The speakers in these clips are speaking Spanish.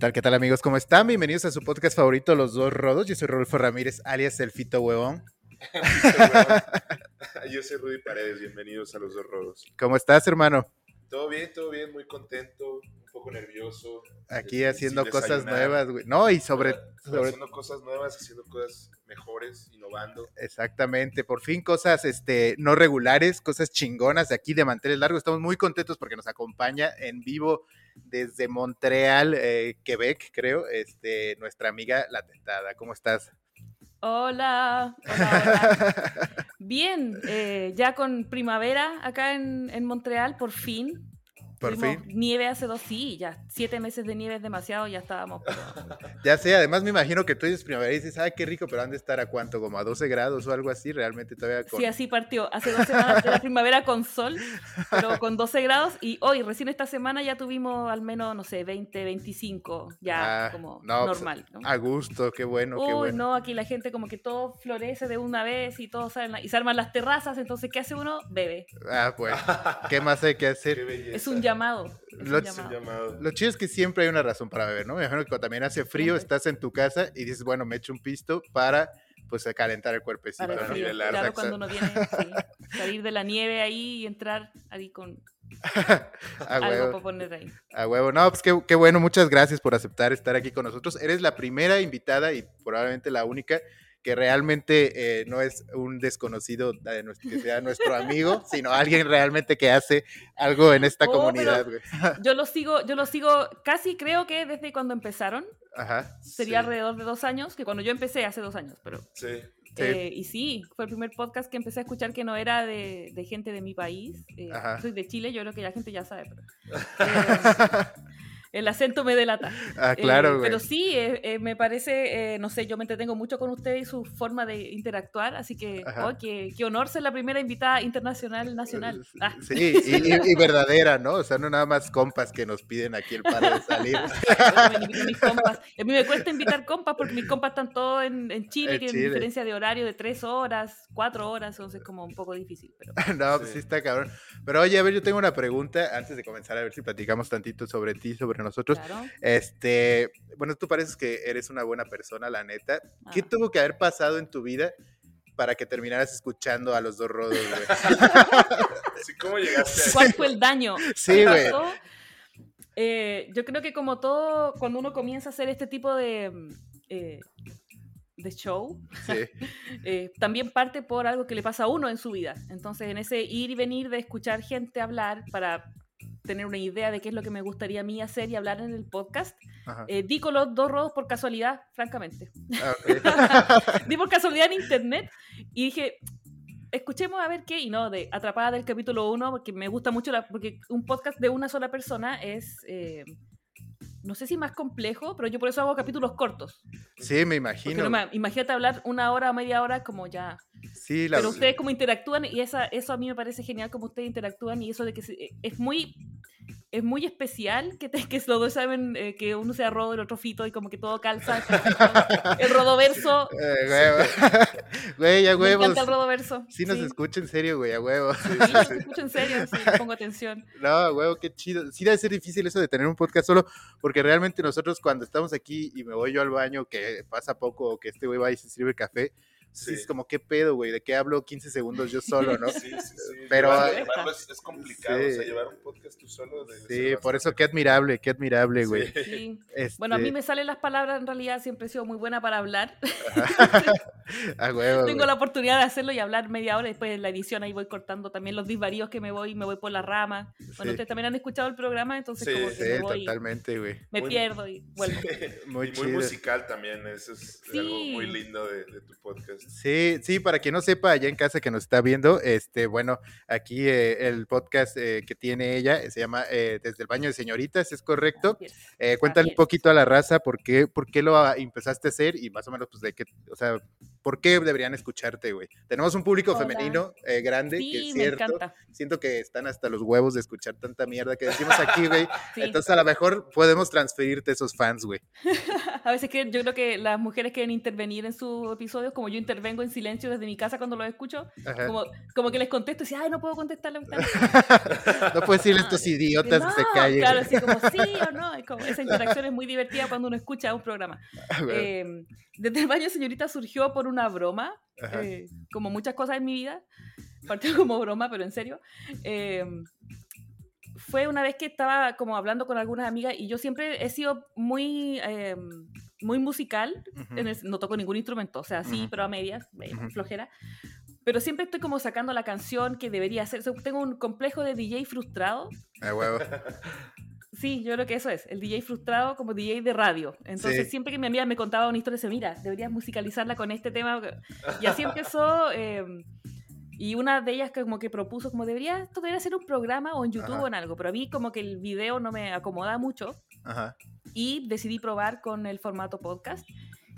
tal, qué tal amigos? ¿Cómo están? Bienvenidos a su podcast favorito, Los Dos Rodos. Yo soy Rodolfo Ramírez, alias El Fito Huevón. Yo soy Rudy Paredes, bienvenidos a los dos rodos. ¿Cómo estás, hermano? Todo bien, todo bien, muy contento, un poco nervioso. Aquí Este, haciendo cosas nuevas, güey. No, y sobre, sobre Haciendo cosas nuevas, haciendo cosas mejores, innovando. Exactamente, por fin cosas este, no regulares, cosas chingonas de aquí de manteles largos. Estamos muy contentos porque nos acompaña en vivo desde Montreal, eh, Quebec, creo, este, nuestra amiga La Tentada. ¿Cómo estás? Hola, hola, hola. Bien, eh, ya con primavera acá en, en Montreal, por fin. Por fin. Nieve hace dos, sí, ya siete meses de nieve es demasiado, ya estábamos. Ya sé, además me imagino que tú dices primavera y dices, ay, qué rico, pero han de estar a cuánto, como a 12 grados o algo así, realmente todavía con... Sí, así partió. Hace dos semanas de la primavera con sol, pero con 12 grados. Y hoy, recién esta semana, ya tuvimos al menos, no sé, 20, 25, ya Ah, como no, pues, normal. ¿no? A gusto, qué bueno, qué Uy, bueno. no, aquí la gente como que todo florece de una vez y todo salen, y se arman las terrazas, entonces ¿qué hace uno? Bebe. Ah, pues, ¿qué más hay que Qué hacer? Es un llamado. Es Lo- un Es un llamado. llamado. Lo chido es que siempre hay una razón para beber, ¿no? Me imagino que cuando también hace frío, Siempre. estás en tu casa y dices, bueno, me echo un pisto para, pues, calentar el cuerpecito. Para nivelar. claro, Exacto. cuando uno viene, sí, salir de la nieve ahí y entrar ahí con A algo huevo, para poner ahí. a huevo. No, pues qué, qué bueno, muchas gracias por aceptar estar aquí con nosotros. Eres la primera invitada y probablemente la única que realmente eh, no es un desconocido de nuestro, que sea nuestro amigo, sino alguien realmente que hace algo en esta Oh, comunidad. Yo lo sigo, yo lo sigo casi creo que desde cuando empezaron, Ajá. sería Sí. alrededor de dos años, que cuando yo empecé hace dos años, pero Sí. Sí. eh, y sí, fue el primer podcast que empecé a escuchar que no era de, de gente de mi país. eh, soy de Chile, yo creo que la gente ya sabe, pero eh, el acento me delata. Ah, Eh, claro, güey. pero sí, eh, eh, me parece, eh, no sé, yo me entretengo mucho con usted y su forma de interactuar, así que, oh, qué, qué honor ser la primera invitada internacional nacional. Ah, Sí, y, y- y verdadera, ¿no? O sea, no nada más compas que nos piden aquí el paro de salir. me mis compas. A mí me cuesta invitar compas porque mis compas están todos en, en Chile, En tienen Chile. diferencia de horario de tres horas, cuatro horas, entonces es como un poco difícil. Pero... No, pues Sí. sí está cabrón. Pero oye, a ver, yo tengo una pregunta antes de comenzar a ver si platicamos tantito sobre ti, sobre nosotros. Claro. Este, bueno, tú pareces que eres una buena persona, la neta. ¿Qué Ah. tuvo que haber pasado en tu vida para que terminaras escuchando a los dos rodos, güey? Como llegaste a... ¿Cuál fue el daño? Sí, ¿Qué güey. pasó? Eh, yo creo que como todo, cuando uno comienza a hacer este tipo de, eh, de show, Sí, eh, también parte por algo que le pasa a uno en su vida. Entonces, en ese ir y venir de escuchar gente hablar para tener una idea de qué es lo que me gustaría a mí hacer y hablar en el podcast, eh, di con los dos rodos por casualidad, francamente. Ah, ok. di por casualidad en internet y dije, escuchemos a ver qué, y no, de atrapada del capítulo 1, porque me gusta mucho, la, porque un podcast de una sola persona es, eh, no sé si más complejo, pero yo por eso hago capítulos cortos. Sí, me imagino. no me- imagínate hablar una hora o media hora como ya... Sí, la, Pero ustedes como interactúan, y esa, eso a mí me parece genial como ustedes interactúan, y eso de que se- es muy... Es muy especial que, te- que los dos saben eh, que uno sea rodo, el otro fito, y como que todo calza. El rodoverso. Eh, huevo. Güey, a Me huevos. encanta el rodoverso. Sí nos escucha en serio, güey, a huevo. Sí, los escucho en serio, sí, pongo atención. No, huevo, qué chido. Sí debe ser difícil eso de tener un podcast solo, porque realmente nosotros cuando estamos aquí y me voy yo al baño, que pasa poco, o que este güey va y se sirve café, sí. Es como, ¿qué pedo, güey? ¿De qué hablo 15 segundos yo solo, no? Sí, sí, sí. Pero- Llevarlo- es, es complicado, Sí. o sea, llevar un podcast tú solo. Sí, por eso qué admirable, qué admirable, güey. Sí. Sí. Este, Bueno, a mí me salen las palabras, en realidad siempre he sido muy buena para hablar. A huevo, Tengo güey. la oportunidad de hacerlo y hablar media hora, después en la edición ahí voy cortando también los disvaríos que me voy, me voy por la rama. Bueno, Sí. ustedes también han escuchado el programa, entonces Sí, como que Sí, me voy, totalmente, güey. me Muy- pierdo y vuelvo. Muy y muy musical también, eso es algo muy lindo de, de tu podcast. Sí, sí, para quien no sepa, allá en casa que nos está viendo, este, bueno, aquí eh, el podcast eh, que tiene ella eh, se llama eh, Desde el baño de señoritas, ¿es correcto? Eh, cuéntale un poquito a la raza por qué, por qué lo ah, empezaste a hacer y más o menos, pues, de qué, o sea, por qué deberían escucharte, güey. Tenemos un público Hola. femenino eh, grande, que Sí, es me cierto. encanta. Siento que están hasta los huevos de escuchar tanta mierda que decimos aquí, güey. Sí. Entonces, a lo mejor podemos transferirte esos fans, güey. A veces que yo creo que las mujeres quieren intervenir en sus episodios, como yo intervengo en silencio desde mi casa cuando los escucho, como, como que les contesto y digo, ay, no puedo contestarle. No puedes decirle a estos idiotas que se No, callen. Claro, así como sí o no. es como- esa interacción es muy divertida cuando uno escucha un programa. Eh, desde el baño señorita surgió por una broma, eh, como muchas cosas en mi vida. Partió como broma, pero en serio. Eh, fue una vez que estaba como hablando con algunas amigas y yo siempre he sido muy, eh, muy musical. Ujú. en el- no toco ningún instrumento, o sea, sí, Ujú. pero a medias, eh, Ujú. flojera. Pero siempre estoy como sacando la canción que debería ser. O sea, Tengo un complejo de DJ frustrado. A huevo. Sí, yo creo que eso es, el DJ frustrado como DJ de radio. Entonces, Sí. siempre que mi amiga me contaba una historia, decía, mira, deberías musicalizarla con este tema. Y así empezó. eh, y una de ellas que como que propuso, como debería, esto debería ser un programa o en YouTube Ajá. o en algo. Pero a mí como que el video no me acomoda mucho Ajá. y decidí probar con el formato podcast.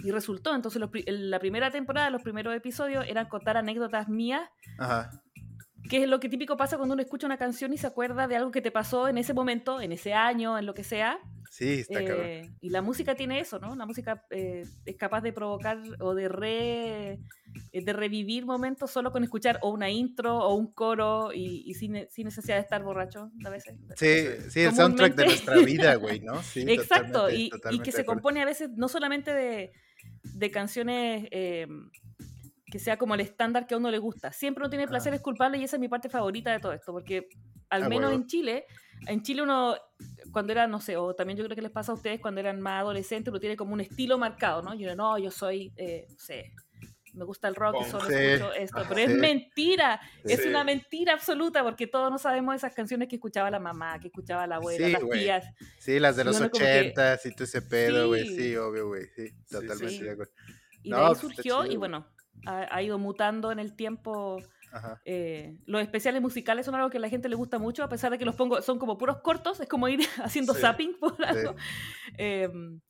Y resultó, entonces los la primera temporada, los primeros episodios eran contar anécdotas mías Ajá. Que es lo que típico pasa cuando uno escucha una canción y se acuerda de algo que te pasó en ese momento, en ese año, en lo que sea. Sí, está cabrón. Eh, y la música tiene eso, ¿no? La música eh, es capaz de provocar o de, re, eh, de revivir momentos solo con escuchar o una intro o un coro y, y sin, sin necesidad de estar borracho a veces. Sí, sí, el soundtrack de nuestra vida, güey, ¿no? Sí, Exacto, totalmente, y, que se compone a veces no solamente de, de canciones eh, que sea como el estándar que a uno le gusta. Siempre uno tiene Ajá. placeres culpables y esa es mi parte favorita de todo esto, porque al Ah, menos huevo. en Chile, en Chile uno, cuando era, no sé, o también yo creo que les pasa a ustedes cuando eran más adolescentes, uno tiene como un estilo marcado, ¿no? Y uno, no, yo soy, eh, no sé, me gusta el rock solo escucho esto, pero es mentira, es Sí. una mentira absoluta, porque todos no sabemos esas canciones que escuchaba la mamá, que escuchaba la abuela, Sí, las güey. tías. Sí, las de los que- ochentas y todo ese pedo, güey. Sí. Sí, obvio, güey. Sí, totalmente de acuerdo. Y No, de ahí pues, surgió, chido, y bueno, ha, ha ido mutando en el tiempo. Ajá. eh, los especiales musicales son algo que a la gente le gusta mucho, a pesar de que los pongo, son como puros cortos, es como ir haciendo Sí. zapping por algo. Em,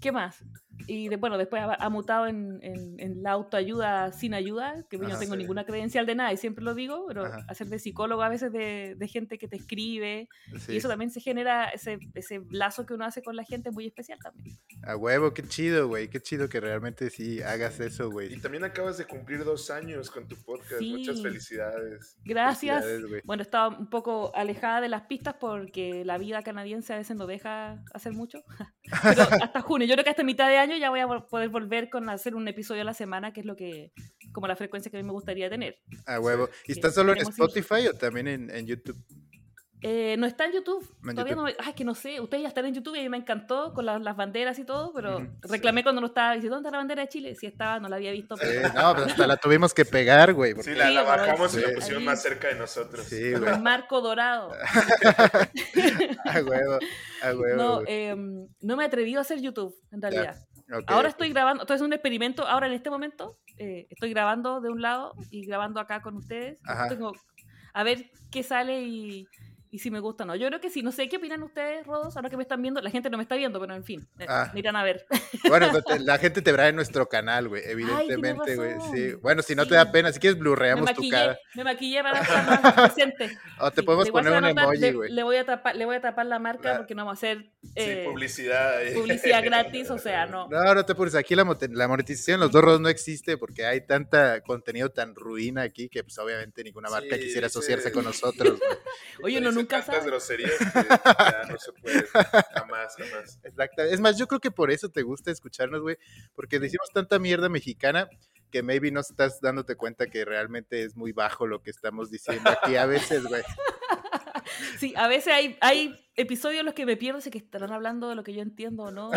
¿Qué más? Y de- bueno, después ha, ha mutado en, en- en la autoayuda sin ayuda, que yo Ajá, no tengo sí. ninguna credencial de nada y siempre lo digo, pero Ajá. hacer de psicólogo a veces de, de gente que te escribe Sí. y eso también se genera ese, ese lazo que uno hace con la gente muy especial también. A huevo, qué chido, güey. Qué chido que realmente sí hagas eso, Y güey. también acabas de cumplir dos años con tu podcast. Sí. Muchas felicidades. Gracias. Felicidades. Bueno, estaba un poco alejada de las pistas porque la vida canadiense a veces no deja hacer mucho. Pero hasta junio, yo creo que hasta mitad de año ya voy a poder volver con hacer un episodio a la semana, que es lo que, como la frecuencia que a mí me gustaría tener. A huevo. ¿Y Sí, estás solo en ir. Spotify o también en, en YouTube? Eh, no está en YouTube. En Todavía YouTube. no. Ay, que no sé. Ustedes ya están en YouTube y a mí me encantó con la- las banderas y todo, pero reclamé cuando no estaba. Dice, ¿dónde está la bandera de Chile? Si estaba, no la había visto. Pero- no, pues hasta la tuvimos que pegar, güey. porque- Sí, la, bajamos y la pusieron Ahí. más cerca de nosotros. Sí, con güey. un marco dorado. A huevo, a huevo. No, em, no me he atrevido a hacer YouTube, en realidad. Ahora estoy grabando, esto es un experimento, ahora en este momento eh, estoy grabando de un lado y grabando acá con ustedes. Tengo, a ver qué sale y, y si me gusta o no. Yo creo que sí, no sé qué opinan ustedes, Rodos, ahora que me están viendo. La gente no me está viendo, pero en fin, eh, Ah. me irán a ver. Bueno, pues, te- la gente te verá en nuestro canal, güey, evidentemente, güey. Sí. Bueno, si no Sí. te da pena, si quieres blurreamos tu cara. me maquillé para estar más presente. O te Sí, podemos poner un emoji, le, güey. le voy a tapar, le voy a tapar la marca La- porque no vamos a hacer Sí, eh, publicidad. eh. publicidad gratis, o sea, no. No, no te apures. Aquí la, la monetización los dos rodos no existe porque hay tanta contenido tan ruina aquí que, pues, obviamente, ninguna marca Sí, quisiera asociarse con nosotros. güey. Oye, Dice nunca tantas sabe. groserías que ya no se puede. Jamás, jamás. Exacto. Es más, yo creo que por eso te gusta escucharnos, güey, porque decimos tanta mierda mexicana que maybe no estás dándote cuenta que realmente es muy bajo lo que estamos diciendo aquí a veces, güey. Sí, a veces hay, hay episodios en los que me pierdo, sé que estarán hablando de lo que yo entiendo o no.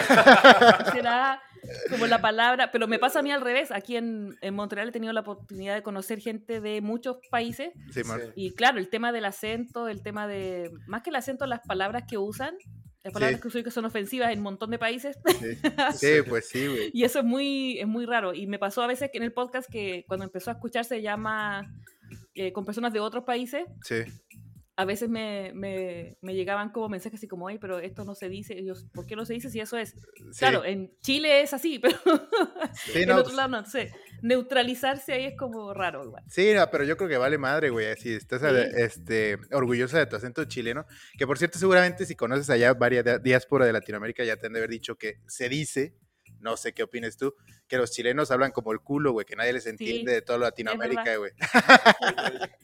Será como la palabra, pero me pasa a mí al revés. Aquí en, en Montreal he tenido la oportunidad de conocer gente de muchos países. Sí. y claro, el tema del acento, el tema de, más que el acento, las palabras que usan, Las palabras Sí. que uso que son ofensivas en un montón de países. Sí, Sí, pues sí, güey. Y eso es muy, es muy raro. Y me pasó a veces que en el podcast que cuando empezó a escucharse ya más eh, con personas de otros países, Sí. A veces me, me, me llegaban como mensajes así como, ay, pero esto no se dice. Y yo, ¿por qué no se dice si eso es? sí. Claro, en Chile es así, pero Sí, en no, otro pues, lado no sé. Neutralizarse ahí es como raro igual. Sí, no, pero yo creo que vale madre, güey. Si estás Sí. este, orgullosa de tu acento chileno, que por cierto, seguramente si conoces allá varias di- diáspora de Latinoamérica, ya te han de haber dicho que se dice, no sé qué opines tú, que los chilenos hablan como el culo, güey, que nadie les entiende de toda Latinoamérica, güey.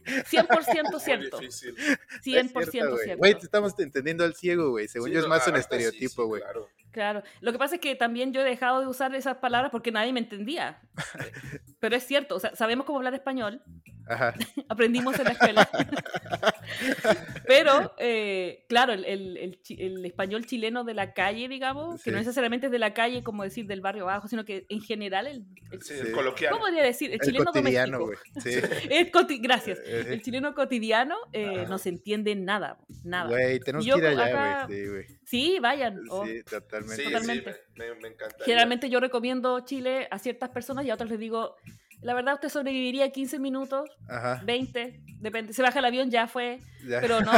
100% Muy cierto. difícil. 100% Es cierto, güey. te estamos entendiendo al ciego, güey. Según Sí, yo es más un ahorita sí, estereotipo, sí, güey. claro. Claro. Lo que pasa es que también yo he dejado de usar esas palabras porque nadie me entendía. Pero es cierto, o sea, sabemos cómo hablar español, Ajá. aprendimos en la escuela. Pero, eh, claro, el, el- el español chileno de la calle, digamos, que no necesariamente es de la calle, como decir del barrio abajo, sino que en general, el, el- Sí, Sí. el coloquial. ¿cómo podría decir? El El chileno cotidiano, doméstico. güey. Sí. El coti- gracias. Eh, El chileno cotidiano eh, no se entiende nada, nada. Güey, tenemos Yo que ir allá, güey. Sí, güey. Sí, vayan. oh. Sí, totalmente. Sí, Totalmente. sí, me, me, me encanta. Generalmente yo recomiendo Chile a ciertas personas y a otras les digo, la verdad usted sobreviviría 15 minutos, Ajá. 20, depende. Se baja el avión, ya fue. ya. Pero no,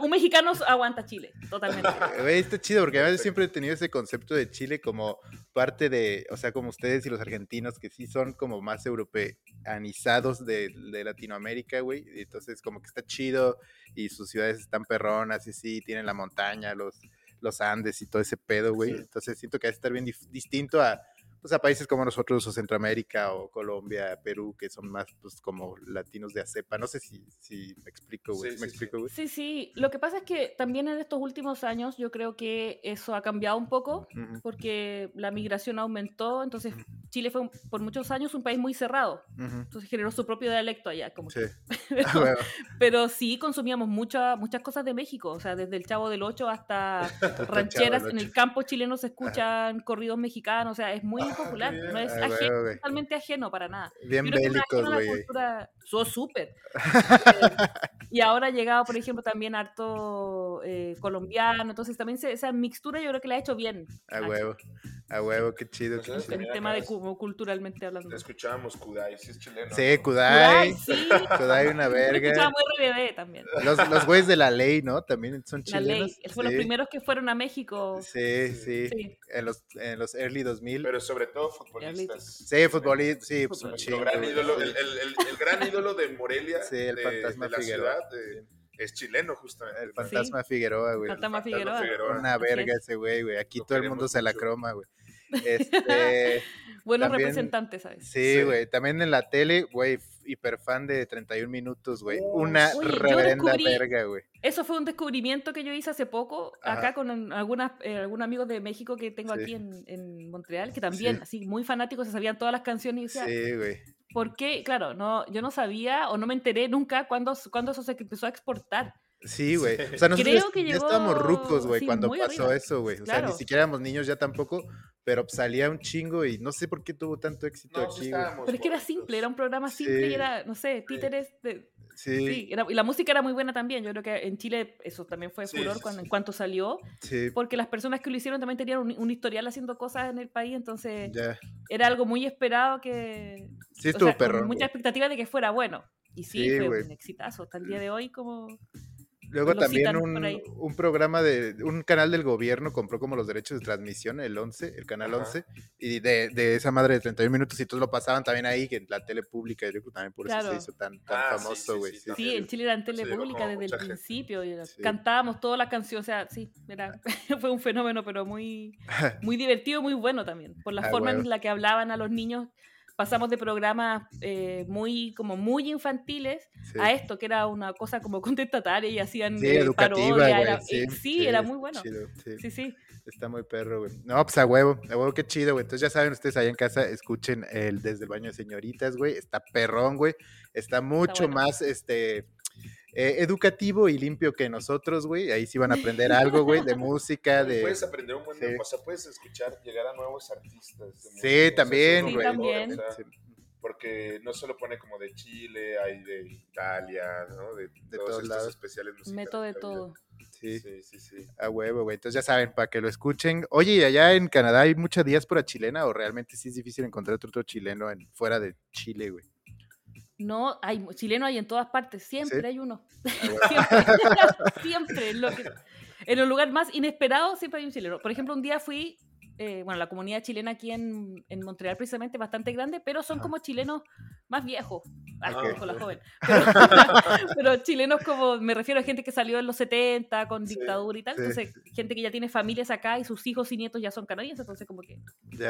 un mexicano aguanta Chile, totalmente. Está chido porque a veces siempre he tenido ese concepto de Chile como parte de, o sea, como ustedes y los argentinos que sí son como más europeanizados de, de Latinoamérica, güey. Entonces como que está chido y sus ciudades están perronas y sí, tienen la montaña, los, los Andes y todo ese pedo, güey. Sí. Entonces siento que va a estar bien distinto a, pues, a países como nosotros o Centroamérica o Colombia, Perú, que son más pues como latinos de a cepa. No sé si, si me explico, güey. Sí, ¿Me sí, sí. explico, güey? Sí, sí, lo que pasa es que también en estos últimos años yo creo que eso ha cambiado un poco porque la migración aumentó, entonces Chile fue un- por muchos años un país muy cerrado, ujú, entonces generó su propio dialecto allá, como Sí. que- Ah, huevo. pero sí consumíamos mucha, muchas cosas de México, o sea, desde el Chavo del Ocho hasta rancheras, en el campo chileno se escuchan corridos mexicanos, o sea, es muy Ah, popular, no es Ah, ajeno, güey. totalmente ajeno para nada. Bien bélicos, güey. ahí. cultura, so súper. Eh, y ahora ha llegado, por ejemplo, también harto eh, colombiano, entonces también se- esa mixtura yo creo que la ha hecho bien. A huevo, a huevo, qué chido. Pues qué es chido. En Mira, tema de como culturalmente hablando. Escuchábamos Kudai, sí es chileno. Sí, ¿no? Kudai, Kudai, sí. Kudai una verga. escuchaba muy RBD también. Los, los güeyes de la ley, ¿no? También son La chilenos. ley. Él fue los Sí, primeros que fueron a México. Sí, sí, Sí. En, los, en los early 2000. Pero sobre todo futbolistas. sí, futbolistas, sí, pues un chingo. gran ídolo, sí. el, el- el- el gran ídolo de Morelia, Sí, el de, fantasma de la Figueroa. ciudad, de- es chileno justamente. El fantasma Figueroa, güey. Fantasma Fantasma Figueroa. Figueroa. Una verga es. ese güey, güey. Aquí Lo todo el mundo queremos se la mucho. croma, güey. Este, Buenos También- representantes, ¿sabes? sí, Sí. güey. También en la tele, güey, hiper fan de 31 minutos, güey. Una Uy, yo reverenda descubrí- verga, güey. Eso fue un descubrimiento que yo hice hace poco, Ajá. acá con un- algunas, eh, algunos amigos de México que tengo Sí. aquí en, en Montreal, que también, Sí. así, muy fanáticos, se sabían todas las canciones y decía, Sí, güey. ¿por qué? Claro, no, yo no sabía o no me enteré nunca cuando, cuando eso se empezó a exportar. Sí, güey. O sea, nosotros Creo que ya estábamos llegó, rucos, güey, sí, cuando pasó arriba. eso, güey. O sea, ni Claro. siquiera éramos niños ya tampoco, pero salía un chingo y no sé por qué tuvo tanto éxito No, aquí, estábamos Pero es que era simple, era un programa simple y Sí. era, no sé, títeres de... Sí, Sí, era- y la música era muy buena también. Yo creo que en Chile eso también fue Sí, furor cuando, sí. en cuanto salió, sí, porque las personas que lo hicieron también tenían un, un historial haciendo cosas en el país, entonces ya. era algo muy esperado que... Sí o estuvo sea, perrón, mucha expectativa de que fuera bueno. Y sí, Sí, fue güey. un exitazo. Hasta el día de hoy como... Luego también un, un programa de un canal del gobierno compró como los derechos de transmisión, el 11, el canal Ajá. 11, y de, de esa madre de 31 minutos y todos lo pasaban también ahí, que en la tele pública, yo creo que también por eso Claro. se hizo tan, tan Ah, sí, famoso, sí, güey. sí, sí, también. Sí, en Chile era en tele Sí, llegó pública desde el principio. y Sí. Cantábamos toda la canción, o sea, sí, era, fue un fenómeno, pero muy, muy divertido, muy bueno también. Por la Ah, forma huevo. en la que hablaban a los niños, pasamos de programas eh, muy, como muy infantiles sí. a esto, que era una cosa como contestataria y hacían Sí, eh, parodia, era- sí, eh, sí, era muy bueno. chido, sí. Sí. Está muy perro, güey. No, pues a huevo, a huevo, qué chido, güey. Entonces ya saben ustedes allá en casa, escuchen el Desde el Baño de Señoritas, güey. Está perrón, güey. Está mucho bueno. más, este, eh, educativo y limpio que nosotros, güey. Ahí sí van a aprender algo, güey, de música, de... Puedes aprender un buen sí. o sea, puedes escuchar, llegar a nuevos artistas. de Sí, también, Sí, güey. mejor, también. o sea, Sí. porque no solo pone como de Chile, hay de Italia, ¿no? De, De todos, todos estos lados. especiales musicales. Meto de todo. Sí. Sí, sí, sí. a huevo, güey. Entonces ya saben, para que lo escuchen. Oye, ¿y allá en Canadá hay mucha diáspora chilena o realmente sí es difícil encontrar otro, otro chileno en, fuera de Chile, güey? No, hay chileno hay en todas partes, siempre ¿Sí? hay uno. A huevo. siempre, siempre. En, lo que- en el lugar más inesperado siempre hay un chileno. Por ejemplo, un día fui, eh, bueno, la comunidad chilena aquí en, en Montreal precisamente bastante grande, pero son Ajá. como chilenos más viejos. Ah, con la joven. Pero, pero chilenos como, me refiero a gente que salió en los 70 con Sí, dictadura y tal. sí. Entonces, gente que ya tiene familias acá y sus hijos y nietos ya son canadienses, entonces como que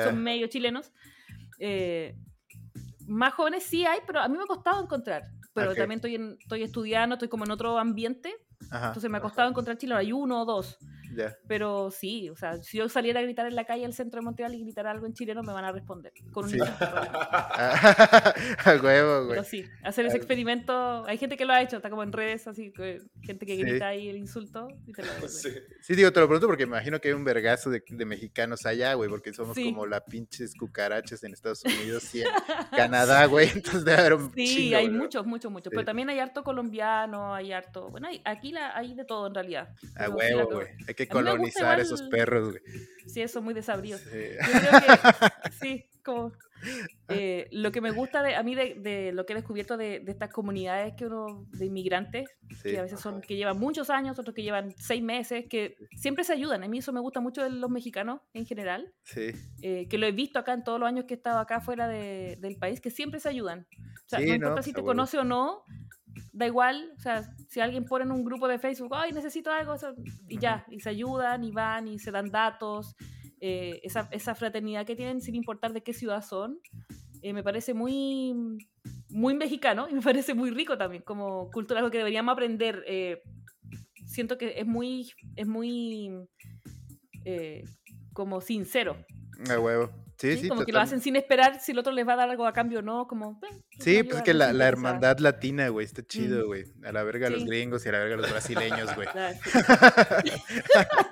son medio chilenos. Eh, más jóvenes sí hay, pero a mí me ha costado encontrar. Pero Ok. también estoy, en- estoy estudiando, estoy como en otro ambiente, Ajá, entonces me ha costado encontrar chilenos. Hay uno o dos, ya. pero sí, o sea, si yo saliera a gritar en la calle al centro de Montreal y gritara algo en chileno, me van a responder. Con un Sí. a huevo, güey. Pero sí, hacer ese experimento, hay gente que lo ha hecho, está como en redes, así que gente que Sí. grita ahí el insulto y te lo. Sí. Sí, digo, te lo pregunto porque me imagino que hay un vergazo de, de mexicanos allá, güey, porque somos Sí. como la pinches cucarachas en Estados Unidos y en Canadá, güey. Entonces debe haber un Sí, chingo, hay muchos, muchos, muchos. Sí. Pero también hay harto colombiano, hay harto. Bueno, hay, aquí la, hay de todo en realidad. A sí, huevo, güey. Hay que gusta colonizar esos igual- perros, güey. Sí, eso muy desabrido. Sí. Yo creo que sí, como eh, lo que me gusta de, a mí de, de lo que he descubierto de, de estas comunidades que uno de inmigrantes Sí. que a veces son que llevan muchos años, otros que llevan seis meses, que siempre se ayudan. A mí eso me gusta mucho de los mexicanos en general, Sí. eh, que lo he visto acá en todos los años que he estado acá fuera de- del país, que siempre se ayudan. O sea, Sí, no no, importa pues, si te conoce o no, da igual. O sea, si alguien pone en un grupo de Facebook, ay, necesito algo, eso", y ya, y se ayudan, y van, y se dan datos. eh, esa, esa fraternidad que tienen sin importar de qué ciudad son, eh, me parece muy, muy mexicano y me parece muy rico también, como cultura, algo que deberíamos aprender. eh, siento que es muy, es muy como sincero. A huevo. Sí, como que lo hacen sin esperar si el otro les va a dar algo a cambio o no, como... "Eh, Sí, pues es que la, la interesada". hermandad latina, güey, está chido, güey. A la verga los Sí. gringos y a la verga los brasileños, güey.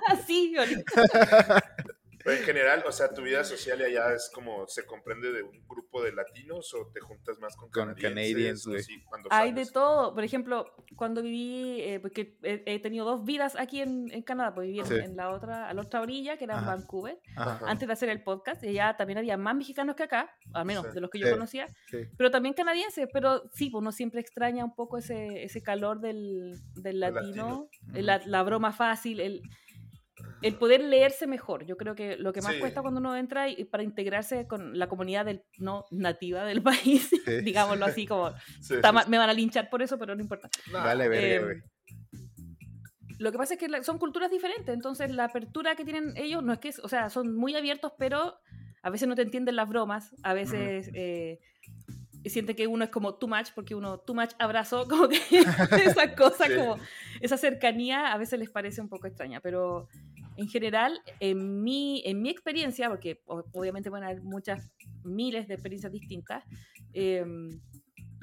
Ah, sí. Pero en general, o sea, tu vida social allá es como, ¿se comprende de un grupo de latinos o te juntas más con Con canadienses? Hay de todo. Por ejemplo, cuando viví, eh, porque he, he tenido dos vidas aquí en, en Canadá, pues viví en, Sí. en la otra, a la otra orilla, que era en Ajá. Vancouver, Ajá. antes de hacer el podcast, y allá también había más mexicanos que acá, al menos Sí. de los que yo Sí. conocía, Sí. pero también canadienses, pero sí, pues uno siempre extraña un poco ese, ese calor del, del latino, latino. el- la, la broma fácil, el, el poder leerse mejor. Yo creo que lo que más Sí. cuesta cuando uno entra y, para integrarse con la comunidad del, no nativa del país, digámoslo así, como Sí, está sí, sí. me van a linchar por eso, pero no importa. Nah, Vale, verga, Em. Lo que pasa es que la- son culturas diferentes, entonces la apertura que tienen ellos no es que, o sea, son muy abiertos, pero a veces no te entienden las bromas, a veces eh, siente que uno es como too much, porque uno too much abrazo, como que esa cosa, Sí. como esa cercanía a veces les parece un poco extraña, pero en general, en mi, en mi experiencia, porque obviamente van a haber muchas miles de experiencias distintas, em,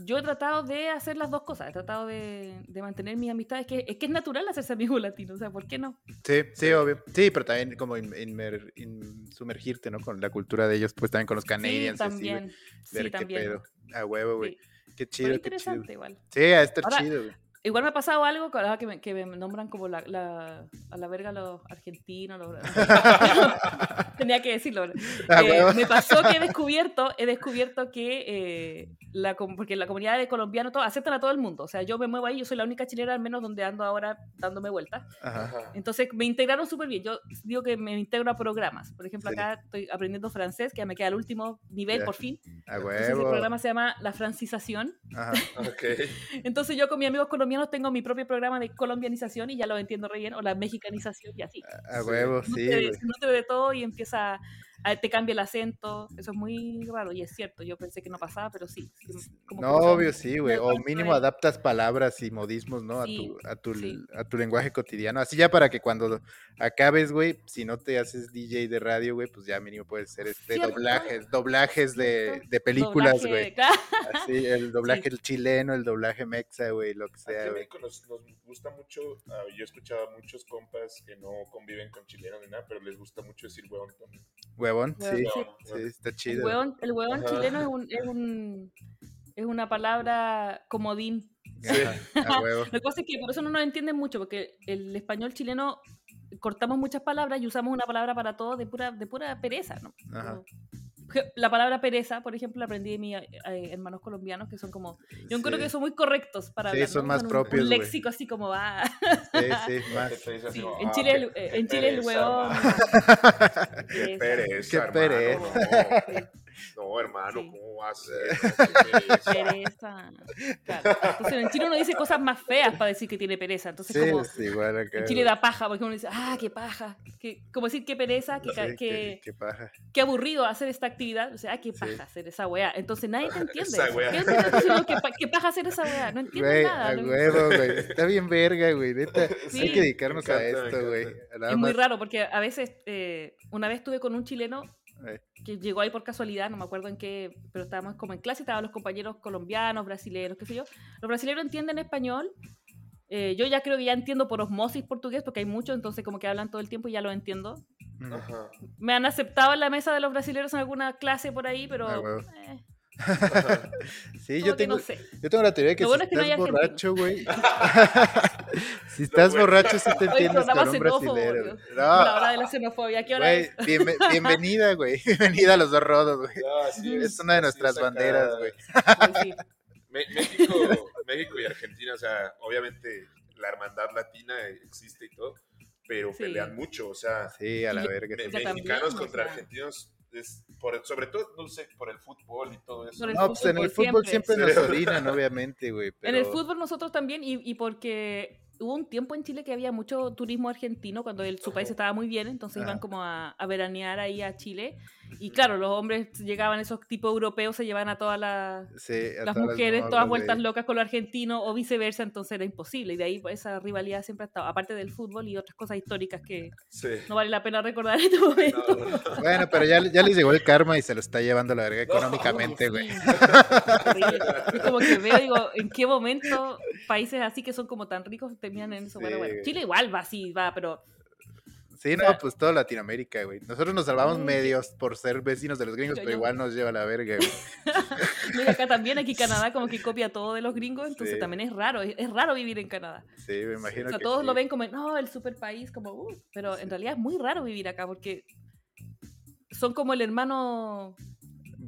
yo he tratado de hacer las dos cosas, he tratado de, de mantener mis amistades, que es que es natural hacerse amigo latino, o sea, ¿por qué no? Sí, sí, obvio. Sí, pero también como in- inmer- in- sumergirte, ¿no? Con la cultura de ellos, pues también con los canadiens. sí, así, también, Ver sí, qué también. pedo. A huevo, güey. Sí. Qué Pero chido, qué chido. interesante igual. Sí, a estar Ahora- chido, güey. Igual me ha pasado algo que, ahora que, me, que me nombran como la, la- a la verga los argentinos. los- Tenía que decirlo. Ah, Eh, me pasó que he descubierto, he descubierto que eh, la, porque la comunidad de colombianos todo, aceptan a todo el mundo. O sea, yo me muevo ahí, yo soy la única chilena al menos donde ando ahora dándome vueltas. Entonces me integraron súper bien. Yo digo que me integro a programas. Por ejemplo, Sí. acá estoy aprendiendo francés, que ya me queda el último nivel Ya. por fin. A Entonces el programa se llama La Francización. Ajá. Ok. Entonces yo con mis amigos colombianos tengo mi propio programa de colombianización y ya lo entiendo re bien, o la mexicanización y así. A Sí. huevo, sí, güey. se nutre de todo y empieza, te cambia el acento, eso es muy raro y es cierto, yo pensé que no pasaba, pero sí. sí, como No, obvio, sí, güey. O mínimo adaptas palabras y modismos, ¿no? Sí, a, tu, a, tu, sí. a tu lenguaje cotidiano. Así ya para que cuando acabes, güey, si no te haces DJ de radio, güey, pues ya mínimo puedes ser este Cierto. doblajes, doblajes de, de películas, doblaje, güey. claro. Así, el doblaje el chileno, el doblaje mexa, güey, lo que sea, güey. Nos, nos gusta mucho, ah, yo he escuchado a muchos compas que no conviven con chilenos ni nada, pero les gusta mucho decir también. Huevón, sí, Huevón, sí, sí. está El chido. el hueón Ajá. chileno es, un, es, un- es una palabra comodín. Ajá, a huevo. Lo que pasa es que por eso no nos entienden mucho, porque el español chileno cortamos muchas palabras y usamos una palabra para todo de pura, de pura pereza, ¿no? Ajá. La palabra pereza, por ejemplo, la aprendí de mis eh, hermanos colombianos, que son como... Yo creo Sí. que son muy correctos para Sí, hablar, son ¿no? más un- propios, Un léxico así como va... Sí, sí, más. Sí, como, en "Ah, Chile, el, eh, en Chile el pereza, huevón... hermano". Qué pereza. pereza, Qué pereza. No, No, hermano, Sí. ¿cómo va a ser? No, pereza. Claro. Entonces en Chile uno dice cosas más feas para decir que tiene pereza. Entonces Sí, como... es igual acá. En Chile da paja, porque uno dice, ah, qué paja. Que, como decir, qué pereza, qué, Sí, qué, qué, qué paja. qué aburrido hacer esta actividad. O sea, ah, qué Sí. paja hacer esa weá. Entonces nadie te entiende. Esa weá. ¿Qué paja hacer esa weá? No entiendes Güey, nada. a no- huevo, güey. Está bien verga, güey. Sí. hay que dedicarnos a esto, güey. Es muy raro, porque a veces, eh, una vez estuve con un chileno que llegó ahí por casualidad, no me acuerdo en qué, pero estábamos como en clase, estaban los compañeros colombianos, brasileños, qué sé yo. Los brasileños entienden español. eh, yo ya creo que ya entiendo por osmosis portugués, porque hay mucho, entonces como que hablan todo el tiempo y ya lo entiendo. Ajá. Me han aceptado en la mesa de los brasileños en alguna clase por ahí, pero Ah, huevo. eh, Sí, yo tengo, no sé. yo tengo la teoría de que Lo si bueno es que no estás borracho, güey. si estás bueno. borracho, sí te entiendes xenófobo, brasilero. Güey. La No, hora de la xenofobia, ¿qué hora es? bienvenida, güey. Bienvenida a los dos rodos, güey. Sí, Es una de nuestras banderas, güey. Pues México, México y Argentina, o sea, obviamente la hermandad latina existe y todo, pero Sí. pelean mucho, o sea, Sí, a la verga. también, mexicanos o contra sea. argentinos, es por, sobre todo, no sé, por el fútbol y todo eso. Por el No, pues en el fútbol siempre, siempre. nos orinan, obviamente, güey. En el pero- fútbol nosotros también, y, y porque hubo un tiempo en Chile que había mucho turismo argentino cuando el- su país estaba muy bien, entonces Ajá. iban como a, a veranear ahí a Chile. Y claro, los hombres llegaban, esos tipos europeos, se llevaban a todas las, Sí, las mujeres, todas vueltas locas con los argentinos o viceversa, entonces era imposible. Y de ahí pues, esa rivalidad siempre ha estado, aparte del fútbol y otras cosas históricas que Sí. no vale la pena recordar en este momento. No, no, no. Bueno, pero ya, ya les llegó el karma y se lo está llevando la verga económicamente, güey. Sí, como que veo, digo, ¿en qué momento países así que son como tan ricos terminan en eso? Bueno, Sí, bueno. Chile igual va así, va, pero Sí, no, pues todo Latinoamérica, güey. Nosotros nos salvamos medios por ser vecinos de los gringos, Yo- pero yo- igual nos lleva la verga, güey. mira, acá también, aquí Canadá como que copia todo de los gringos, entonces Sí. también es raro, es, raro vivir en Canadá. Sí, me imagino O sea, que todos sí. lo ven como, no, el super país, como, uh, pero en realidad es muy raro vivir acá porque son como el hermano,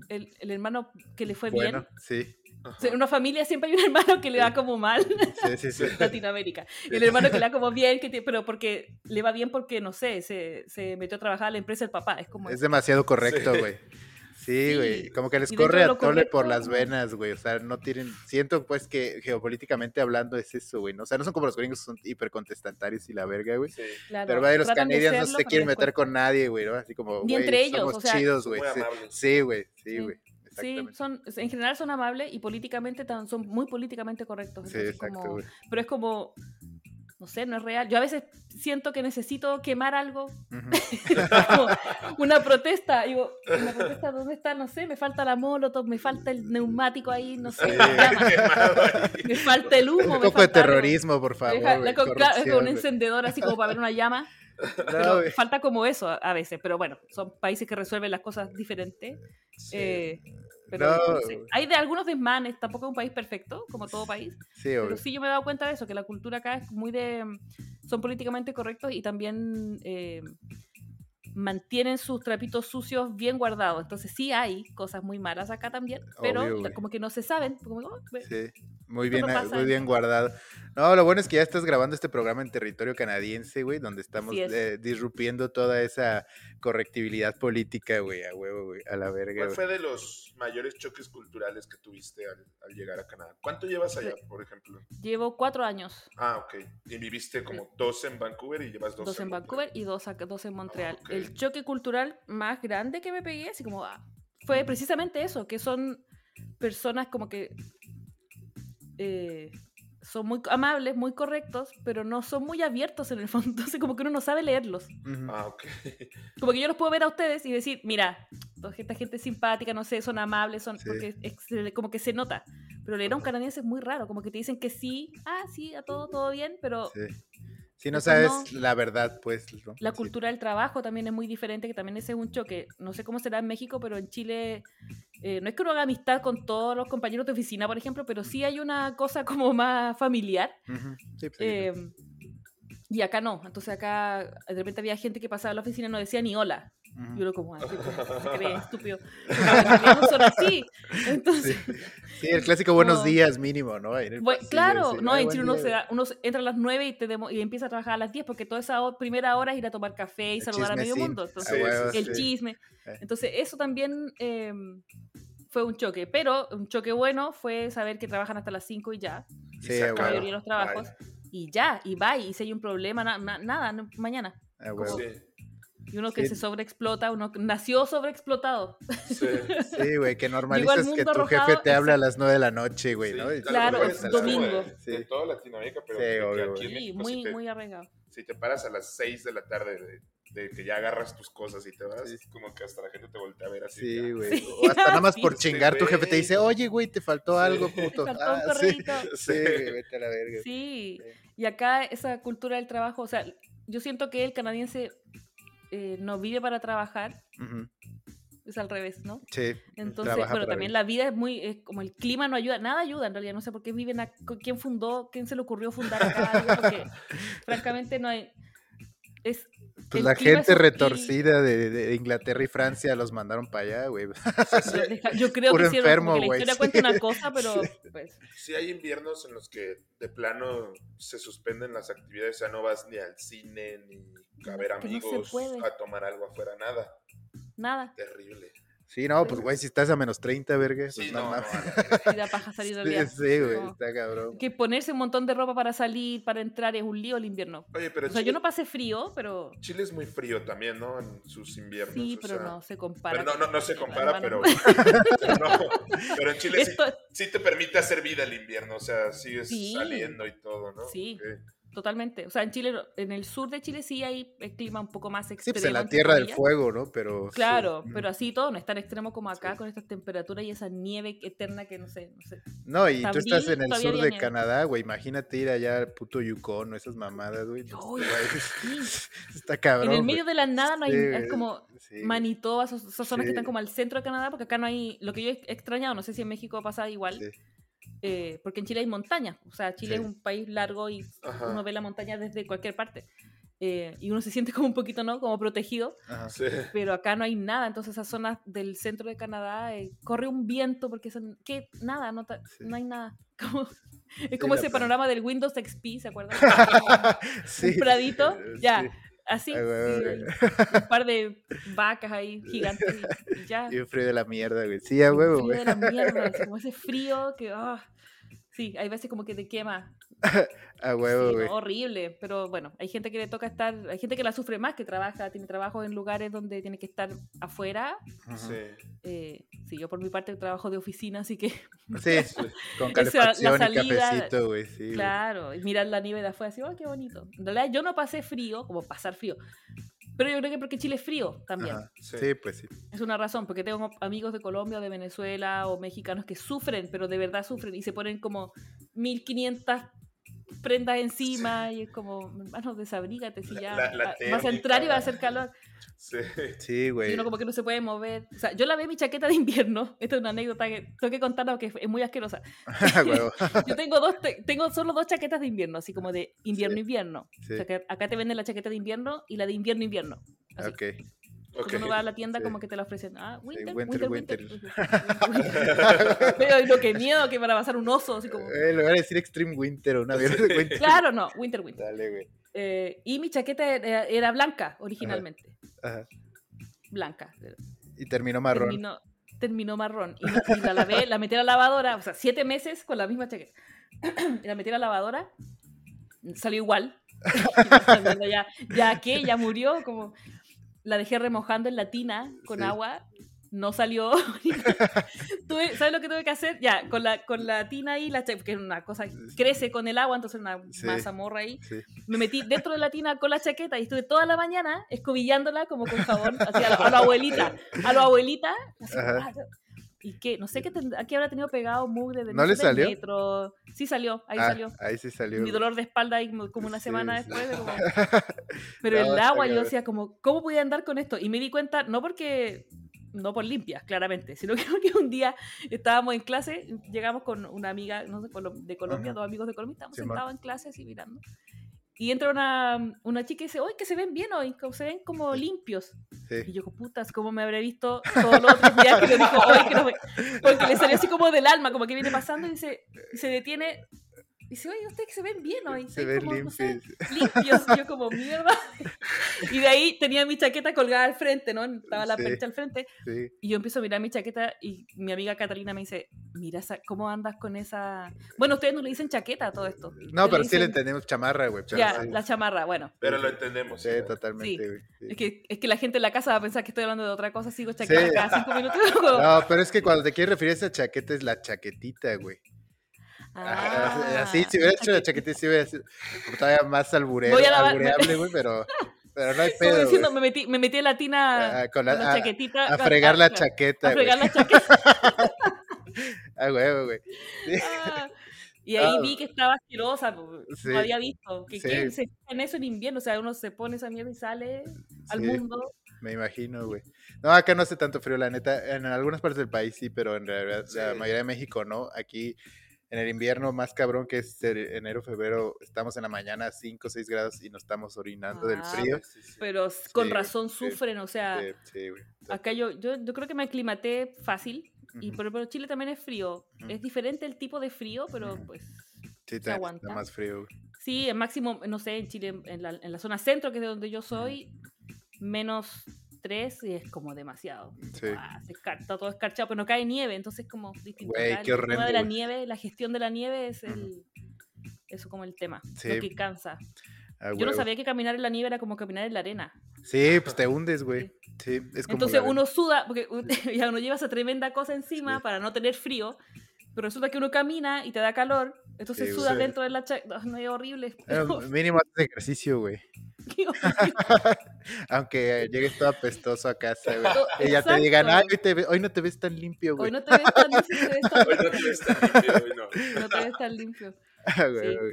el, el hermano que le fue Bueno, bien. sí, En una familia siempre hay un hermano que le va como mal. sí, sí, sí. Latinoamérica. El hermano que le da como bien, que tiene- pero porque le va bien porque, no sé, se, se metió a trabajar a la empresa del papá. Es como... Es demasiado correcto, Sí. güey. Sí, güey. Como que les Y corre a tole por las venas, güey. O sea, no tienen. Siento, pues, que geopolíticamente hablando es eso, güey. ¿no? O sea, no son como los gringos, son hipercontestatarios y la verga, güey. Sí. claro, Pero, güey, los tratan de canadiens no se quieren meter con nadie, güey, ¿no? Así como. Ni güey, entre ellos, somos o sea, chidos, güey. Sí, amables. Sí, güey. Sí, Sí. son, en general son amables y políticamente tan- son muy políticamente correctos. Sí, exacto, como- pero es como, no sé, no es real. Yo a veces siento que necesito quemar algo, Ujú. como una protesta. Digo, ¿una protesta dónde está? No sé, me falta la molotov, me falta el neumático ahí, no sé. Sí. ahí. Me falta el humo. Un me poco de falta algo. terrorismo, por favor. Deja- la claro, es un encendedor así como para ver una llama. Pero falta como eso a, a veces. Pero bueno, son países que resuelven las cosas diferentes. Sí. eh, pero No. no sé. hay de algunos desmanes, tampoco es un país perfecto, como todo país. Sí, Pero sí yo me he dado cuenta de eso, que la cultura acá es muy de... Son políticamente correctos y también eh, mantienen sus trapitos sucios bien guardados. Entonces sí hay cosas muy malas acá también, pero Obvio, como que no se saben. Como, oh, Sí, muy bien, no ah, muy en- bien guardado. No, lo bueno es que ya estás grabando este programa en territorio canadiense, güey, donde estamos es. eh, disrumpiendo toda esa correctividad política, güey, a huevo, güey, a la verga. ¿Cuál fue de los mayores choques culturales que tuviste al, al llegar a Canadá? ¿Cuánto llevas allá, por ejemplo? Llevo cuatro años. Ah, ok. Y viviste como dos en Vancouver y llevas dos, Dos, en Montreal. Vancouver y dos, acá- dos en Montreal. El choque cultural más grande que me pegué, así como, ah, fue precisamente eso, que son personas como que eh, son muy amables, muy correctos, pero no son muy abiertos en el fondo, entonces como que uno no sabe leerlos. Ah, ok. Como que yo los puedo ver a ustedes y decir, mira, toda esta gente es simpática, no sé, son amables, son Sí. porque es- como que se nota. Pero leer a un canadiense es muy raro, como que te dicen que sí, ah, sí, a todo, todo bien, pero Sí. Si no sabes la verdad, pues. ¿no? La Sí. cultura del trabajo también es muy diferente, que también ese es un choque. No sé cómo será en México, pero en Chile eh, no es que uno haga amistad con todos los compañeros de oficina, por ejemplo, pero sí hay una cosa como más familiar. Ujú, sí, pues, eh, y acá no. Entonces acá de repente había gente que pasaba a la oficina y no decía ni hola. Y uno como, "Ay, ¿cómo se cree estúpido. No son así. Entonces, Sí, el clásico buenos No. días mínimo, ¿no? Ahí en el Bue- pasillo, claro, sí, no, "Ay, en Chile uno, día". se da- uno entra a las 9 y, te demo- y empieza a trabajar a las 10 porque toda esa primera hora es ir a tomar café y El saludar a medio chismecín. mundo. Entonces, Sí, huevo, sí, el sí. chisme. Eh. Entonces, eso también eh, fue un choque. Pero un choque bueno fue saber que trabajan hasta las 5 y ya. Y Sí, La acaba. mayoría de los trabajos. Bye. Y ya, y bye. Y si hay un problema, na- na- nada, no- mañana. Ah, huevo. Sí, Y uno que Sí. se sobreexplota, uno que nació sobreexplotado. sí. Sí, güey, que normalizas que tu jefe te habla a las 9 de la noche, güey, Sí, ¿no? Y- Claro, es domingo. De, Sí. de toda Latinoamérica, pero Sí, que- que obvio, aquí obvio. en Sí, México, muy, si, te, muy arraigado. si te paras a las 6 de la tarde de, de que ya agarras tus cosas y te vas, Sí. como que hasta la gente te voltea a ver así. Sí, ya. güey. Sí. O hasta nada más Sí. por chingar, tu jefe te dice, oye, güey, te faltó Sí. algo, Te puto. faltó un Ah, sí. Sí, vete a la verga. Sí, Sí. y acá esa cultura del trabajo, o sea, yo siento que el canadiense eh, no vive para trabajar, es al revés, ¿no? Sí. Entonces, bueno, también vivir. la vida es muy, es como el clima no ayuda, nada ayuda en realidad, no sé por qué viven, acá, quién fundó, quién se le ocurrió fundar acá, porque francamente no hay, es... Pues la gente retorcida de, de Inglaterra y Francia los mandaron para allá, güey. Yo creo Puro que enfermo, que la güey, historia sí. cuenta una cosa, pero pues, Sí hay inviernos en los que de plano se suspenden las actividades, o sea, no vas ni al cine, ni a ver no amigos, puede. a tomar algo afuera, nada. nada, Terrible. Sí, no, pues, güey, si estás a menos 30, verga. Pues, Sí, no, no, verga. y da paja salir del Sí, día. sí, güey, No. está cabrón. Que ponerse un montón de ropa para salir, para entrar, es un lío el invierno. Oye, pero O sea, Chile, yo no pasé frío, pero Chile es muy frío también, ¿no? En sus inviernos. sí, o pero sea, no se compara. Pero no, no, no se compara, pero, pero no, pero en Chile sí, Esto, sí te permite hacer vida el invierno, o sea, sigues Sí. saliendo y todo, ¿no? Sí. Ok. Totalmente. O sea, en Chile, en el sur de Chile sí hay el clima un poco más Sí, extremo. pues en la tierra del fuego, ¿no? Pero. Claro, sí. pero así todo no es tan extremo como acá Sí. con estas temperaturas y esa nieve eterna que no sé, no sé. No, y tú estás en el sur de nieve. Canadá, güey. Imagínate ir allá al puto Yukon o esas mamadas, güey. no, sí. Está cabrón. en el güey. medio de la nada no hay, Sí, es como sí. Manitoba, esas, esas zonas que Sí. están como al centro de Canadá, porque acá no hay, lo que yo he extrañado, no sé si en México pasa igual, Sí. Eh, porque en Chile hay montañas, o sea, Chile Sí. es un país largo y Ajá. uno ve la montaña desde cualquier parte. eh, y uno se siente como un poquito, ¿no? Como protegido, Ajá. Sí. pero acá no hay nada, entonces esas zonas del centro de Canadá eh, corre un viento porque son, ¿qué? Nada, no, ta- Sí. no hay nada. Como- es como ese panorama del Windows XP, ¿se acuerdan? Sí, un pradito, eh, ya, sí. Así, Ay, güey, un par de vacas ahí gigantes y, y ya. Y un frío de la mierda, güey. Sí, a huevo, frío güey. de la mierda, como ese frío que, ah, sí, hay veces como que te quema. A huevo, Sí, güey. no, horrible, pero bueno, hay gente que le toca estar, hay gente que la sufre más, que trabaja, tiene trabajo en lugares donde tiene que estar afuera. Sí. Eh, sí, yo por mi parte trabajo de oficina, así que Sí, con Esa, la calefacción y salida, cafecito, güey. Sí, claro, y mirar la nieve de afuera, así, oh, qué bonito. En realidad yo no pasé frío, como pasar frío, pero yo creo que porque Chile es frío también. Ajá. Sí. Sí, pues sí. Es una razón, porque tengo amigos de Colombia, o de Venezuela o mexicanos que sufren, pero de verdad sufren y se ponen como 1500 prendas encima y es como, hermano, desabrígate si La- ya la- la va- vas a entrar y va a hacer calor. Sí. Sí, Y güey. uno como que no se puede mover. O sea, yo lavé mi chaqueta de invierno. Esta es una anécdota que tengo que contarla porque es muy asquerosa. A huevo. Yo tengo dos, te- tengo solo dos chaquetas de invierno, así como de invierno-invierno. Sí. O sea, que acá te venden la chaqueta de invierno y la de invierno-invierno. Ok. Ok. Cuando uno va a la tienda, Sí. como que te la ofrecen. Ah, winter, winter, winter, winter. winter. Pero qué miedo que van a pasar un oso, así como. Eh, a decir Extreme Winter o una de Winter. Claro, no, winter, winter. Dale, güey. Eh, y mi chaqueta era, era blanca originalmente. Ajá. Blanca. Y terminó marrón. Terminó, terminó marrón. Y la lavé, la metí a la lavadora, o sea, siete meses con la misma chaqueta. y la metí a la lavadora, salió igual. ya, ya que, ya murió, como la dejé remojando en la tina con Sí. agua. No salió. Tuve- ¿Sabes lo que tuve que hacer? Ya, con la, con la tina ahí, la porque es una cosa que crece con el agua, entonces una Sí. masa morra ahí. Sí. Me metí dentro de la tina con la chaqueta y estuve toda la mañana escobillándola como con jabón, así a la, a la abuelita, a la abuelita. así y que no sé qué, a qué habrá tenido pegado mugre de ¿No le salió? metro. Sí salió, ahí Ah, salió. Ahí sí salió. Mi dolor de espalda ahí como una Sí, semana sí. después. de como- Pero No, el agua, yo decía como, ¿cómo podía andar con esto? Y me di cuenta, no porque, no por limpias, claramente, sino que un día estábamos en clase, llegamos con una amiga no sé, de Colombia, Ajá. dos amigos de Colombia, estábamos Simón. sentados en clase así mirando. Y entra una, una chica y dice, ¡Uy, que se ven bien hoy! Se ven como limpios. Y yo, putas, ¿cómo me habré visto todos los otros días que lo dijo hoy? Que no me-". Porque le salió así como del alma, como que viene pasando y se, y se detiene. Y dice, oye, ustedes que se ven bien hoy. Se ven no sé, limpios. limpios. Yo como, mierda. Y de ahí tenía mi chaqueta colgada al frente, ¿no? Estaba la Sí. percha al frente. Sí. Y yo empiezo a mirar mi chaqueta y mi amiga Catalina me dice, mira, esa- ¿cómo andas con esa...? Bueno, ustedes no le dicen chaqueta a todo esto. No, pero sí le dicen, entendemos chamarra, güey. Ya, sí. la chamarra, bueno. Pero lo entendemos. Sí, ¿no? totalmente, güey. sí. Es que, es que la gente en la casa va a pensar que estoy hablando de otra cosa, sigo chaqueta Sí. cada cinco minutos. No, pero es que cuando te quieres referir a esa chaqueta es la chaquetita, güey. Ah, Así, si hubiera hecho la chaquetita, sí hubiera sido todavía más alburero, albureable, güey, pero, pero no hay pedo, diciendo, me metí, me metí en la tina Ah, con con la- la, a- chaquetita. A fregar la chaqueta, A fregar la chaqueta. Ah, güey, güey. Sí. Ah, Y ahí Ah. vi que estaba asquerosa, po, Sí. no había visto. Que Sí. ¿quién se en eso en invierno? O sea, uno se pone esa mierda y sale al mundo. Me imagino, güey. No, acá no hace tanto frío, la neta. En algunas partes del país sí, pero en realidad la mayoría de México no. Aquí en el invierno más cabrón que es enero, febrero, estamos en la mañana a 5 o 6 grados y nos estamos orinando del Ah, frío. Sí, sí. Pero con Sí, razón sí, sufren, o sea, Sí, sí, güey. acá yo, yo, yo creo que me aclimaté fácil. Y pero, pero Chile también es frío. Es diferente el tipo de frío, pero pues Sí, se está, aguanta. está más frío. Sí, el máximo, no sé, en Chile, en la, en la zona centro, que es de donde yo soy, menos 3 y es como demasiado. Sí. Ah, se está todo escarchado, pero no cae nieve, entonces como distinto. Qué el tema de la nieve, la gestión de la nieve es el... Eso como el tema, Sí. lo que cansa. Ah, Yo no sabía que caminar en la nieve era como caminar en la arena. Sí, pues te hundes, güey. Sí, es como Entonces uno suda, porque ya uno lleva esa tremenda cosa encima para no tener frío, pero resulta que uno camina y te da calor, entonces Sí, suda güey. dentro de la... cha- No, es horrible. Mínimo haces ejercicio, güey. Aunque llegues todo apestoso a casa, güey. No, Y ya te digan, ay, hoy, te ve- hoy no te ves tan limpio, güey. Hoy no te ves tan, no te ves tan- Hoy no te ves tan limpio, hoy no. no te ves tan limpio. Ah, güey, Sí. güey.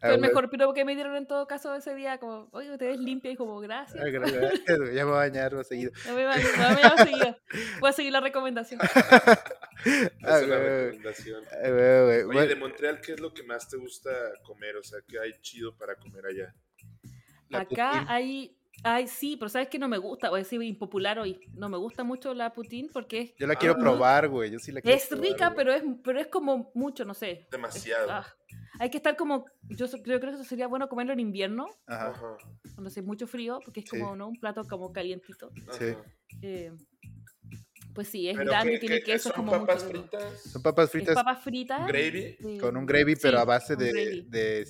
Fue el mejor piropo que me dieron en todo caso ese día, como, oye, te ves limpia, y como, gracias. Ya me voy a bañar más seguido. No me va- no me va a seguir. Voy a seguir la recomendación. Ah, Es güey. recomendación. Güey. Oye, de Montreal, ¿qué es lo que más te gusta comer? O sea, ¿qué hay chido para comer allá? La Acá Putin. hay, hay, sí, pero sabes que no me gusta, voy a decir impopular hoy. No me gusta mucho la poutine porque es, Yo la quiero Ah. probar, güey. Yo sí la quiero es probar, rica, pero es, pero es como mucho, no sé. Es- Demasiado. ah, hay que estar como, yo, so- yo creo que eso sería bueno comerlo en invierno, Ajá. Cuando hace mucho frío, porque es Sí. como, ¿no? Un plato como calientito. Sí. Eh, pues sí, es Pero grande, ¿qué- tiene queso, ¿Son como papas mucho. fritas? Son papas fritas papas fritas. ¿Gravy? con un gravy, sí, pero a base de, de de,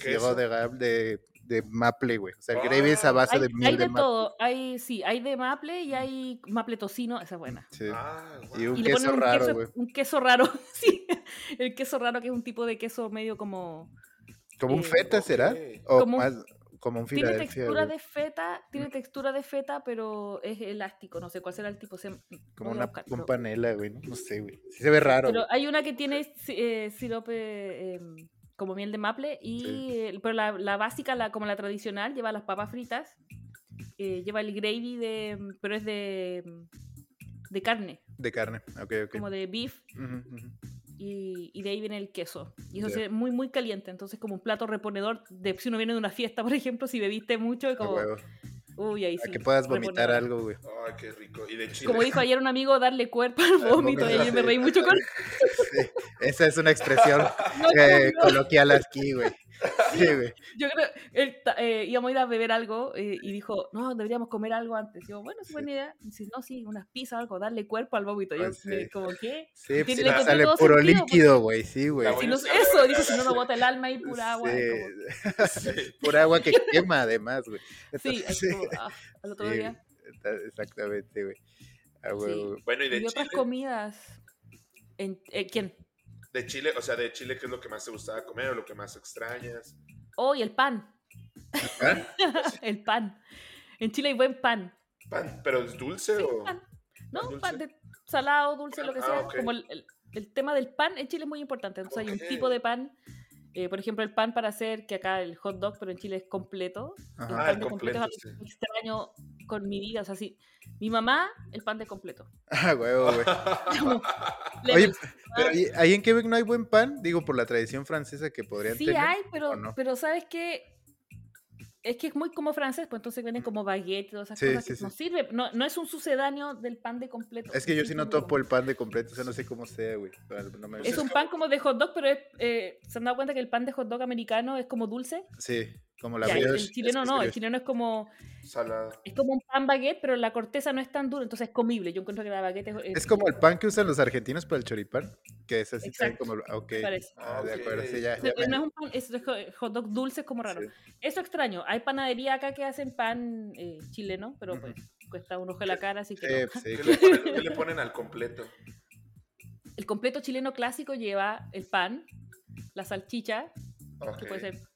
de, de maple, güey. O sea, el Ah, gravy es a base Hay, de hay miel de de maple. todo, hay, sí, hay de maple y hay maple tocino, esa es buena. Sí. Ah, Y un Y le queso ponen un raro, güey. un queso raro, sí, el queso raro que es un tipo de queso medio como, ¿Como un eh, feta será? O Como un- más, como un tiene textura de feta, tiene textura de feta, pero es elástico, no sé cuál será el tipo, se, Como una buscar, un pero- panela, güey. No, No sé, güey. Sí se ve raro, Pero hay una que tiene eh, sirope em, como miel de maple, y, Sí. pero la, la básica, la, como la tradicional, lleva las papas fritas, eh, lleva el gravy, de, em, pero es de, em, de carne, De carne. Ok, ok. como de beef, y, y de ahí viene el queso. Y eso ve muy, muy caliente, entonces como un plato reponedor, de si uno viene de una fiesta, por ejemplo, si bebiste mucho, A como, huevo. uy, ahí A sí. que puedas vomitar reponedor. algo, güey. Ay, qué rico. Y de chile. Como dijo ayer un amigo, darle cuerpo al vómito, y yo me reí mucho con Sí, esa es una expresión No, eh, no. coloquial aquí, güey. Sí, güey. Yo creo, él eh, íbamos a ir a beber algo eh, y dijo, no, deberíamos comer algo antes. Yo, bueno, es buena idea. Y dice, no, sí, unas pizzas o algo, darle cuerpo al vómito. Yo, sí. como, ¿qué? Sí, pues si le sale puro sentido, líquido, güey. Sí, güey. Si no, eso, dice, si no, no bota el alma y pura agua. Sí. es como- Sí. Pura agua que quema, además, güey. sí, como, ah, al otro sí, día. Exactamente, güey. Ah. Bueno, y de Y otras comidas. En, eh, ¿Quién? De Chile, o sea, de Chile, ¿qué es lo que más te gustaba comer o lo que más extrañas? Oh, y el pan. ¿Pan? el pan. En Chile hay buen pan. ¿Pan? ¿Pero es dulce Sí, o...? pan. No, ¿Pan pan de salado, dulce, lo que Ah, sea. Como el, el- el tema del pan en Chile es muy importante. Entonces hay un tipo de pan. eh, por ejemplo, el pan para hacer, que acá el hot dog, pero en Chile es completo. Ajá. El Ah, pan el de completo, completo, es algo que extraño con mi vida. O sea, sí. Mi mamá, el pan de completo. Ah, huevo, güey. Oye, pero ¿y- ahí en Quebec no hay buen pan, digo, por la tradición francesa que podrían Sí tener. hay, pero, ¿o no? pero ¿sabes qué? Es que es muy como francés, pues entonces vienen como baguettes, todas esas Sí, cosas sí, que sí. no sirve. No, no es un sucedáneo del pan de completo. Es que yo sí no topo el pan de completo, o sea, no sé cómo sea, güey. No me- Es un pan como de hot dog, pero es, eh, ¿se han dado cuenta que el pan de hot dog americano es como dulce? Sí, como la Ya, el- brioche, el chileno no, el chileno es como, Salado. es como un pan baguette, pero la corteza no es tan dura, entonces es comible. Yo encuentro que la baguette es... Es como el pan que usan los argentinos para el choripán, que es así Exacto, como... Ok, ah, de acuerdo, sí, ya, ya me- no es un pan, es es hot dog dulce, es como raro. sí. Eso extraño. Hay panadería acá que hacen pan eh, chileno, pero pues cuesta un ojo de la cara, así que Sí, no. pues, sí, ¿Qué le, ponen, qué le ponen al completo? El completo chileno clásico lleva el pan, la salchicha, que puede ser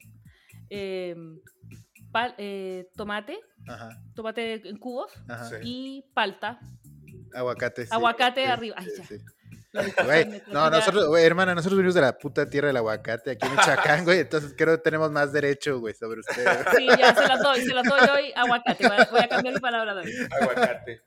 eh, pal- eh, tomate, Ajá, tomate en cubos ajá. Y palta. Aguacate. sí, Aguacate sí, arriba. Ay, sí, ya. sí. La Güey, discusión de- no, nosotros, güey, hermana, nosotros venimos de la puta tierra del aguacate aquí en Michoacán, güey, entonces creo que tenemos más derecho, güey, sobre ustedes. Sí, ya se las doy, se las doy hoy aguacate. Voy a- cambiar mi palabra también. Aguacate.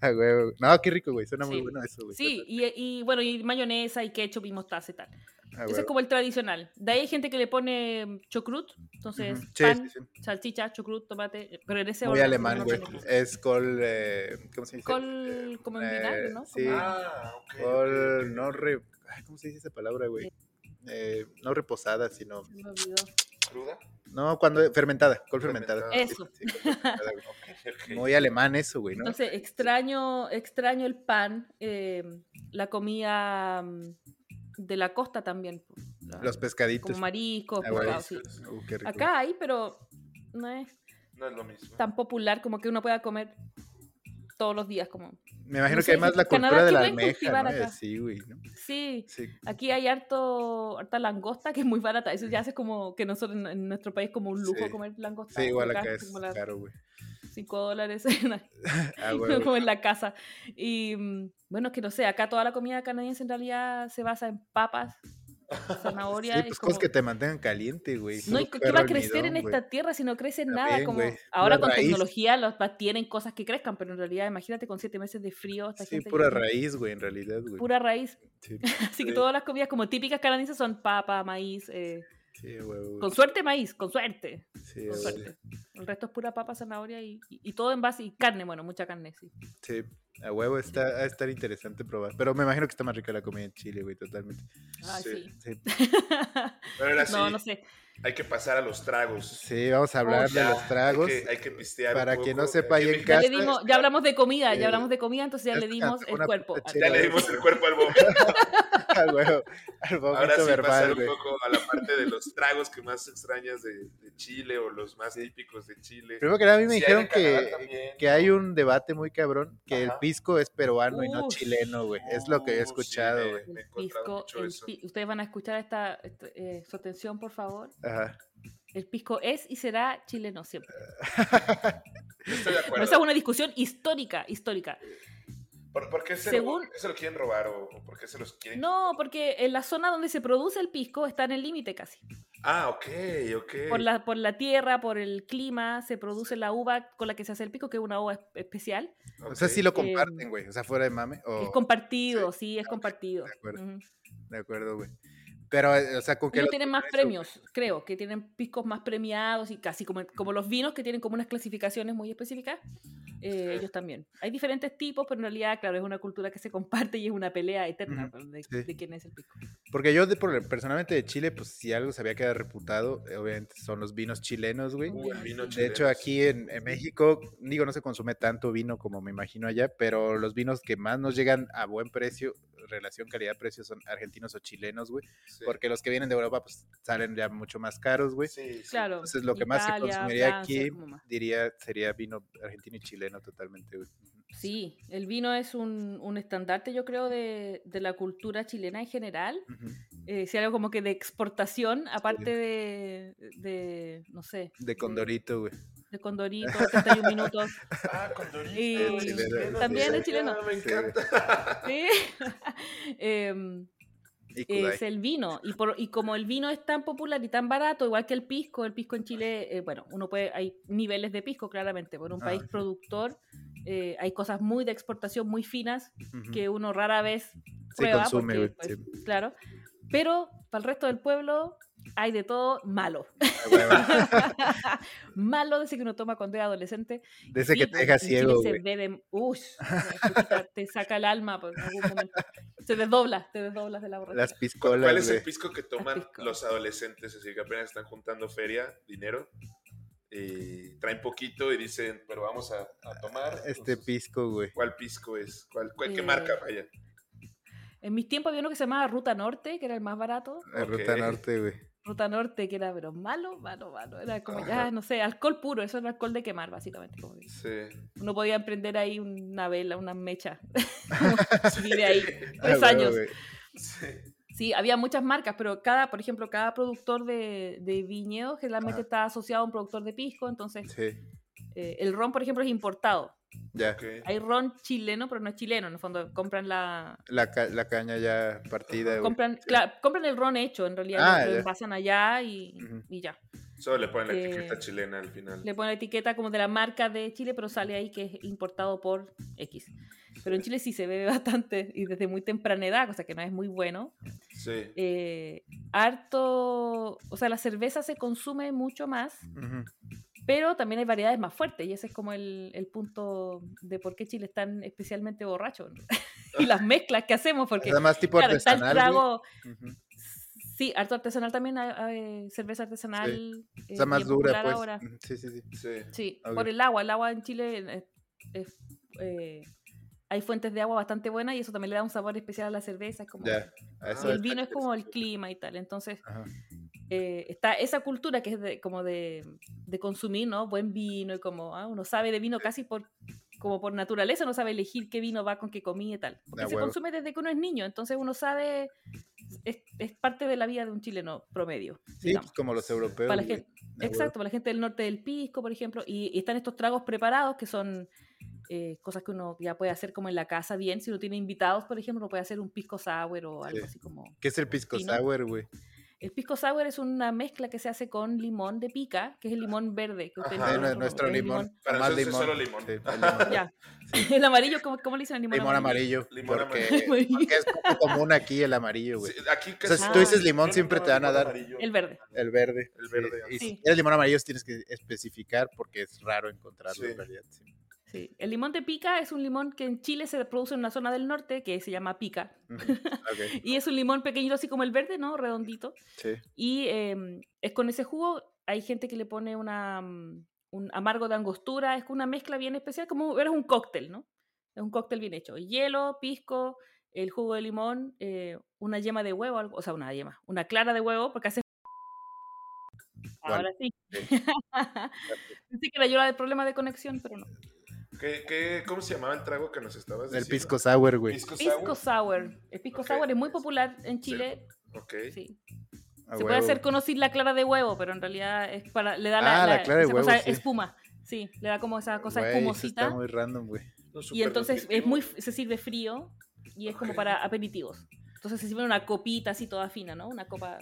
Ah, güey, no, qué rico, güey, suena muy bueno eso, güey. Sí, y, y bueno, y mayonesa y ketchup y mostaza y tal. Ah, Ese es como el tradicional. De ahí hay gente que le pone chocrut, entonces. Sí, pan, sí, sí. salchicha, chocrut, tomate, pero en ese Muy orden, alemán, güey. Es col, eh, ¿cómo se dice? Col como en vinagre, Eh, ¿no? sí. Ah, ok. Col, ok, ok. no re... ay, ¿Cómo se dice esa palabra, güey? Eh, no reposada, sino... Se me olvidó. ¿Cruda? No, cuando... Fermentada, col fermentada. Fermentada. Eso. Sí, fermentada. Muy alemán eso, güey, ¿no? Entonces, extraño, extraño el pan, eh, la comida mm, de la costa también. la- Los pescaditos. como mariscos, Ah, pescado, sí. Uh. Acá hay, pero no es No es lo mismo. tan popular como que uno pueda comer todos los días. Como... Me imagino no que sé, hay más la Canadá, cultura de ¿qué la almeja. Sí, güey, ¿no? Sí, Sí. aquí hay harto, harta langosta que es muy barata. Eso ya hace como que nosotros en, en nuestro país como un lujo Sí. comer langosta. Sí, igual acá acá es como la- caro, güey. 5 dólares Ah, güey, como en la casa. Y mm, bueno, que no sé, acá toda la comida canadiense en realidad se basa en papas, zanahoria. Sí, es pues como- cosas que te mantengan caliente, güey. No, ¿qué va a crecer en almidón, esta tierra si no crece nada? También, Como güey, ahora pura con raíz. tecnología los tienen cosas que crezcan, pero en realidad imagínate con siete meses de frío, esta Sí, gente pura que- raíz, güey, en realidad, güey. pura raíz. Sí, Así que todas las comidas como típicas canadienses son papa, maíz, eh, con suerte maíz, con suerte, Sí, con güey. suerte. El resto es pura papa, zanahoria y, y- y todo en base, y carne, bueno, mucha carne, sí. Sí, a huevo está, a estar interesante probar. Pero me imagino que está más rica la comida en Chile, güey, totalmente. Ay, Sí. sí. Sí, Pero ahora sí, no, no sé. Hay que pasar a los tragos. sí vamos a hablar de los tragos. Hay que, hay que pistear un Para quien no sepa, ahí en Aquí Ya, le casa- dimos, ya hablamos de comida, Eh, ya hablamos de comida, entonces ya le que dimos el cuerpo. chela. Ya le dimos el cuerpo al vómito. A huevo, al vómito Ahora sí pasar verbal, un güey. poco a la parte de los tragos que más extrañas de, de Chile o los más típicos de Chile. Primero que nada, a mí me dijeron que, también, que hay un debate muy cabrón, que el pisco es peruano y no chileno, güey. Es lo que he sí, escuchado, me- güey. me he El encontrado pisco, mucho el ustedes van a escuchar esta, esta- eh, su atención, por favor. Ajá. El pisco es y será chileno siempre. Estoy de acuerdo. Esa es una discusión histórica, histórica. ¿Por, por qué se, Según- lo, se lo quieren robar o, o por qué se los quieren? No, porque en la zona donde se produce el pisco está en el límite casi. Ah, ok, ok. Por la, por la tierra, por el clima, se produce la uva con la que se hace el pisco, que es una uva es- especial. O sea, sí lo Em, comparten, güey. O sea, fuera de mame. o- Es compartido, sí, es compartido. de acuerdo. De acuerdo, güey. Pero, eh, o sea, con que Ellos lo tienen más premios, creo, que tienen piscos más premiados y casi como, como los vinos que tienen como unas clasificaciones muy específicas, eh, ellos también. Hay diferentes tipos, pero en realidad, claro, es una cultura que se comparte y es una pelea eterna Ujú, de, sí. de quién es el pisco. Porque yo, de, por- personalmente de Chile, pues si algo se había quedado reputado, eh, obviamente son los vinos chilenos, güey. El vino De hecho, aquí en, en México, digo, no se consume tanto vino como me imagino allá, pero los vinos que más nos llegan a buen precio, relación calidad-precio, son argentinos o chilenos, güey. sí. Porque los que vienen de Europa, pues salen ya mucho más caros, güey. Sí, sí. Claro. Entonces, lo que más se consumiría Francia, aquí, diría, sería vino argentino y chileno totalmente, güey. Sí, el vino es un, un estandarte, yo creo, de, de la cultura chilena en general. Eh, si algo como que de exportación, aparte de, de, no sé, De Condorito, güey. De Condorito, 31 minutos. Ah, Condorito. Y el chileno, también sí. es chileno. Ah, me Sí. encanta. ¿sí? Em, es el vino. Y, por, y como el vino es tan popular y tan barato, igual que el pisco, el pisco en Chile, eh, bueno, uno puede, hay niveles de pisco, claramente. Por un Ah, país sí. productor, eh, hay cosas muy de exportación, muy finas, que uno rara vez Sí, prueba. consume, porque, pues, Claro. Pero para el resto del pueblo hay de todo malo. Malo de ese que uno toma cuando es adolescente. De ese que te deja ciego, se bebe, uy, te, saca el alma por algún momento. Se desdobla, te desdoblas de la borrachera. Las ¿Cuál piscolas, es el pisco que toman pisco. los adolescentes? Así que apenas están juntando feria, dinero, y traen poquito y dicen, pero vamos a, a tomar. Este Entonces, pisco, güey. ¿Cuál pisco es? ¿Cuál, cuál- ¿Qué Eh, marca? Vaya. En mis tiempos había uno que se llamaba Ruta Norte, que era el más barato. La ruta norte, güey. Ruta Norte, que era, pero malo, malo, malo. Era como Ajá. ya, no sé, alcohol puro, eso era alcohol de quemar, básicamente. Como que Sí. uno podía emprender ahí una vela, una mecha. Vive ahí Ah, tres años. sí. Sí, había muchas marcas, pero cada, por ejemplo, cada productor de, de viñedo generalmente Ajá. está asociado a un productor de pisco, entonces Sí, eh, el ron, por ejemplo, es importado. Ya. Ok. Hay ron chileno, pero no es chileno, en el fondo compran la... La, ca- la caña ya partida. Compran, claro, compran el ron hecho, en realidad Ah, lo, envasan allá y, Ujú. y ya. Solo le ponen la Eh, etiqueta chilena al final. Le ponen la etiqueta como de la marca de Chile, pero sale ahí que es importado por X. Pero en Chile sí se bebe bastante y desde muy temprana edad, cosa que no es muy bueno. Sí. Eh, harto, o sea, la cerveza se consume mucho más, Ujú. Pero también hay variedades más fuertes y ese es como el, el punto de por qué Chile es tan especialmente borracho. y las mezclas que hacemos, porque Además, tipo claro, está el artesanal, sí, harto artesanal también, hay, hay cerveza artesanal. eh, Está más dura, pues. ahora. Sí, sí, sí. Sí. Sí, por el agua. El agua en Chile es- es, eh, hay fuentes de agua bastante buenas y eso también le da un sabor especial a la cerveza. es como- eso y el vino es como el clima y tal. Entonces Ajá. Eh, está esa cultura que es de, como de, de consumir, ¿no? Buen vino y como ah, uno sabe de vino casi por como por naturaleza, uno sabe elegir qué vino va con qué comida y tal. Porque se huevo. consume desde que uno es niño, entonces uno sabe, es, es parte de la vida de un chileno promedio. Sí, digamos. como los europeos. Para la güey. gente, huevo. Exacto, para la gente del norte del pisco, por ejemplo, y, y están estos tragos preparados que son eh, cosas que uno ya puede hacer como en la casa bien. Si uno tiene invitados, por ejemplo, uno puede hacer un pisco sour o algo Sí. así como... ¿Qué es el pisco ¿no? sour, güey? El pisco sour es una mezcla que se hace con limón de pica, que es el limón verde. Que ustedes Ajá. otro- nuestro es limón. Para Más nosotros es limón. solo limón. Sí, el limón. Ya. El amarillo, ¿cómo, cómo le dicen al limón, Limón amarillo. Limón porque, amarillo. porque es poco común aquí el amarillo, güey. Sí, aquí O sea, si tú dices limón, no siempre te van a limón dar amarillo. El verde. el verde. El verde, sí. Y Sí. si quieres limón amarillo, tienes que especificar porque es raro encontrarlo Sí. en realidad. sí. Sí. El limón de pica es un limón que en Chile se produce en una zona del norte que se llama pica. Y es un limón pequeñito así como el verde, ¿no? Redondito. sí. Y em, es con ese jugo, hay gente que le pone una, mm, un amargo de angostura, es con una mezcla bien especial, como eres un cóctel, ¿no? Es un cóctel bien hecho. Hielo, pisco, el jugo de limón, eh, una yema de huevo, algo- o sea, una yema, una clara de huevo, porque hace... Ahora sí. Pensé que era yo la del problema de conexión, pero no. ¿Qué, qué, ¿Cómo se llamaba el trago que nos estabas El diciendo? pisco sour, güey. Pisco Pisco sour. El pisco Ok. sour es muy popular en Chile. Ok. Sí. A Se puede hacer conocir la clara de huevo, pero en realidad es para le da la, Ah, la clara de huevo, cosa sí. espuma. Sí, le da como esa cosa eso espumosita. Está muy random, güey. No, Y entonces es muy se sirve frío y es como Ok. para aperitivos. Entonces se sirve una copita así toda fina, ¿no? Una copa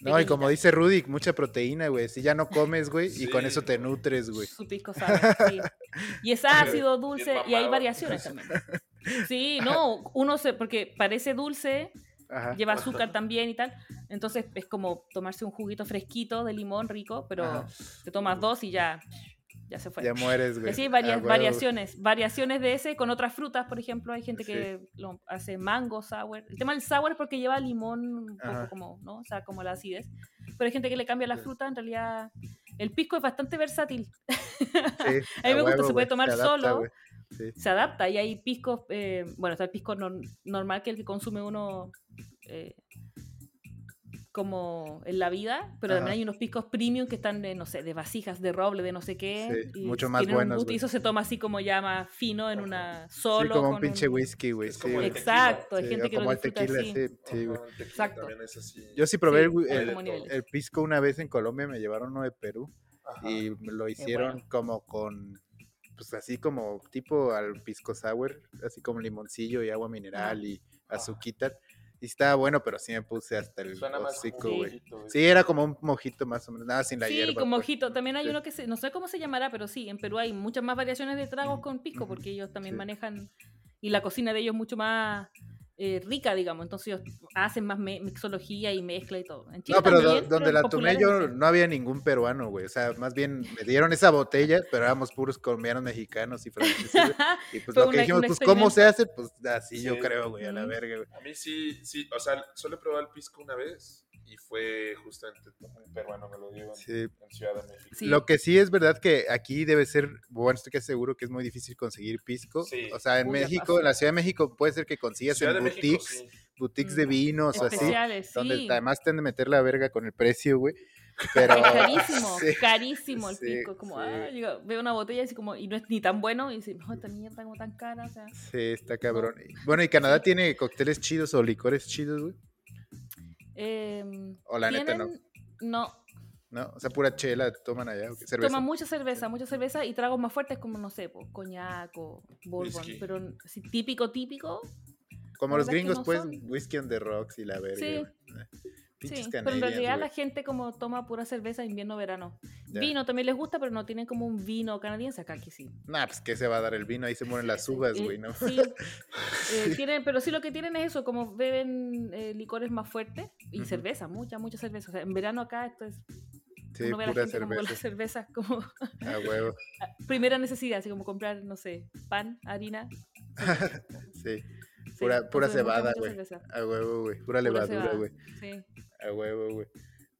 No, y como dice Rudy, mucha proteína, güey. Si ya no comes, güey, y con eso te nutres, güey. su pisco sour, sí. Y es ácido, dulce y hay variaciones también. Sí, no, uno se porque parece dulce, Ajá. lleva azúcar también y tal. Entonces es como tomarse un juguito fresquito de limón rico, pero Ajá. te tomas dos y ya ya se fue. Ya mueres, güey. A varias, huevo. variaciones, variaciones de ese con otras frutas, por ejemplo, hay gente Sí. que lo hace mango sour. El tema del sour es porque lleva limón un poco Ajá. como, ¿no? O sea, como la acidez. Pero hay gente que le cambia la fruta, en realidad el pisco es bastante versátil. Sí, A mí me gusta, huevo, se puede tomar adapta, solo. Sí. Se adapta y hay piscos, eh, bueno, está el pisco nor- normal que el que consume uno eh, como en la vida, pero también Ajá. hay unos piscos premium que están de, no sé, de vasijas de roble, de no sé qué. Sí, y mucho más un buenos, güey. Y eso se toma así como ya más fino en una solo. sí, como un pinche whisky, güey. Sí. Exacto, hay Sí, gente que como lo el disfruta tequila, así. sí, sí, güey. Ajá, el tequila Exacto. también es así. Yo sí probé Sí, el, el- el pisco una vez en Colombia, me llevaron uno de Perú Ajá. y lo hicieron bueno. como con, pues así como tipo al pisco sour, así como limoncillo y agua mineral y azuquita. Y estaba bueno, pero sí me puse hasta el Suena hocico, como güey. Sí, era como un mojito más o menos, nada sin la sí, hierba. con pues. mojito. También hay Sí. uno que se, no sé cómo se llamará, pero sí, en Perú hay muchas más variaciones de tragos con pisco, porque ellos también sí. manejan, y la cocina de ellos es mucho más eh, rica, digamos, entonces ellos hacen más me- mixología y mezcla y todo. En Chile No, pero también, donde pero la tomé yo no había ningún peruano, güey. O sea, más bien me dieron esa botella, pero éramos puros colombianos, mexicanos y franceses. Y pues lo que una- dijimos, pues, ¿cómo se hace? Pues así yo creo, güey, a la verga, güey. A mí sí, sí, o sea, solo he probado el pisco una vez y fue justamente un peruano me lo dio en, Sí. en Ciudad de México. Sí. Lo que sí es verdad que aquí debe ser, bueno, estoy casi seguro que es muy difícil conseguir pisco. Sí. O sea, en Uy, México, en la Ciudad de México puede ser que consigas Ciudad en boutiques, México, sí. boutiques de Mm. vinos o así, donde además te han de meter la verga con el precio, güey. Pero Es carísimo, Sí. carísimo el Sí, pisco. Como, sí. ah, digo, veo una botella así como, y no es ni tan bueno, y dice, no, esta mierda como tan cara, o sea. Sí, está cabrón. Bueno, ¿y Canadá tiene cócteles chidos o licores chidos, güey? Em, O la neta no. no, ¿No? O sea, pura chela toman allá, ¿o qué? cerveza. Toman mucha cerveza, mucha cerveza y tragos más fuertes como, no sé, pues, coñac o bourbon. Whisky. Pero así, típico, típico, Como los gringos, no pues, son- whisky on the rocks y la verga. Sí. Pinches sí. Pero en realidad la gente como toma pura cerveza invierno-verano. Vino también les gusta, pero no tienen como un vino canadiense acá que sí. Nah, pues, ¿qué se va a dar el vino? Ahí se mueren las uvas, Eh, güey, ¿no? Sí, Eh, tienen, pero sí lo que tienen es eso, como beben eh, licores más fuertes y cerveza, mucha, mucha cerveza. O sea, en verano acá esto es, Sí, uno ve a la pura gente como las cerveza. cervezas como A huevo. primera necesidad, así como comprar, no sé, pan, harina. Sí, Sí, Pura- pura consumen mucha, cebada, güey. a huevo, güey. Pura Pura levadura, güey. Sí. A huevo, güey.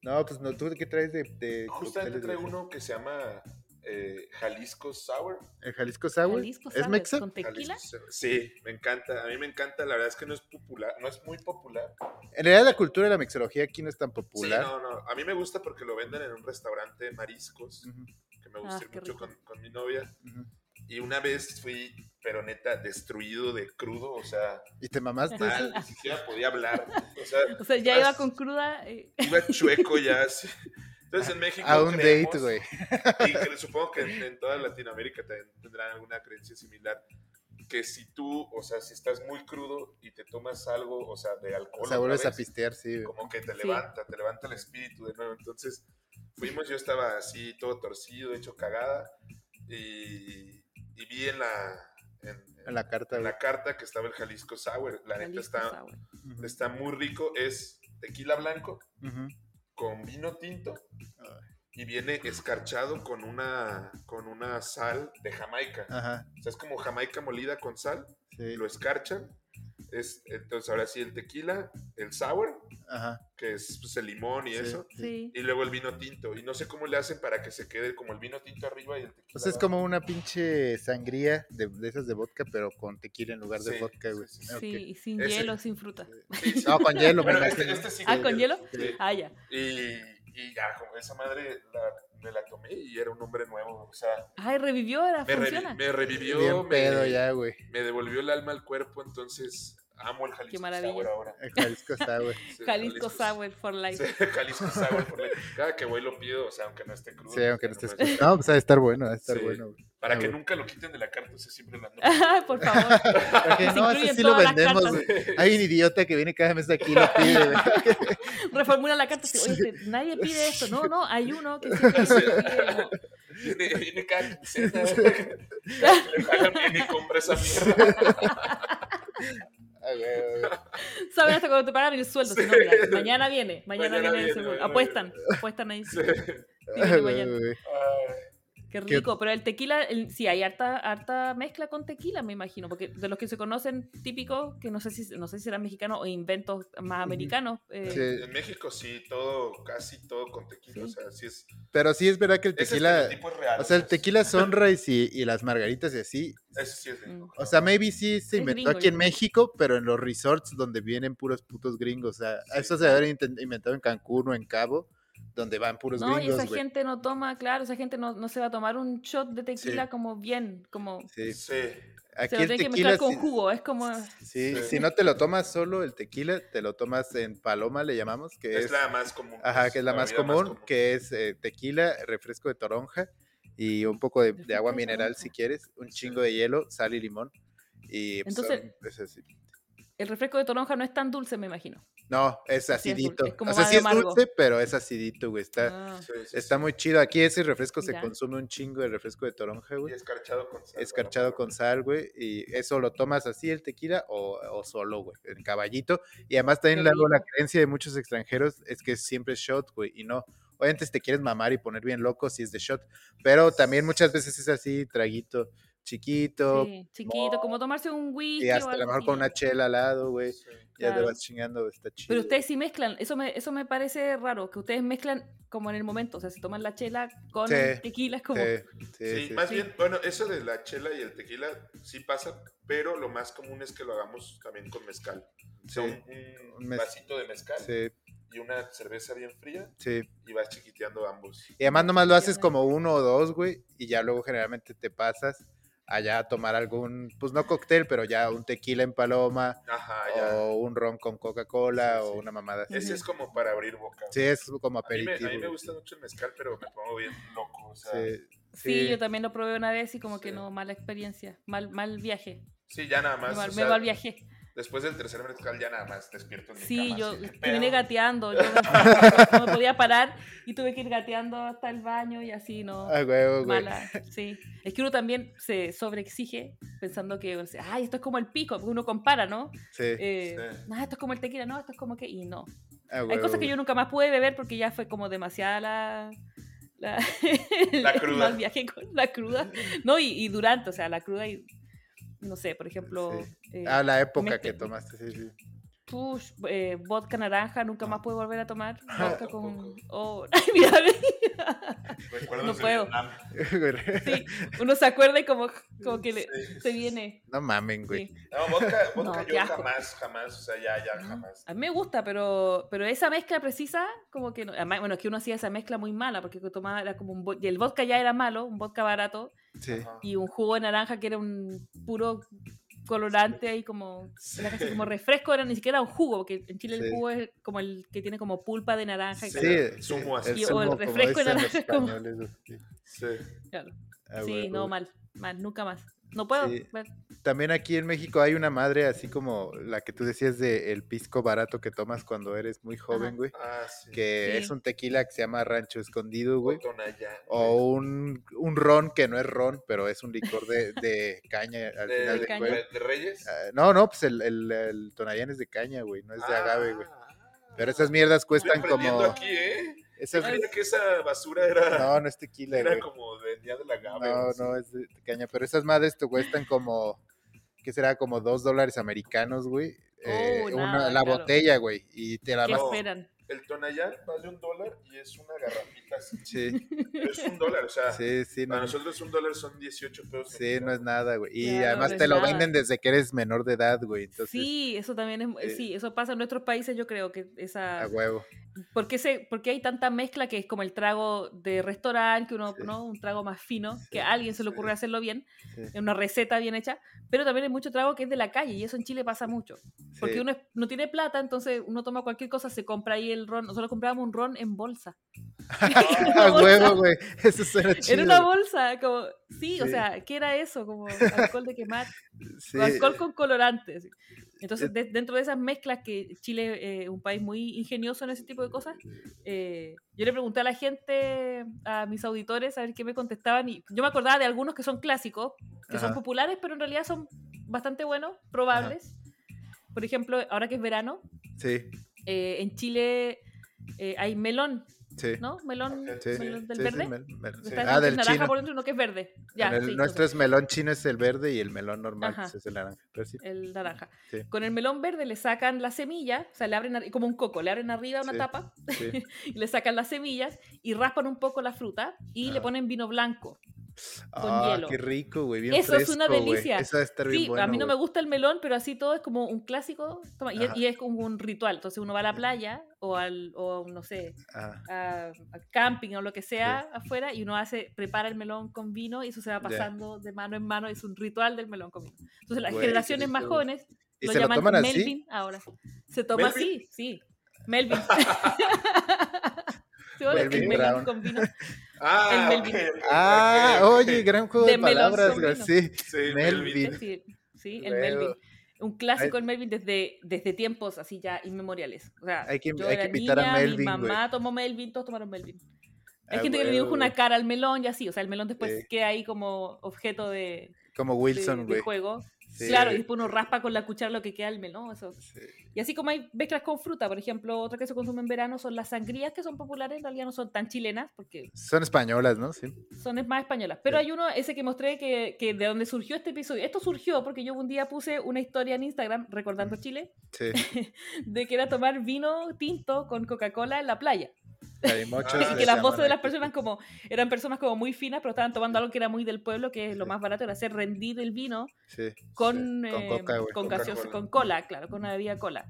No, pues no, ¿tú qué traes de, de Justamente traigo güey? uno que se llama eh, Jalisco Sour. ¿El Jalisco Sour? Jalisco ¿Es mexa? ¿Con tequila? Sí, me encanta. A mí me encanta. La verdad es que no es popular, no es muy popular. En realidad la cultura de la mixología aquí no es tan popular. Sí, no, no. A mí me gusta porque lo venden en un restaurante de mariscos, Ujú, que me gusta Ah, ir mucho con, con mi novia. ujú. Y una vez fui, pero neta, destruido de crudo, o sea, ¿Y te mamaste mal, ni siquiera podía hablar. O sea, O sea, ya iba con cruda. eh, iba chueco ya. así. Entonces en México. A un creemos- date, güey. Y que supongo que en, en toda Latinoamérica también tendrán alguna creencia similar. Que si tú, o sea, si estás muy crudo y te tomas algo, o sea, de alcohol. O sea, vuelves a vez, pistear, sí. güey. Como que te Sí. levanta, te levanta el espíritu de nuevo. Entonces, fuimos, yo estaba así, todo torcido, hecho cagada. Y, y vi en la, en, En la carta, en la carta que estaba el Jalisco Sour. La neta está, está muy rico. Es tequila blanco con vino tinto y viene escarchado con una, con una sal de Jamaica. Ajá, O sea, es como Jamaica molida con sal, sí. lo escarchan. Es, entonces, ahora sí, el tequila, el sour, Ajá. que es pues, el limón y Sí. eso, Sí. y luego el vino tinto. Y no sé cómo le hacen para que se quede como el vino tinto arriba y el tequila. Pues es como una pinche sangría de, de esas de vodka, pero con tequila en lugar de Sí, vodka, güey. sí, sí, Ok. Sí, y sin Ese- hielo, sin fruta. Sí, sí. No, con hielo, me este, este sí Ah, ¿con hielo? Sí. Ah, ya. Y, y ya, como esa madre la- me la tomé y era un hombre nuevo. O sea, Ay, revivió, ahora me, revi- me revivió, Bien me, pedo ya, güey. me devolvió el alma al cuerpo. Entonces, amo el Jalisco maravilla. Sour ahora. El Jalisco Sour. Sí, Jalisco Sour for life. Sí, Jalisco Sour. por ley. Cada que voy lo pido, o sea, aunque no esté crudo. Sí, aunque no nomás- estés. No, pues ha de estar bueno, ha de estar Sí. bueno, güey. Para Ah, que güey. nunca lo quiten de la carta, o sea, siempre lo ando. Por favor. Porque no, ese incluyen sí lo vendemos. Hay un idiota que viene cada mes aquí y lo pide, güey. Reformula la carta. así, Oye, nadie pide esto. No, no, hay uno que siempre Viene, viene cada quincena. Le pagan bien y compra esa mierda. Saben hasta cuando te pagan el sueldo. si no, Sí. mira, mañana viene, mañana, Mañana viene el viene, seguro. mañana Apuestan, apuestan ahí. Sí. Ah, mañana. Ay, Qué rico, pero el tequila, el- sí, hay harta, harta mezcla con tequila, me imagino, porque de los que se conocen típicos, que no sé si, no sé si serán mexicanos o inventos más americanos. eh, Sí. En México sí, todo, casi todo con tequila. O sea, sí es. Pero sí es verdad que el tequila, es real. o sea, el es- tequila sunrise y, y las margaritas y así, Ese sí es gringo. o sea, maybe sí se inventó gringo, aquí en. México, pero en los resorts donde vienen puros putos gringos, o sea, Sí. eso se debe haber inventado en Cancún o en Cabo, donde van puros No, y gringos, esa güey. gente no toma, claro, esa gente no, no se va a tomar un shot de tequila Sí. como bien, como Sí. Sí. Aquí se lo tiene que mezclar con sí- jugo, es como... Sí, Sí. si no te lo tomas solo el tequila, te lo tomas en paloma, le llamamos, que Es, es, la más común. ajá, que es la más común, que es eh, tequila, refresco de toronja y un poco de, de agua de mineral si quieres, un chingo de hielo, sal y limón. Y pues, Entonces- son- es así. El refresco de toronja no es tan dulce, me imagino. No, es Sí, es dul- acidito. es como o sea, sí es amargo. dulce, pero es acidito, güey. Está, Ah, Sí, sí, está sí. muy chido. Aquí ese refresco se consume un chingo de refresco de toronja, Y güey. escarchado con sal. escarchado ¿no? con sal, güey, y eso lo tomas así el tequila o, o solo, güey, en caballito. Y además también la, la creencia de muchos extranjeros es que siempre es shot, güey, y no. Obviamente si te quieres mamar y poner bien loco si es de shot, pero también muchas veces es así, traguito chiquito, sí, chiquito, como tomarse un whisky y o hasta a lo mejor con una chela al lado, güey, Sí. ya te vas chingando, está chido. Pero ustedes sí mezclan, eso me, eso me parece raro, que ustedes mezclan como en el momento, o sea, se toman la chela con Sí, el tequila, es como... Sí, sí, Sí, sí, más sí. bien, bueno, eso de la chela y el tequila sí pasa, pero lo más común es que lo hagamos también con mezcal. O sea, Sí, un, un un mez- vasito de mezcal sí, y una cerveza bien fría sí. y vas chiquiteando ambos. Y además nomás lo haces como uno o dos, güey, y ya luego generalmente te pasas allá a tomar algún, pues no cóctel, pero ya un tequila en paloma, Ajá, ya. o un ron con Coca-Cola, Sí, o sí. una mamada así. Ese es como para abrir boca. Sí, es como a, mí me, aperitivo. a mí me gusta mucho el mezcal, pero me pongo bien loco. O sea, Sí, Sí, sí. yo también lo probé una vez y como que no, mala experiencia, mal, mal viaje, sí, ya nada me más. mal, o me sea, mal viaje. Después del tercer mezcal ya nada más despierto en mi Sí, cama, yo así, ¿qué terminé gateando, yo no me podía parar y tuve que ir gateando hasta el baño y así, no, Ah, huevo, güey. mala, sí. Es que uno también se sobreexige pensando que, o sea, ay, esto es como el pico, porque uno compara, ¿no? Sí, Eh, Sí. "Ah, esto es como el tequila, no, esto es como que, y no. ah, Hay huevo, cosas que güey. yo nunca más pude beber porque ya fue como demasiada la... La, La el cruda. mal viaje con la cruda. No, y, y durante, o sea, la cruda y, no sé, por ejemplo... Sí. eh, Ah, la época me- que tomaste, sí, sí. push, eh, vodka naranja, nunca más puedo volver a tomar. Vodka con... Oh, ay, mira, No puedo. Sí, uno se acuerda y como, como que le, Sí. se viene. No mamen, güey. sí. No, vodka, vodka No, yo asco. jamás, jamás, o sea, ya, ya, No, jamás. A mí me gusta, pero, pero esa mezcla precisa, como que no. Además, bueno, es que uno hacía esa mezcla muy mala, porque tomaba era como un y el vodka ya era malo, un vodka barato, Sí. Y un jugo de naranja que era un puro colorante ahí como era casi como refresco, era ni siquiera un jugo, porque en Chile Sí. el jugo es como el que tiene como pulpa de naranja y Sí. Zumo así. o el refresco de naranja, como-. Sí. Claro. Ah, sí, no, mal, mal, nunca más. No puedo. Ver. También aquí en México hay una madre así como la que tú decías de el pisco barato que tomas cuando eres muy joven, güey. Ah, sí. Que Sí. es un tequila que se llama Rancho Escondido, güey. O un, un ron que no es ron, pero es un licor de, de caña al de, final de, caña. de Reyes. Ah, no, no, pues el, el, el Tonayán es de caña, güey, no es de agave, güey. Ah. Pero esas mierdas cuestan como... aquí, ¿eh? Esas, Yo creía que esa basura era, no, no es tequila, era güey. como de día del agave. No, no, es de caña, pero esas madres te cuestan como, ¿qué será? Como dos dólares americanos, güey. Eh, Oh, una- nada, la claro. botella, güey. Y te la ¿Qué vas... Esperan? El Tonayán vale un dólar y es una garrafita así. Sí, Pero es un dólar, o sea, sí, sí, para no, nosotros un dólar son 18 pesos. sí, no es nada, güey. Y Claro, además no te lo nada. venden desde que eres menor de edad, güey. Entonces, sí, eso también es, eh, sí, eso pasa en nuestros países, yo creo que esa a huevo. ¿Por qué, se, por qué hay tanta mezcla que es como el trago de restaurante, que uno, Sí. ¿no? Un trago más fino, Sí, que a alguien se le sí. ocurre hacerlo bien, Sí, en una receta bien hecha, pero también hay mucho trago que es de la calle y eso en Chile pasa mucho. Porque sí. uno es- no tiene plata, entonces uno toma cualquier cosa, se compra ahí el ron. Nosotros comprábamos un ron en bolsa. a huevo, güey. Eso suena chido. Era una bolsa, como, sí, o Sí. sea, ¿qué era eso? Como alcohol de quemar, Sí, alcohol con colorante. así. Entonces, Eh, de- dentro de esas mezclas que Chile es eh, un país muy ingenioso en ese tipo de cosas, eh, yo le pregunté a la gente, a mis auditores, a ver qué me contestaban, y yo me acordaba de algunos que son clásicos, que son Ajá. populares, pero en realidad son bastante buenos, probables. Por ejemplo, ahora que es verano, Sí, eh, en Chile eh, hay melón, Sí. ¿no? Melón, Ok, Sí, melón del sí, verde. mel- mel- Ah, el del naranja chino. por dentro uno que es verde. Ya, El nuestro es melón chino, es el verde y el melón normal Ajá. es el naranja. El naranja. Con el melón verde le sacan la semilla, o sea, le abren como un coco, le abren arriba una tapa y le sacan las semillas y raspan un poco la fruta y le ponen vino blanco. Con ah, hielo. qué rico, güey. Bien Eso es una güey. delicia. Eso bien Sí, bueno. a mí no me gusta el melón, pero así todo es como un clásico toma, y, es, Ajá. y es como un ritual. Entonces uno va a la playa o al, o no sé, a, a camping o lo que sea afuera y uno hace, prepara el melón con vino y eso se va pasando de mano en mano. Es un ritual del melón con vino. Entonces las Güey, generaciones más jóvenes ¿Y lo se lo llaman así? Melvin ahora. Se toma ¿Melvin? así, sí. Melvin. Melvin Brown. con vino. Ah, El Melvin. ok, Ah, oye, gran juego de, De palabras. Sí. Sí, Melvin. Decir, sí, el Luego. Melvin. Un clásico el Melvin desde, desde tiempos así ya inmemoriales. O sea, Hay que- yo hay que era invitar a niña, Melvin, mi mamá tomó Melvin, todos tomaron Melvin. Hay Ah, gente que le dibuja una cara al melón y así. O sea, el melón después Sí. queda ahí como objeto de, Como de- Wilson, de güey. juego. Sí. Claro, y después uno raspa con la cuchara lo que queda el melón. Eso. Sí. Y así como hay mezclas con fruta, por ejemplo, otra que se consume en verano son las sangrías que son populares, en realidad no son tan chilenas porque Son españolas, ¿no? Sí. son más españolas. Pero Sí. hay uno, ese que mostré, que, que de donde surgió este episodio. Esto surgió porque yo un día puse una historia en Instagram, recordando Chile, Sí. de que era tomar vino tinto con Coca-Cola en la playa. Y que las voces de las personas como eran personas como muy finas, pero estaban tomando algo que era muy del pueblo, que es lo más barato, era hacer rendir el vino Sí. con, Sí, con eh, coca, con gaseosa, con cola, claro, con una bebida cola.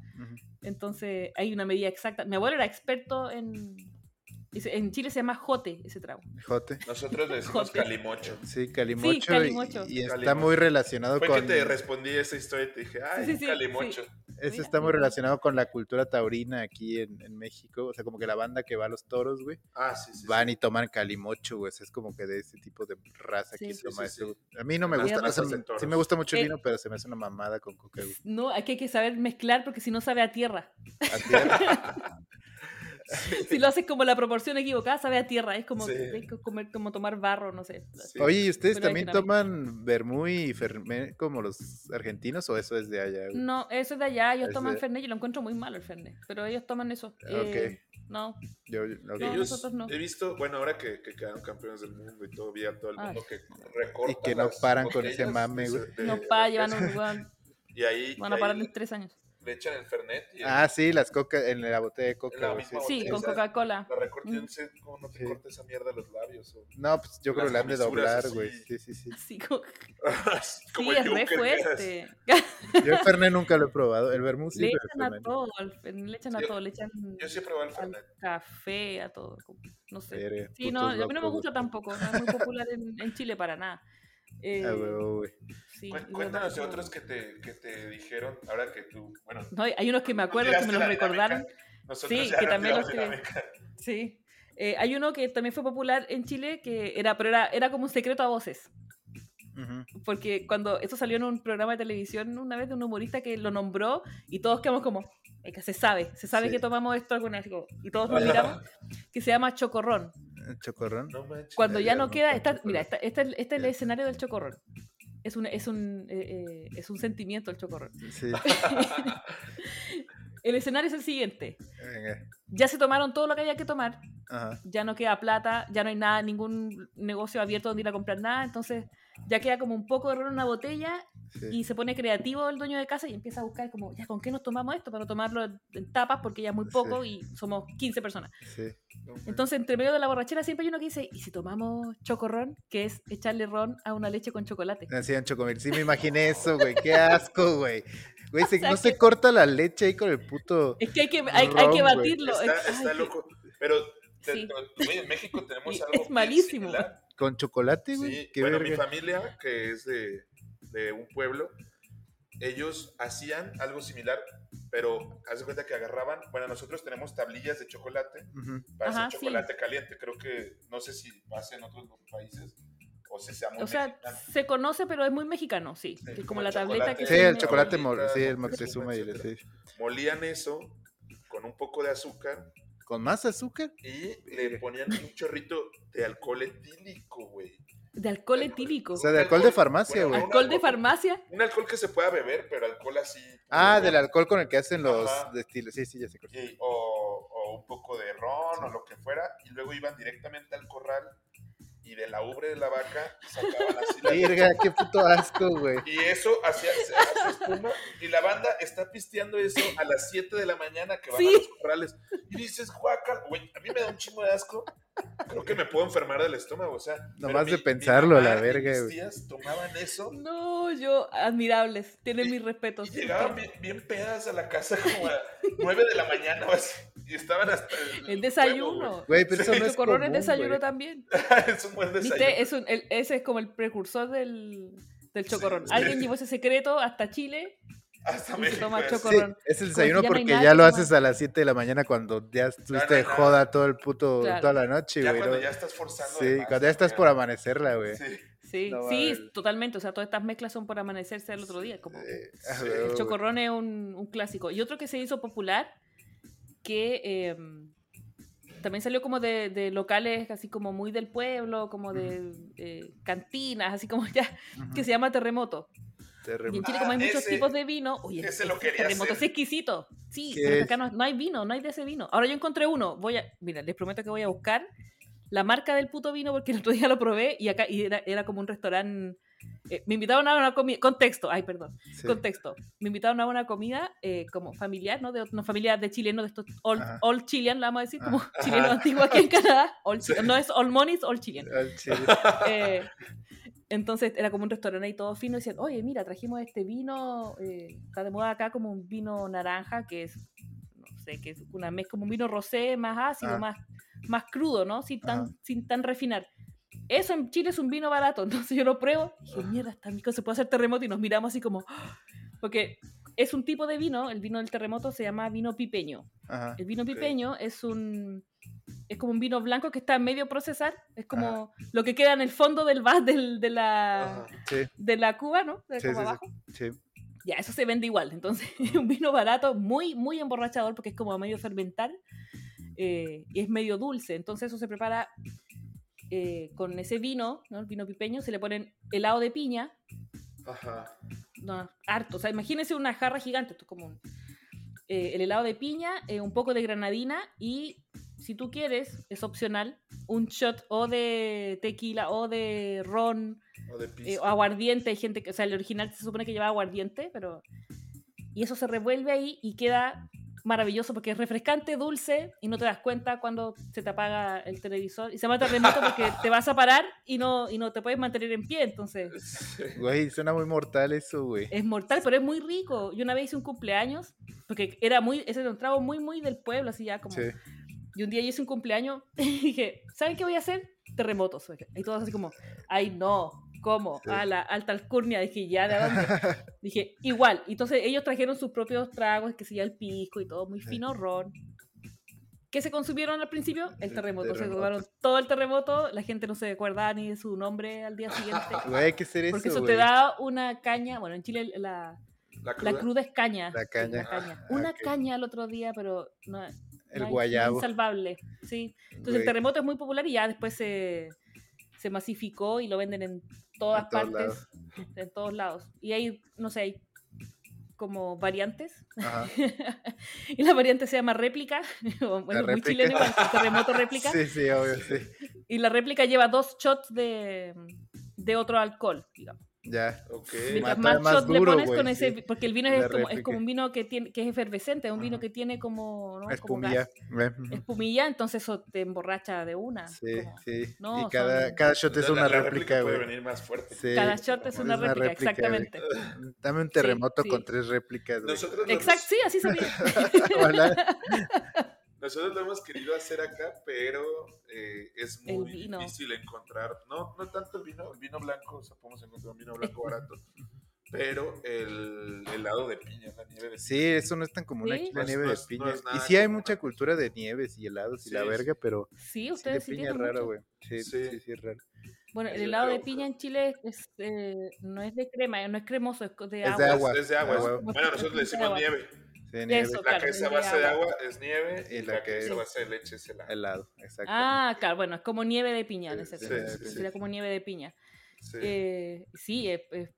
Entonces hay una medida exacta. Mi abuelo era experto en... En Chile se llama jote ese trago. Jote. Nosotros le decimos Jote. calimocho. Sí, calimocho. y- calimocho. Y, está Calimocho. muy relacionado Fue con. que te respondí esa historia y te dije, ay, Sí, sí, sí, calimocho. Ese Mira, está muy mira. relacionado con la cultura taurina aquí en, en México. O sea, como que la banda que va a los toros, güey, Ah, sí, sí. van sí. y toman calimocho, güey. o sea, es como que de ese tipo de raza Sí. que Sí, toma sí, eso. A mí no me gusta, no razas se de me- toros. sí me gusta mucho el Eh. vino, pero se me hace una mamada con coca. güey. No, aquí hay que saber mezclar porque si no sabe a tierra. Así es. Si lo haces como la proporción equivocada, sabe a tierra. Es como, Sí. es co- comer- como tomar barro, no sé. Sí. Oye, ¿y ustedes Pero también toman vermú y fernet como los argentinos o eso es de allá? güey? No, eso es de allá. Ellos Es toman de- Fernet. Yo lo encuentro muy malo el Fernet. Pero ellos toman eso. Ok. Eh, no, Yo, yo- ok. No, Ellos, nosotros no. he visto, bueno, ahora que, que quedaron campeones del mundo y todo, vi a todo el Ay, mundo que recorta Y que no paran con ese mame, de- güey. no de pa, llevan un weón, Y ahí, Van a y parar en tres años. Le echan el Fernet y Ah, sí, las coca en la botella de coca. misma sí. Botella, con Coca-Cola. la recorté, no sé cómo no te Sí. corta esa mierda los labios. O... No, pues yo creo que la han de doblar, güey. Sí, sí, sí. Así como- Como sí, el es re fuerte. Yo el Fernet nunca lo he probado. El vermú sí, le pero echan a todo, al Fernet, le echan a Sí, todo, le echan Yo sí he probado el al Fernet. café, a todo. No sé. Verga, Sí, no, a mí no me gusta tampoco, no es muy popular en, en Chile para nada. Eh, Ah, sí, Cuéntanos de bueno, otros que te, que te dijeron, ahora que tú, bueno, No, hay- unos que me acuerdo que me los recordaron. Sí, que también los que-. Sí. Eh, hay uno que también fue popular en Chile, que era, pero era, era como un secreto a voces. Porque cuando esto salió en un programa de televisión una vez de un humorista que lo nombró y todos quedamos como, "Es que se sabe, se sabe Sí. que tomamos esto alguna vez. Y todos nos miramos, que se llama chocorrón. Chocorrón. No manches, Cuando ya no queda, está, mira, está- este, es- este es el escenario del chocorrón. Es un, es un, eh, eh, es un sentimiento el chocorrón. Sí. El escenario es el siguiente. Venga. Ya se tomaron todo lo que había que tomar, Ajá. ya no queda plata, ya no hay nada, ningún negocio abierto donde ir a comprar nada, entonces ya queda como un poco de ron en una botella Sí. y se pone creativo el dueño de casa y empieza a buscar como, ya, ¿con qué nos tomamos esto? Para no tomarlo en tapas porque ya es muy poco y somos 15 personas. Sí. Entonces, entre medio de la borrachera siempre hay uno que dice, ¿y si tomamos chocorrón? Que es echarle ron a una leche con chocolate. Hacían chocomil. Sí, me imaginé eso, güey. Qué asco, güey. Güey, se- O sea no se que- corta la leche ahí con el puto. Es que hay que, hay, hay Ron, que güey. batirlo. Está, es- está ay, loco. Pero te- Sí. te- güey, en México tenemos Y algo es malísimo. similar. Con chocolate, güey. Sí, Qué bueno, mi verga. familia, que es de, de un pueblo, ellos hacían algo similar, pero haz de cuenta que agarraban, bueno, nosotros tenemos tablillas de chocolate Ujú. para Ajá, hacer sí. chocolate caliente. Creo que, no sé si pasa en otros países o si sea muy O sea, mexicano. se conoce, pero es muy mexicano, sí. Sí, como como la el tableta chocolate. que Sí, el chocolate, mor- sí, el Moctezuma, y el sí. Molían eso con un poco de azúcar ¿Con más azúcar? y le ponían un chorrito de alcohol etílico, güey. De alcohol etílico. O sea, de alcohol de farmacia, güey. un alcohol de farmacia. Un alcohol que se pueda beber, pero alcohol así. Ah, del alcohol con el que hacen los Ajá. destilos. Sí, sí, ya sé. y- o, o un poco de ron o lo que fuera luego iban directamente al corral y de la ubre de la vaca sacaban así la Verga, qué puto asco, güey. y eso hacía, se hace espuma y la banda está pisteando eso a las 7 de la mañana que van Sí. a los corrales. Y dices, guacal, güey, a mí me da un chingo de asco. Creo que me puedo enfermar del estómago, o sea. Nomás mi- de mi pensarlo, la mamá y verga, Mis tías tomaban eso No, yo, admirables. Tienen Y- mis respetos. y llegaban bien, bien pedas a la casa como a 9 de la mañana o así, y estaban hasta el, El desayuno. Güey, pero eso Sí. no es Chocorrón es común, desayuno güey. también. es un buen desayuno. ¿Viste? Es un- el- ese es como el precursor del, del chocorrón. sí. Alguien llevó ese secreto hasta Chile Hasta México. toma es- Sí, chocorrón. es el desayuno ya no porque ya lo tomar. haces a las 7 de la mañana cuando ya estuviste no de nada. joda todo el puto, Claro. toda la noche, güey. cuando ¿no? ya estás forzando. Sí, más, cuando ya estás ¿no? por amanecerla, güey. Sí. Sí, No sí, totalmente. O sea, todas estas mezclas son por amanecerse al otro día. Como Sí. el chocorrón es un, un clásico. Y otro que se hizo popular, que eh, también salió como de, de locales así como muy del pueblo, como de eh, cantinas, así como ya, Ujú. que se llama terremoto. Y en. Chile, como hay Ah, muchos ese- tipos de vino, oye, ese lo terremoto hacer. es exquisito. Sí, acá no, no hay vino, no hay de ese vino. Ahora yo encontré uno. Voy a, mira, les prometo que voy a buscar la marca del puto vino porque el otro día lo probé y acá y era, era como un restaurante. Eh, me invitaron a una comida, contexto, ay, perdón, Sí. contexto. Me invitaron a una comida eh, como familiar, ¿no? De una familia de chilenos, de estos all, all Chilean, la vamos a decir, como Ajá. chileno antiguo aquí en Canadá. All Chi- No es all monies, all Chilean. Eh, entonces era como un restaurante ahí todo fino y decían, oye, mira, trajimos este vino, eh, está de moda acá como un vino naranja, que es, no sé, que es una mezcla, como un vino rosé más ácido, más, más crudo, ¿no? Sin tan, Ajá. sin tan refinar. Eso en Chile es un vino barato, entonces yo lo pruebo y dije, mierda, está rico, se puede hacer terremoto y nos miramos así como, "Ah", porque es un tipo de vino, el vino del terremoto se llama vino pipeño. Ajá. El vino pipeño es un es como un vino blanco que está en medio procesar, es como lo que queda en el fondo del vas del, de la Ajá. Sí, de la cuba, ¿no? De Sí, como sí, abajo. sí. Ya, eso se vende igual. Entonces, es un vino barato, muy, muy emborrachador, porque es como medio fermentar eh, y es medio dulce. Entonces, eso se prepara eh, con ese vino, ¿no? El vino pipeño, se le ponen helado de piña, Ajá. no, harto. O sea, imagínense una jarra gigante, esto es como un- eh, el helado de piña, eh, un poco de granadina y, si tú quieres, es opcional, un shot o de tequila o de ron O de pizza. o aguardiente. Hay gente que, o sea, el original se supone que lleva aguardiente, pero. Y eso se revuelve ahí y queda maravilloso porque es refrescante, dulce y no te das cuenta cuando se te apaga el televisor. Y se llama terremoto porque te vas a parar y no, y no te puedes mantener en pie. Entonces. Güey, suena muy mortal eso, güey. es mortal, pero es muy rico. Yo una vez hice un cumpleaños porque era muy, ese era un trago muy, muy del pueblo, así ya como. Sí. Y un día yo hice un cumpleaños y dije, ¿saben qué voy a hacer? Terremotos. Y todos así como, ay no, ¿cómo? Sí. A la alta alcurnia. Dije, ¿ya de dónde? Dije, igual. Entonces ellos trajeron sus propios tragos, que se llama el pisco y todo, muy fino, ron. ¿Qué se consumieron al principio? El El terremoto. Se tomaron todo el terremoto, la gente no se acuerda ni de su nombre al día siguiente. Güey, hay que hacer eso, Porque eso te da una caña, bueno, en Chile la, La la cruda. es caña. La sí, caña. Ah, Una caña el otro día, pero no, El no guayabo. no insalvable, sí. Entonces el terremoto es muy popular y ya después se, se masificó y lo venden en todas partes, en todos lados. Y hay, no sé, hay como variantes. Ajá. y la variante se llama réplica, o, bueno, muy réplica. chileno terremoto réplica. Sí, sí, obvio, sí. Y la réplica lleva dos shots de, de otro alcohol, digamos. Ya. Ok. Mientras Mata más más shots le duro, pones con ese, sí. porque el vino es como, es como un vino que tiene que es efervescente, es un vino que tiene como, ¿no? Espumilla. espumilla, entonces eso te emborracha de una. Sí, como- sí. No, y cada, son- cada shot es una réplica, puede güey. venir más fuerte. Sí. Cada shot es una réplica, exactamente. Dame un terremoto sí. con tres réplicas. Nosotros, Exacto, sí, así sería. Nosotros lo hemos querido hacer acá, pero eh, es muy difícil encontrar. No, no tanto el vino, el vino blanco, o sea, podemos encontrar un vino blanco barato. Pero el helado de piña, la nieve de Sí, eso no es tan común Sí. aquí, No la es- nieve no de es- no piña. es y sí hay mucha cultura de nieves y helados y la Sí, verga, pero Sí, sí, de ustedes sí, piña es raro, güey. Sí, Sí. sí, sí, es raro. Bueno, el helado de piña en Chile es, eh, no es de crema, no es cremoso, es de Es agua. de agua. Es de agua. Es- bueno, nosotros le Es de decimos nieve. Sí, nieve, Eso, La claro, que es a base de agua. agua es nieve y, Y la la, que que es a base de leche es helado. helado, exacto. Ah, claro, bueno, es como nieve de piña en ese Sí, caso. sí, sí. Sería como nieve de piña. Sí. Eh, sí, eh, eh,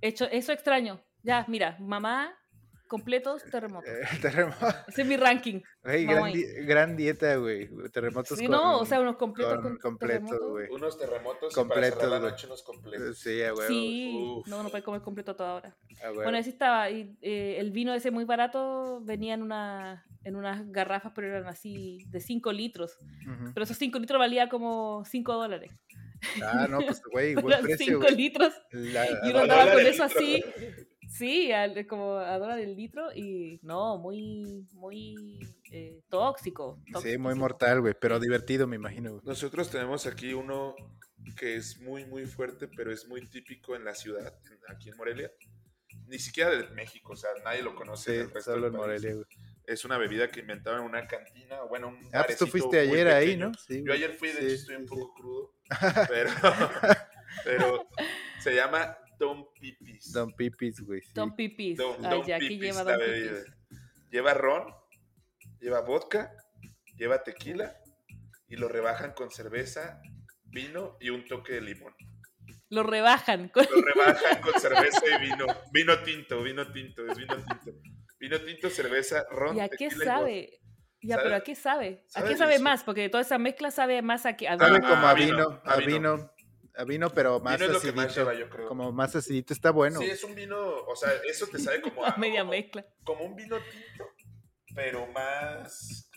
hecho, eso extraño. Ya, mira, mamá completos, terremotos. Eh, terremoto. Ese es mi ranking. Güey, gran, di- gran dieta, güey. Terremotos Sí, con, no, o sea, unos completos con con, completo, terremotos. güey. Unos terremotos y Completos, para cerrar la güey. noche unos completos. Sí, huevo. Sí, Uf. no, no puede comer completo a toda hora. a huevo. Bueno, así estaba. Y, eh, el vino ese muy barato venía en, una, en unas garrafas, pero eran así de 5 litros. Ujú. Pero esos 5 litros valía como 5 dólares. Ah, no, pues, güey, buen precio, 5 güey. litros. La- Y uno andaba con eso litro. así. Sí, al- como a dólar el litro. Y no, muy, muy eh, tóxico. Sí, muy mortal, güey, pero divertido, me imagino. Nosotros tenemos aquí uno que es muy, muy fuerte, pero es muy típico en la ciudad, aquí en Morelia. Ni siquiera de México, o sea, nadie lo conoce. Sí, del resto solo del en. Morelia, güey. Es una bebida que inventaron en una cantina, bueno, un Ah, pues tú fuiste ayer ahí. ¿no? Sí, Yo ayer fui, de Sí, hecho estoy un sí. poco crudo, pero, pero se llama Don Pipis. Don Pipis, güey. sí. Don Pipis. Don, Ah, Don ya, aquí Pipis, lleva la Don. Pipis. Lleva ron, lleva vodka, lleva tequila y lo rebajan con cerveza, vino y un toque de limón. Lo rebajan. con- Lo rebajan con cerveza y vino. Vino tinto, vino tinto, es vino tinto. Vino tinto, cerveza, ron, ¿Y a qué sabe? Ya, ¿Sabe? pero ¿a qué sabe? ¿A sabe qué sabe más? Porque toda esa mezcla sabe más a que a Sabe vino. como Ah, a vino, vino, a a vino. Vino, a vino, pero más Vino es lo que más acidito. lleva, yo creo. Como más acidito, está bueno. Sí, es un vino, o sea, eso te sabe como a media como, mezcla. como un vino tinto, pero más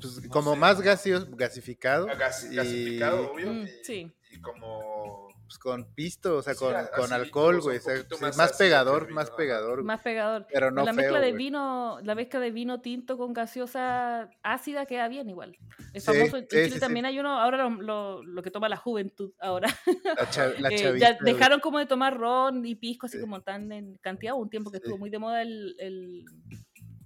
Pues, no como sé, más gaseos, gasificado. gas- y, gasificado, obvio, Mm, y, sí. y como pues, con pisto, o sea, Sí, con, con alcohol, güey. o sea, más pegador, vino, más pegador. Más pegador. Pero no la feo, mezcla de vino, la mezcla de vino tinto con gaseosa ácida queda bien igual. Es Sí, famoso. En Chile sí, sí. también hay uno, ahora lo, lo- lo que toma la juventud ahora. La, cha- la Eh, chavista, ya dejaron como de tomar ron y pisco así Sí. como tan en cantidad. Hubo un tiempo que Sí. estuvo muy de moda el, el,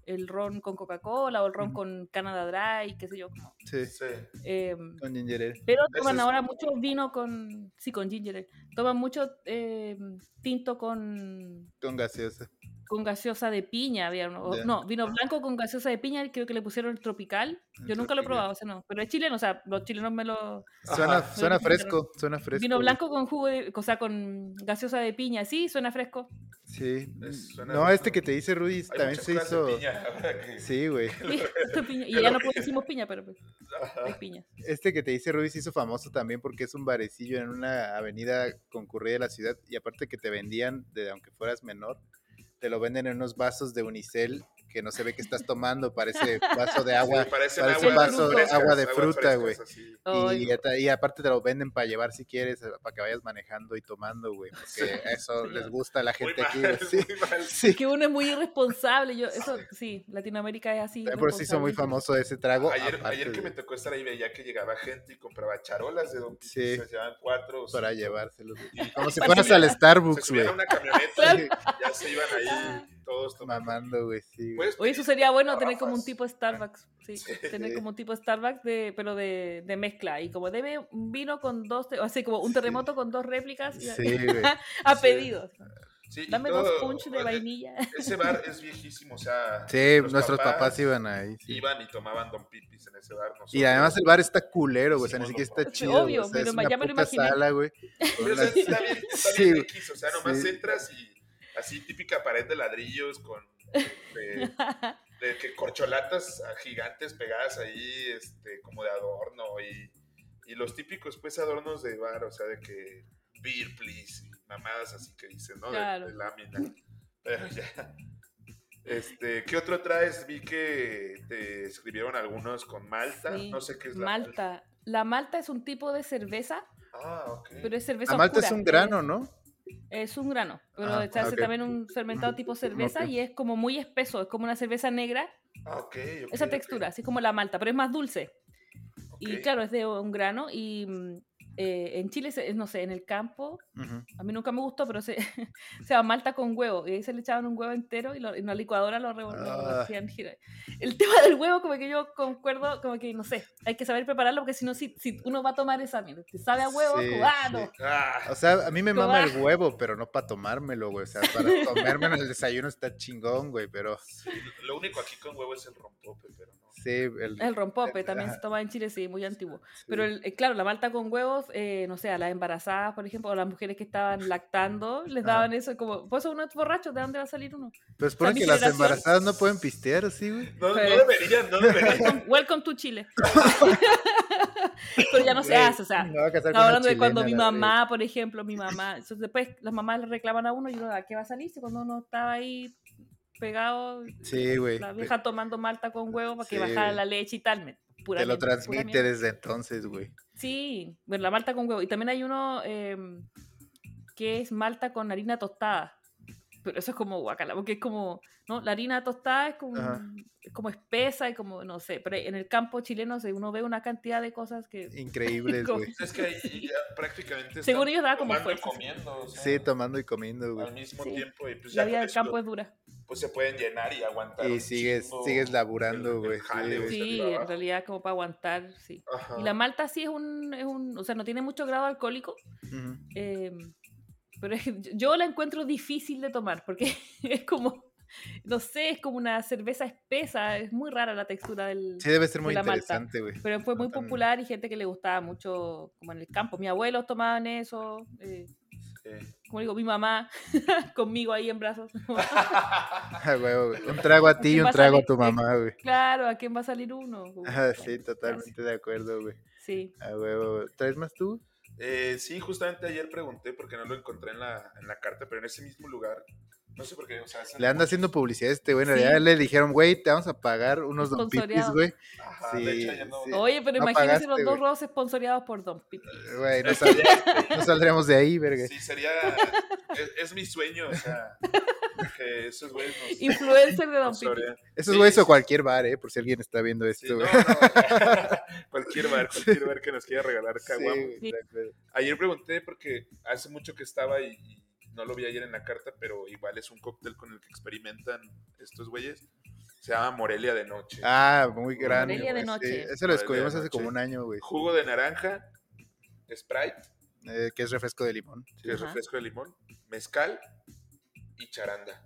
el ron con Coca-Cola o el ron con Canada Dry, qué sé yo. Como, Sí, sí, em, con ginger ale. pero toman es- ahora mucho vino con, sí, con ginger ale. Toman mucho em, tinto con, Con gaseosa. Con gaseosa de piña. Había uno, o-. No, vino blanco con gaseosa de piña, creo que le pusieron el tropical. El Yo nunca lo he probado, ese no. Pero es chileno, o sea, los chilenos me lo... Suena, suena lo fresco, suena fresco. Vino blanco con jugo de, o sea, con gaseosa de piña, sí, suena fresco. Sí. Es- suena No, este que te dice Rudy hay también se de hizo. piña, ahora que- Sí, güey. Sí, piña. Y ya no decimos piña, pero pues, hay piña. Este que te dice Rudy se hizo famoso también porque es un barecillo en una avenida concurrida de la ciudad y aparte que te vendían, de aunque fueras menor, te lo venden en unos vasos de unicel que no se ve que estás tomando, parece vaso de agua. Sí, parece aguas vaso de frescas, agua de fruta, güey. Y, aparte te lo venden para llevar si quieres, eh, para que vayas manejando y tomando, güey, porque eso Sí. les gusta a la Muy gente aquí. mal, güey, Sí, muy mal. sí. que uno es muy irresponsable. Yo, eso, sí, Latinoamérica es así. Por eso hizo muy famoso ese trago. Ayer, aparte ayer que me tocó estar ahí, veía que llegaba gente y compraba charolas de Don Sí. se llevaban cuatro o para cinco. llevárselos. Como si fueras al Starbucks, güey. subían a una camioneta y ya se iban ahí todos tomando. Mamando, güey, sí. güey. Oye, eso sería bueno tener como un tipo Starbucks. Sí, Sí. tener como un tipo Starbucks, de, pero de, de mezcla. Y como debe un vino con dos, te- o así como un Sí. terremoto con dos réplicas. y- Sí, güey. a Sí. pedido. Sí, y Dame todo- dos punch de vainilla. Ese bar es viejísimo, o sea. Sí, nuestros papás, iban ahí. sí. Iban y tomaban Don Pipis en ese bar. Y nosotros- además el bar está culero, güey. O sea, ni Sí, siquiera está chido. Obvio, o sea, pero es una ya me lo imaginé. sala, güey. Pero o sea, sí está bien, está Sí, bien güey. X, o sea, nomás Sí. entras y así típica pared de ladrillos con de, de que corcholatas gigantes pegadas ahí, este, como de adorno y, y los típicos pues adornos de bar, o sea, de que beer please y mamadas así que dicen, ¿no? De- Claro. De, lámina. Pero ya. Este, ¿qué otro traes? Vi que te escribieron algunos con Malta, Sí, no sé qué es la Malta. La malta es un tipo de cerveza, Ah, ok. pero es cerveza La malta es un grano, ¿no? Es un grano, pero Ah, se hace también un fermentado tipo cerveza y es como muy espeso, es como una cerveza negra, Ah, esa textura, así como la malta, pero es más dulce. Y claro, es de un grano y mm, eh, en Chile, se- no sé, en el campo, Ujú. a mí nunca me gustó, pero se, se llama malta con huevo. Y ahí se le echaban un huevo entero y lo- en una licuadora lo, revol- lo Ah. El tema del huevo, como que yo concuerdo, como que no sé, hay que saber prepararlo porque si no, si, si uno va a tomar esa, mira, te sabe a huevo, Sí, ah, sí. Ah, O sea, a mí me mama el huevo, pero no para tomármelo, güey. O sea, para comérmelo en el desayuno está chingón, güey, pero sí, lo único aquí con huevo es el rompope, pero no. Sí, el, El rompope también Ajá. se toma en Chile, sí, muy antiguo. sí. Pero el- eh, claro, la malta con huevos, eh, no sé, a las embarazadas, por ejemplo, o a las mujeres que estaban lactando, les Ajá. daban eso como, pues uno es borracho, ¿de dónde va a salir uno? Supone mi que las generación- embarazadas no pueden pistear, ¿sí, güey? No, no Pues- deberían, no deberían. Welcome, welcome to Chile. Pero ya no se hace, o sea, Estaba hablando de cuando mi mamá, por ejemplo, mi mamá, entonces después las mamás le reclaman a uno y uno, ¿a qué va a salirse cuando uno estaba ahí pegado, Sí, güey. la vieja tomando malta con huevo para que Sí, bajara la leche y tal? pura Te lo pura transmite desde entonces, güey. Sí, bueno, la malta con huevo. Y también hay uno em, que es malta con harina tostada. Pero eso es como guacala, porque es como, ¿no? La harina tostada es como, es como espesa y como, no sé, pero en el campo chileno uno ve una cantidad de cosas que... Increíbles, Como- güey. Es que ahí ya prácticamente Según ellos daba como fuerza. comiendo, o sea, Sí, tomando y comiendo, güey. al mismo Sí. tiempo y pues La ya vida del campo es dura. pues se pueden llenar y aguantar. Y sigues, chingo sigues laburando, güey. Sí. Sí, en realidad como para aguantar, sí. Ajá. Y la malta sí es un, es un, o sea, no tiene mucho grado alcohólico, Ujú. em, pero es que yo- la encuentro difícil de tomar porque es como, no sé, es como una cerveza espesa, es muy rara la textura del... Sí, debe ser muy de interesante, güey. Pero fue muy No popular y gente que le gustaba mucho, como en el campo. Mis abuelos tomaban eso, eh, Sí. como digo, mi mamá conmigo ahí en brazos. Ah. Un trago a ti y ¿Quién va un a trago a tu mamá, güey. claro, ¿a quién va a salir uno? Ah, sí, totalmente de acuerdo, güey. Sí. Ah, güey, güey. ¿Traes más tú? Eh, sí, justamente ayer pregunté porque no lo encontré en la, en la carta, pero en ese mismo lugar. No sé por qué, o sea, Le anda muchos- haciendo publicidad a este güey. En Sí. realidad le dijeron, güey, te vamos a pagar unos don pipis, güey. Ajá, Sí, de hecho, ayer no- sí. Oye, pero No imagínense los dos güey. rodos sponsoriados por Don Pipi. Güey, no, sal- no saldríamos de ahí, verga. Sí, sería. es, es mi sueño, o sea, que esos güeyes nos. Influencer de Don Pipi. sponsorean. Esos Sí, güeyes o sí. cualquier bar, eh, por si alguien está viendo Sí, esto, no, no, cualquier bar, cualquier bar que nos quiera regalar acuerdo. Ayer pregunté porque hace mucho que estaba y, y no lo vi ayer en la carta, pero igual es un cóctel con el que experimentan estos güeyes. Se llama Morelia de Noche. Ah, muy grande. Morelia de sí. noche. Eso lo de descubrimos hace como un año, güey. Jugo de naranja, Sprite, Eh, que es refresco de limón. que es refresco de limón, mezcal y charanda.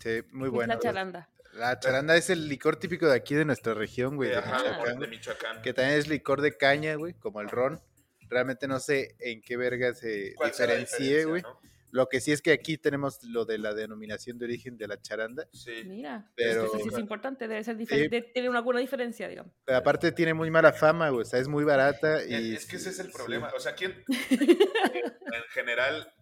Sí, muy Es bueno. la charanda. La charanda es el licor típico de aquí de nuestra región, güey, de Ajá, Michoacán, de Michoacán. que también es licor de caña, güey, como el ron. Realmente no sé en qué verga se ¿Cuál será la diferencie, güey. no? Lo que sí es que aquí tenemos lo de la denominación de origen de la charanda, Sí. Mira, Pero- eso sí es importante, debe ser diferente, tiene una alguna diferencia, digamos. pero aparte tiene muy mala fama, güey, o sea, es muy barata y... Es que ese es el sí. problema. O sea, ¿quién? en general,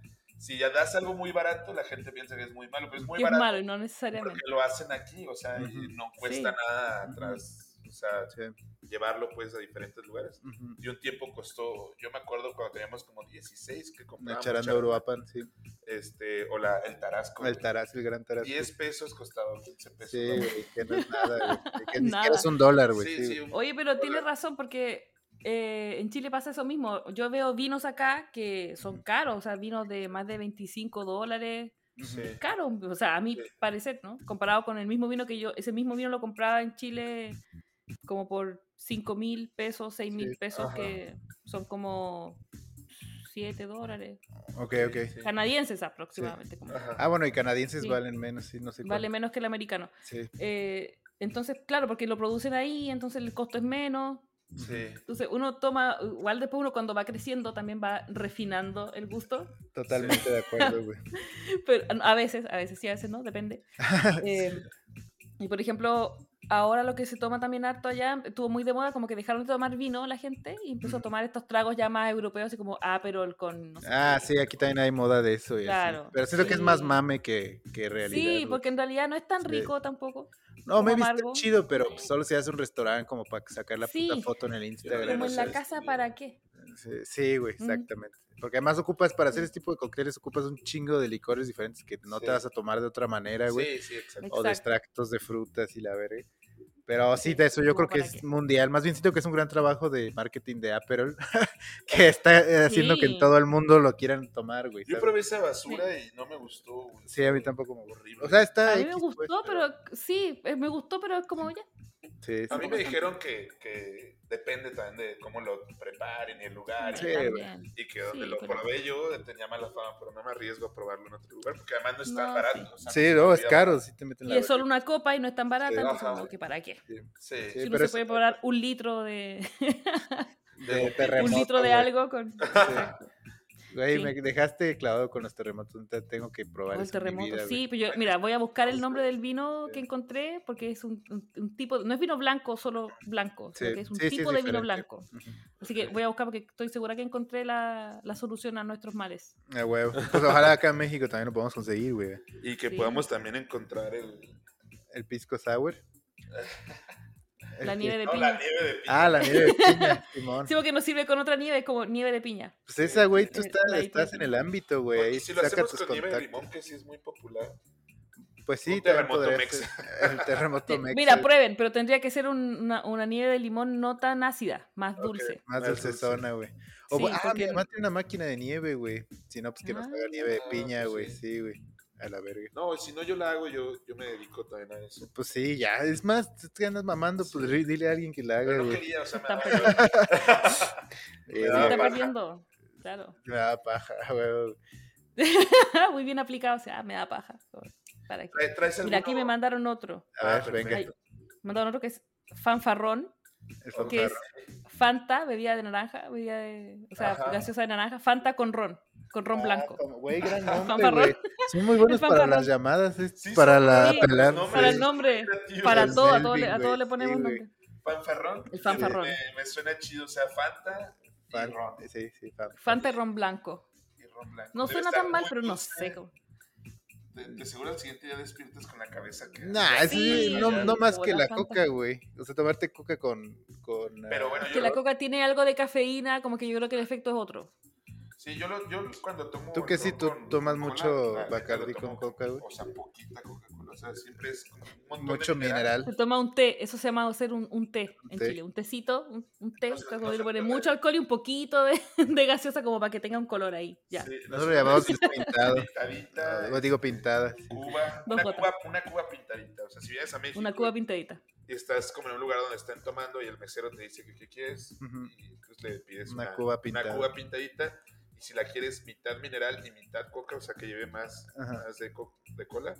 si ya das algo muy barato, la gente piensa que es muy malo, pero es muy es barato malo y no necesariamente. porque lo hacen aquí, o sea, y no cuesta Sí. nada atrás, o sea, Sí, llevarlo pues a diferentes lugares. Y un tiempo costó, yo me acuerdo cuando teníamos como 16 que La comprábamos charanda Uruapan, sí. este, o la, el tarasco. El taraz, el gran taraz. 10 pesos costaba 15 pesos. Sí, que no es nada, güey. Que ni Nada. siquiera es un dólar, güey. Sí, sí, sí, güey. un- Oye, pero tiene razón porque eh, en Chile pasa eso mismo. Yo veo vinos acá que son caros, o sea, vinos de más de 25 dólares. sí. Caro, o sea, a mi Sí. parecer, ¿no? Comparado con el mismo vino que yo, ese mismo vino lo compraba en Chile como por 5 mil pesos, 6 mil Sí, pesos, ajá. que son como 7 dólares. Ok, ok. Sí. Canadienses aproximadamente. como. Ah, bueno, y canadienses Sí. valen menos, sí, no sé Vale menos que el americano. Sí, Eh, entonces, claro, porque lo producen ahí, entonces el costo es menos. Sí. Entonces uno toma, igual después uno cuando va creciendo también va refinando el gusto, totalmente de acuerdo, güey. pero a veces, a veces sí, a veces no, depende. Eh, y por ejemplo, ahora lo que se toma también harto allá, estuvo muy de moda, como que dejaron de tomar vino la gente y empezó a tomar estos tragos ya más europeos, así como Aperol con... No sé Ah, qué. sí, aquí también hay moda de eso. y así. Claro, Pero siento que es más mame que, que realidad. Sí, porque en realidad no es tan Sí. rico tampoco. No, me está amargo. chido, pero solo se hace un restaurante como para sacar la puta foto en el Instagram. Como en la casa, ¿para qué? Sí, Sí, güey, Mm. exactamente. Porque además ocupas, para hacer este tipo de cócteles, ocupas un chingo de licores diferentes que no Sí. te vas a tomar de otra manera, güey. Sí, sí, exacto. O de extractos de frutas y la verga. Pero sí, de eso yo creo que es qué. mundial. Más bien siento que es un gran trabajo de marketing de Aperol que está eh, haciendo que en todo el mundo lo quieran tomar, güey. Yo probé esa basura y no me gustó. güey. Sí, a mí tampoco me gustó. Horrible. O sea, está A mí me X, gustó, pues, pero sí, eh, me gustó, pero es como ya. Sí, A mí me dijeron que, que depende también de cómo lo preparen y el lugar. Sí, y, y que donde Sí, lo pero- probé yo tenía mala fama, pero no me arriesgo a probarlo en otro lugar porque además no es tan No, barato. o sea, Sí, no es caro, sí te meten Y la es solo una copa y no es tan barata, Sí, entonces ajá. que para qué. Sí, Sí, Si uno pero se es- puede probar un litro de de un litro de algo con Sí. Güey, Sí. me dejaste clavado con los terremotos. te- Tengo que probar con el eso en mi terremoto. vida, sí, güey. pero yo, mira, voy a buscar el nombre del vino que encontré porque es un, un- un tipo, no es vino blanco, solo blanco, sino Sí, que es un sí, sí, tipo es de vino diferente. blanco. Ujú. Así que voy a buscar porque estoy segura que encontré la, la solución a nuestros males. Ah, huevo. Pues ojalá acá en México también lo podamos conseguir, güey. Y que Sí. podamos también encontrar el... El pisco sour. La nieve de no, piña. la nieve de piña. Ah, la nieve de piña, Simón. Sí, porque nos sirve con otra nieve, es como nieve de piña. Pues esa, güey, tú estás, estás en el ámbito, güey. Y si lo saca hacemos tus con nieve de contactos. limón, que sí es muy popular. Pues sí, Un terremoto mexa. El terremoto mexa. Mira, prueben, pero tendría que ser un- una, una nieve de limón no tan ácida, más dulce. Más Más dulce dulce. zona, güey. O, Sí, ah, porque- mi mamá tiene una máquina de nieve, güey. Si no, pues que nos haga nieve de Ah, piña, pues güey. Sí, güey. A la verga. No, si no yo la hago, yo, yo me dedico también a eso. Pues sí, ya. Es más, tú te andas mamando, pues dile a alguien que la haga, Pero no güey. quería, o sea, me Están daba- Eh, me Se daba está perdiendo. Claro. Me da paja, güey. Muy bien aplicado, o sea, me da paja. ¿Para? Trae- ¿Traes Mira, aquí me mandaron otro. A Ah, ver, venga. perfecto. Me mandaron otro que es fanfarrón, El que es. Fanta, bebida de naranja, bebida de, o sea, Ajá. gaseosa de naranja, Fanta con ron, con ron Ah, blanco. como- Güey, gran nombre, güey. Son muy buenos para las llamadas, es Sí, para la Sí, pelar. Para el nombre, para todo, a todo, a todo le ponemos sí, nombre. Fanfarrón. El fanfarrón. Me, me suena chido, o sea, Fanta y Fan- ron. Sí, sí, fan- Fanta y ron blanco. Y ron blanco. No Debe suena tan mal, pero no sé. cómo- De, de seguro al siguiente día despiertas con la cabeza que... Nah, sí, Sí, no, ya- no más que la Fanta. coca, güey. O sea, tomarte coca con. con Pero ah, bueno, Que yo la coca tiene algo de cafeína, como que yo creo que el efecto es otro. Sí, yo, lo, yo cuando tomo. Tú que sí, tú con- tomas con mucho lo con coca, güey. O sea, poquita Coca-Cola. O sea, siempre es como un montón mucho de mineral. Se toma un té, eso se llama hacer un, un té Un en té. Chile, un tecito, un, un té, No que no le mucho alcohol y un poquito de, de gaseosa como para que tenga un color ahí. Ya. Sí, Nosotros lo llamamos es pintado. Pintadita. Yo digo pintada. Cuba, una cuba, una cuba pintadita. O sea, si vienes a México Una cuba pintadita. y estás como en un lugar donde están tomando y el mesero te dice que qué quieres y le pides Una una, cuba pintada. Una cuba pintadita y si la quieres mitad mineral y mitad coca, o sea, que lleve más, más de, co- de cola,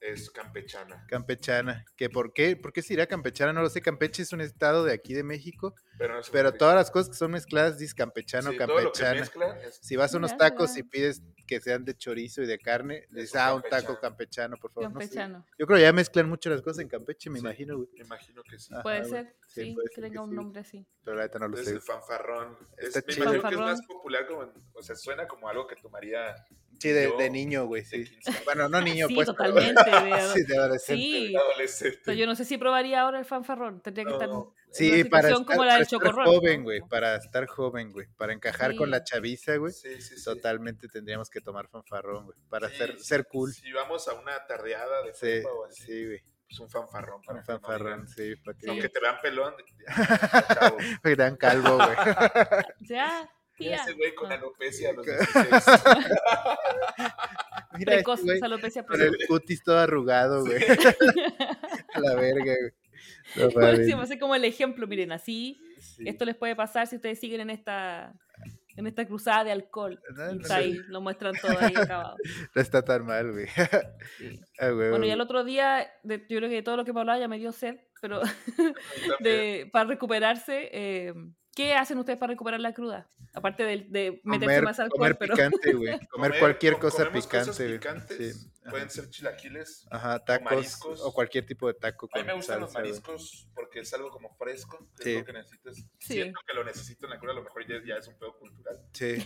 es campechana. Campechana. ¿Que por qué? ¿Por qué se irá campechana? No lo sé. Campeche es un estado de aquí de México. Pero, no es Pero todas las cosas que son mezcladas dice campechano, sí, todo lo que campechana. mezclan es- Si vas a unos tacos y pides que sean de chorizo y de carne, dices, un ah, un taco campechano, por favor. No sé. Campechano. Yo creo que ya mezclan mucho las cosas en Campeche, me Sí. imagino, güey. me imagino que sí. Ajá, Puede ser, Sí, sí, puede que ser tenga que un sí. nombre así. Pero la neta no lo Es sé. el fanfarrón. Es- me imagino que es más popular como, o sea, suena como algo que tomaría Sí, de, yo de niño, güey, sí. 15 años. Bueno, no niño, Sí, pues. pero- totalmente. de- sí, de adolescente. sí. adolescente. O sea, yo no sé si probaría ahora el fanfarrón. Tendría que estar en No. una Sí, para estar, como la para del estar chocorrón. joven, ¿no? güey. Para estar joven, güey. Para encajar con la chaviza, güey. Sí, sí, sí. Totalmente tendríamos que tomar fanfarrón, güey. Para Sí, ser, ser cool. Si vamos a una tardeada de Sí, o así, sí, güey. pues un fanfarrón para Un que no fanfarrón, digan- sí. Para que, Sí. Aunque te vean pelón, para que te dan calvo, güey. Ya, tía. ese güey con No, alopecia a los ¿Qué? 16. Mira, este precoz, güey alopecia con el cutis todo arrugado, güey. A la verga, güey. No mames. Sí, va a ser como el ejemplo, miren, así, Sí. esto les puede pasar si ustedes siguen en esta en esta cruzada de alcohol. No, Y no, está ahí, lo muestran todo ahí acabado. No está tan mal, güey. Sí. Ah, güey, Bueno, y güey. al otro día, de- yo creo que todo lo que me hablaba ya me dio sed, pero de, para recuperarse, eh, ¿qué hacen ustedes para recuperar la cruda? Aparte de, de meterse comer, más alcohol, comer pero picante, güey. Comer, cualquier co- cosa picante, cosas güey. picantes, Sí. Pueden ser chilaquiles. Ajá, tacos mariscos. o cualquier tipo de taco A mí me gustan los mariscos porque es algo como fresco, que Sí. es lo que necesitas. Sí. Siento que lo necesito en la cura, a lo mejor ya, ya es un pedo cultural. Sí,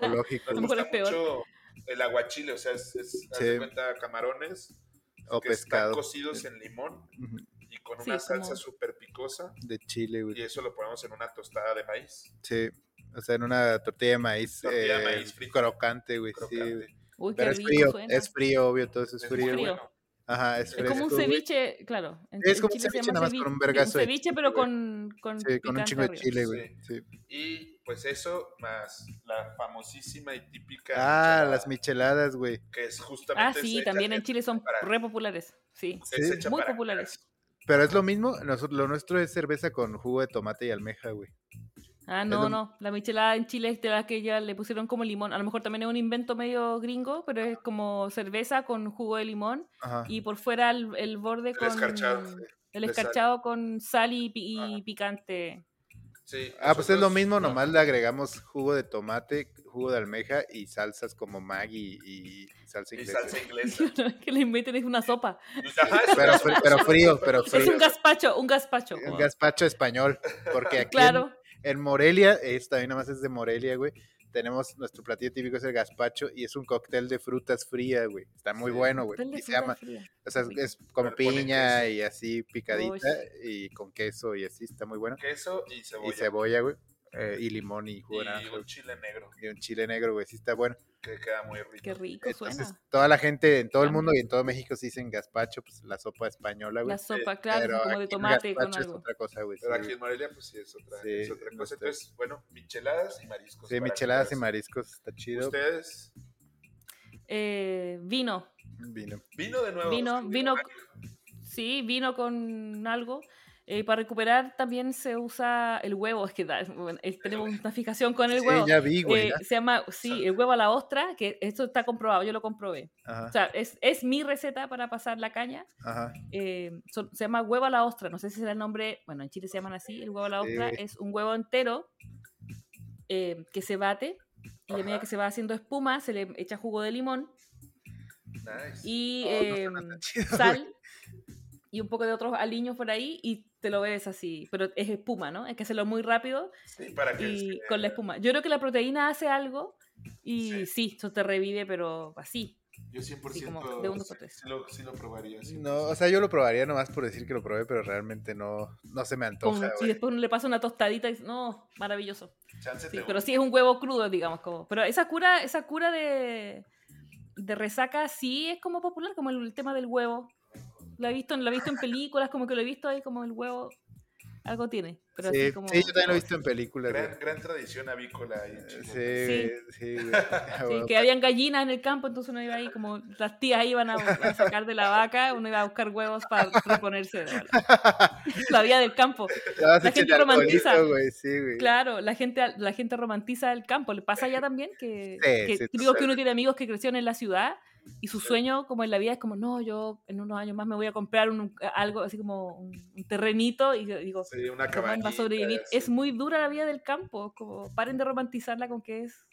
ecológico. Nos lo mejor gusta es peor. mucho el aguachile, o sea, es, es Sí. cuenta camarones O que pescado. están cocidos en limón Ujú, y con Sí, una salsa como- súper picosa De chile, y güey. eso lo ponemos en una tostada de maíz. Sí. O sea, en una tortilla de maíz, Tortilla de eh, maíz frita. crocante, güey. Sí, crocante. güey. Uy, qué Pero es rico frío, suena. es frío, obvio, todo eso es Es frío. bueno. Ajá, es Es fresco. como un güey. ceviche, claro. en- Es como un ceviche, nada más con un vergazo de ceviche, pero con, con, Sí, con un chingo de chile, güey. Sí. Sí. Y pues eso, más la famosísima y típica. Ah, michelada, las micheladas, güey. Que es justamente. Ah, sí, también en Chile son para- re populares. Sí. es Sí. hecha Muy para populares. Pero es lo mismo, nosotros, lo nuestro es cerveza con jugo de tomate y almeja, güey. Ah, no, lo- no. La michelada en Chile es de la que ya le pusieron como limón. A lo mejor también es un invento medio gringo, pero es como cerveza con jugo de limón Ajá. y por fuera el, el borde El con. escarchado, El escarchado con sal y, picante. Sí, Ah, pues es lo mismo, no. nomás le agregamos jugo de tomate, jugo de almeja y salsas como Maggi y salsa Y inglesa. salsa inglesa. que le inventen es una sopa. Ajá, es Pero, una fri- sopa, pero frío, pero Es frío. un gazpacho, un gazpacho. Un gazpacho español, porque aquí en- Claro. en, Morelia, es, también nada más es de Morelia, güey, tenemos nuestro platillo típico es el gazpacho y es un cóctel de frutas fría, güey. Está muy Sí. bueno, güey. Y se llama, fría. o sea, es con Pero piña y así picadita y con queso y así, está muy bueno. Queso y cebolla. Y cebolla, güey, eh, y limón y jugo de Y naranja, un chile negro, y un chile negro, güey, sí está bueno. que queda muy rico. Qué rico Entonces, suena. toda la gente en todo el mundo y en todo México se dicen gazpacho, pues la sopa española, güey. La sopa, claro, Pero como de tomate con gazpacho es algo. otra cosa, güey. Pero sí, aquí en Morelia, pues sí, es otra, Sí, es otra cosa. Entonces, bueno, micheladas y mariscos. Sí, micheladas y mariscos, está chido. Ustedes, Eh, vino. Vino. vino de nuevo. Vino, vino, sí, vino con algo. Eh, para recuperar también se usa el huevo, es que da- bueno, tenemos una fijación con el Sí, huevo. ya vi, güey. Eh, ya. se llama, sí, el huevo a la ostra, que esto está comprobado, yo lo comprobé. Ajá, O sea, es, es mi receta para pasar la caña. ajá. eh, so- se llama huevo a la ostra, no sé si será el nombre, bueno, en Chile se llaman así, el huevo a la ostra es un huevo entero eh, que se bate y a medida Ajá. que se va haciendo espuma se le echa jugo de limón Nice. y No, no chido, sal y un poco de otros aliños por ahí y te lo bebes así, pero es espuma, ¿no? Hay que hacerlo muy rápido Sí, para que y con la espuma. Yo creo que la proteína hace algo y Sí. sí, eso te revive, pero así. Yo 100% como de un dos por sí, tres. sí lo, sí lo probaría. sí. No, o sea, yo lo probaría nomás por decir que lo probé, pero realmente no, no se me antoja, si después uno le pasa una tostadita y no, maravilloso. Sí, pero sí es un huevo crudo, digamos. Como. Pero esa cura, esa cura de, de resaca sí es como popular, como el, tema del huevo. Lo he visto, lo he visto en películas, como que lo he visto ahí como el huevo. Algo tiene. Pero Sí, así como, sí, yo también lo he visto en películas. Gran, gran tradición avícola ahí en Sí, Chile. güey, sí, güey. Ah, Sí, bueno. que habían gallinas en el campo, entonces uno iba ahí como las tías iban a, a sacar de la vaca, uno iba a buscar huevos para reponerse la, vida del campo. La gente romantiza. sí, güey. Claro, la gente, la gente romantiza el campo. ¿Le pasa allá también? Que, Sí, que sí, típico que uno tiene amigos que crecieron en la ciudad y su sueño como en la vida es como, no, yo en unos años más me voy a comprar un, algo así como un, un terrenito y yo digo, Sí, una ¿cómo cabaña. va a sobrevivir? Es muy dura la vida del campo, como paren de romantizarla con que es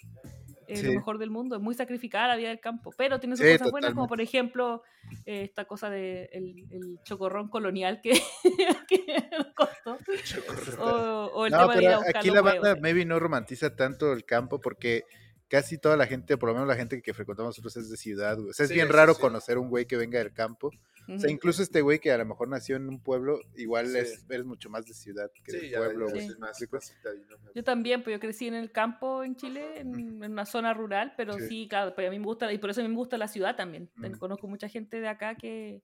eh, Sí. lo mejor del mundo, es muy sacrificada la vida del campo, pero tiene sus Sí, cosas buenas como totalmente. por ejemplo eh, esta cosa de el, el chocorrón colonial que, que nos costó o, o el No, tema de ir a buscar aquí la banda maybe no romantiza tanto el campo porque casi toda la gente, por lo menos la gente que frecuentamos nosotros es de ciudad, güey. O sea, es Sí, bien raro sí. conocer un güey que venga del campo. O sea, incluso este güey que a lo mejor nació en un pueblo, igual Sí. es, eres mucho más de ciudad que Sí, de pueblo, ya es más. Yo también, pues yo crecí en el campo en Chile, en, en una zona rural, pero Sí. sí, claro, pues a mí me gusta, y por eso a mí me gusta la ciudad también. Ten- Mm. Conozco mucha gente de acá que,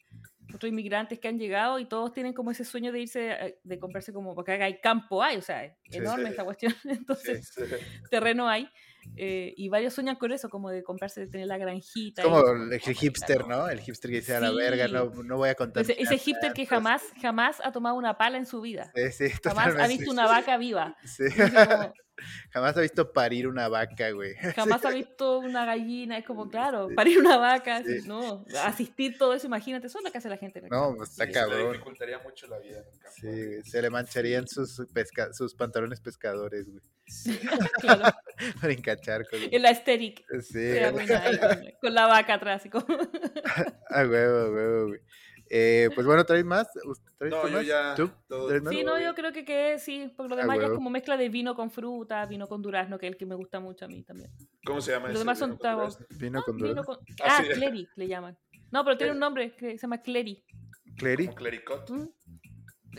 otros inmigrantes que han llegado y todos tienen como ese sueño de irse, eh, de comprarse como, porque acá hay campo, hay, o sea, es enorme sí. esta cuestión, entonces Sí. terreno hay, eh, y varios sueñan con eso, como de comprarse, de tener la granjita. Y como el, el "Oh, hipster, claro". ¿no? El hipster que dice a la verga, no, no voy a contar. Ese, ese hipster que jamás, jamás ha tomado una pala en su vida. Sí, sí, Jamás ha visto una vaca viva. Como, Jamás ha visto parir una vaca, güey. Jamás ha visto una gallina, es como, claro, Sí. parir una vaca, Sí. así, no, asistir todo eso, imagínate, eso es lo que hace la gente. en el No, campo. está Sí. Se le cabrón. dificultaría mucho la vida en el campo. Sí, güey, se le mancharían sus, pesca sus pantalones pescadores, güey. Claro, Para encachar con... el aesthetic Sí, ahí con la vaca atrás. y como- a huevo, a huevo, güey. Eh, pues bueno, ¿traes más? ¿Traes No, tú yo más? ya ¿Tú? ¿Traes más? Sí, no, yo creo que, que sí, porque lo Ah, demás ya es como mezcla de vino con fruta, vino con durazno, que es el que me gusta mucho a mí también. ¿Cómo se llama Los demás son tragos. Vino con Vino durazno. con- Ah, Ah, sí. Cleri le llaman. No, pero tiene un nombre que se llama Cleri. ¿Clery? Como clericot. ¿Mm?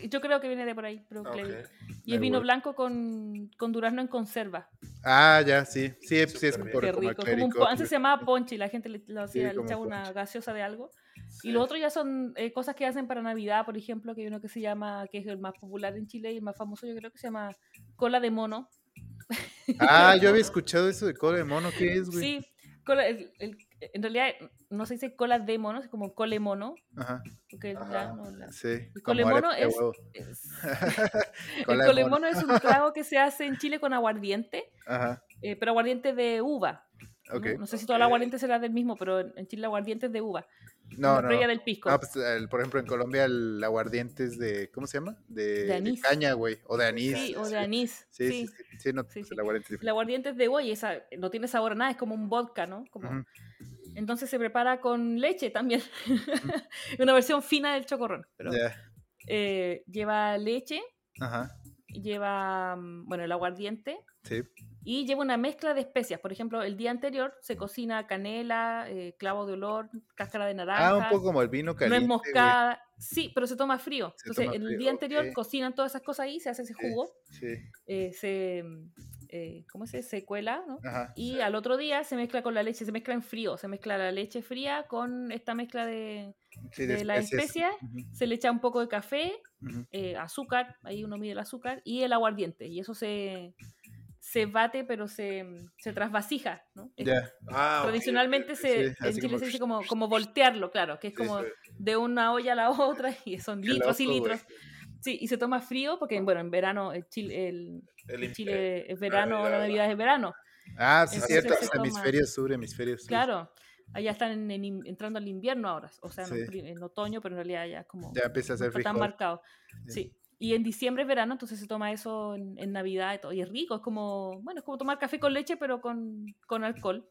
Yo creo que viene de por ahí, pero Ah, Cleri. ok. Y es Ah, vino blanco con, con durazno en conserva. Ah, ya, sí. Sí, sí es Súper por, Qué como rico. Como un antes se llamaba ponche y la gente le, lo hacía, le echaba una gaseosa de algo. Sí. Y lo otro ya son eh, cosas que hacen para Navidad, por ejemplo, que hay uno que se llama, que es el más popular en Chile y el más famoso, yo creo que se llama cola de mono. Ah, yo había escuchado eso de cola de mono. ¿Qué es, güey? Sí, cola- el- el- en realidad no se dice cola de mono, es como cole mono. Ajá. Porque Ajá. ya no la- Sí. El arepa de es, es- el de mono. es un trago que se hace en Chile con aguardiente, Ajá. eh, pero aguardiente de uva. ¿no? Ok. No, sé si todo el Ok. aguardiente será del mismo, pero en en Chile el aguardiente es de uva. No, no. del pisco. No, pues, el- por ejemplo, en Colombia el aguardiente es de, ¿cómo se llama? De, De anís. caña, güey, o de anís. sí, o de anís. Sí, sí. sí, sí, sí, no, pues, el aguardiente es El diferente. aguardiente es de uva y esa, no tiene sabor a nada, es como un vodka, ¿no? Como. Entonces se prepara con leche también. Una versión fina del chocorrón. Pero eh, lleva leche, Ajá, lleva, mm, bueno, el aguardiente sí. y lleva una mezcla de especias. Por ejemplo, el día anterior se cocina canela, eh, clavo de olor, cáscara de naranja. Ah, un poco como el vino caliente, nuez güey. moscada. Sí, pero se toma frío. Se Entonces, toma el frío, día anterior cocinan todas esas cosas ahí, se hace ese jugo, Sí, eh, se, eh, ¿cómo se dice? Se cuela, ¿no? ajá. Y al otro día se mezcla con la leche, se mezcla en frío, se mezcla la leche fría con esta mezcla de, Sí, de la especia, se le echa un poco de café, eh, azúcar, ahí uno mide el azúcar, y el aguardiente, y eso se, se bate, pero se, se trasvasija, ¿no? Ya, Ah, Tradicionalmente ok, ok. se, Sí, en Chile como- se dice como, como voltearlo, claro, que es Sí, como sí. de una olla a la otra, y son litros y litros. Sí, y se toma frío, porque bueno, en verano, el Chile, el, El Chile es verano, Navidad, la Navidad es verano. Ah, sí, Entonces cierto. se toma- Hemisferio sur, hemisferio sur. Claro, allá están en- en entrando al invierno ahora, o sea, en en otoño, pero en realidad ya como Ya empieza a ser está marcado. Sí. Y en diciembre es verano, entonces se toma eso en, en Navidad y todo. Y es rico, es como, bueno, es como tomar café con leche, pero con, con alcohol.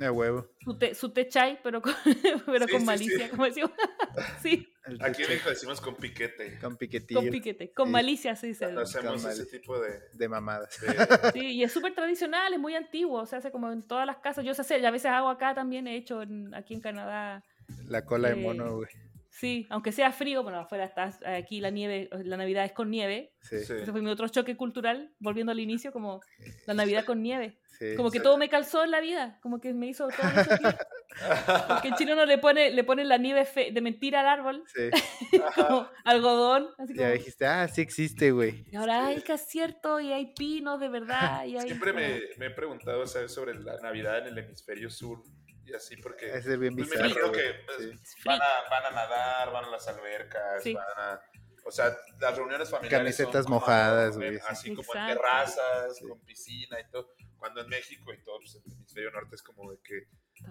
A huevo. Su té, su té chai, pero con, pero Sí, con sí, malicia, sí. como decimos. sí, Aquí en México decimos con piquete. con piquetillo con piquete, con Sí. malicia se dice. Hacemos Con ese tipo de... de mamadas. de- Sí, y es súper tradicional, es muy antiguo, se hace como en todas las casas. Yo sé hacer, y a veces hago acá también, he hecho en- aquí en Canadá. La cola de Eh, mono, güey. Sí, aunque sea frío, bueno, afuera está, aquí la nieve, la Navidad es con nieve. Sí, Sí. Ese fue mi otro choque cultural, volviendo al inicio, como la Navidad con nieve. sí. Como que Sí. todo me calzó en la vida, como que me hizo todo. Porque en Chile uno le pone, le pone la nieve fe- de mentira al árbol, Sí. como algodón, así Ya dijiste, ah, sí existe, güey. Y ahora hay que es cierto, y hay pinos de verdad, y hay. Siempre me, me he preguntado ¿sabes? sobre la Navidad en el hemisferio sur y así porque Ese es bien pues, me imagino que pues, Sí. Van, a, van a nadar, van a las albercas, Sí. van a... O sea, las reuniones familiares Camisetas mojadas, güey. Así como en terrazas, Sí. con piscina y todo. Cuando en México y todo, pues el hemisferio norte es como de que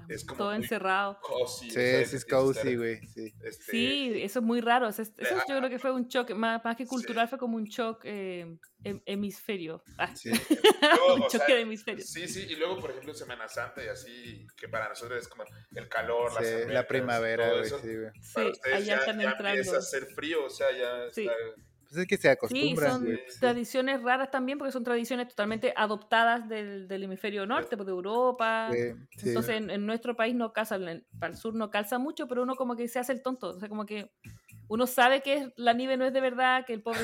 es como todo encerrado. cozy. Sí, o sea, sí que es cozy, güey. Sí. este, Sí, eso es muy raro. Eso, es- eso Ah, yo creo que fue un choque, más, más que sí. cultural, fue como un shock eh, hem- hemisferio. Ah, Sí. luego, un choque sea, de hemisferio. Sí, sí, y luego, por ejemplo, Semana Santa y así, que para nosotros es como el calor, Sí, la primavera, güey. eso. Sí, güey. Para Sí, ustedes allá ya, están ya entrando. empieza a hacer frío, o sea, ya Sí. está... Pues es que se Sí, acostumbran, son güey. sí. tradiciones raras también porque son tradiciones totalmente adoptadas del, del hemisferio norte, pues de Europa. Sí, sí. Entonces en, en nuestro país no calza, en- para el sur no calza mucho, pero uno como que se hace el tonto. O sea, como que uno sabe que es- la nieve no es de verdad, que el pobre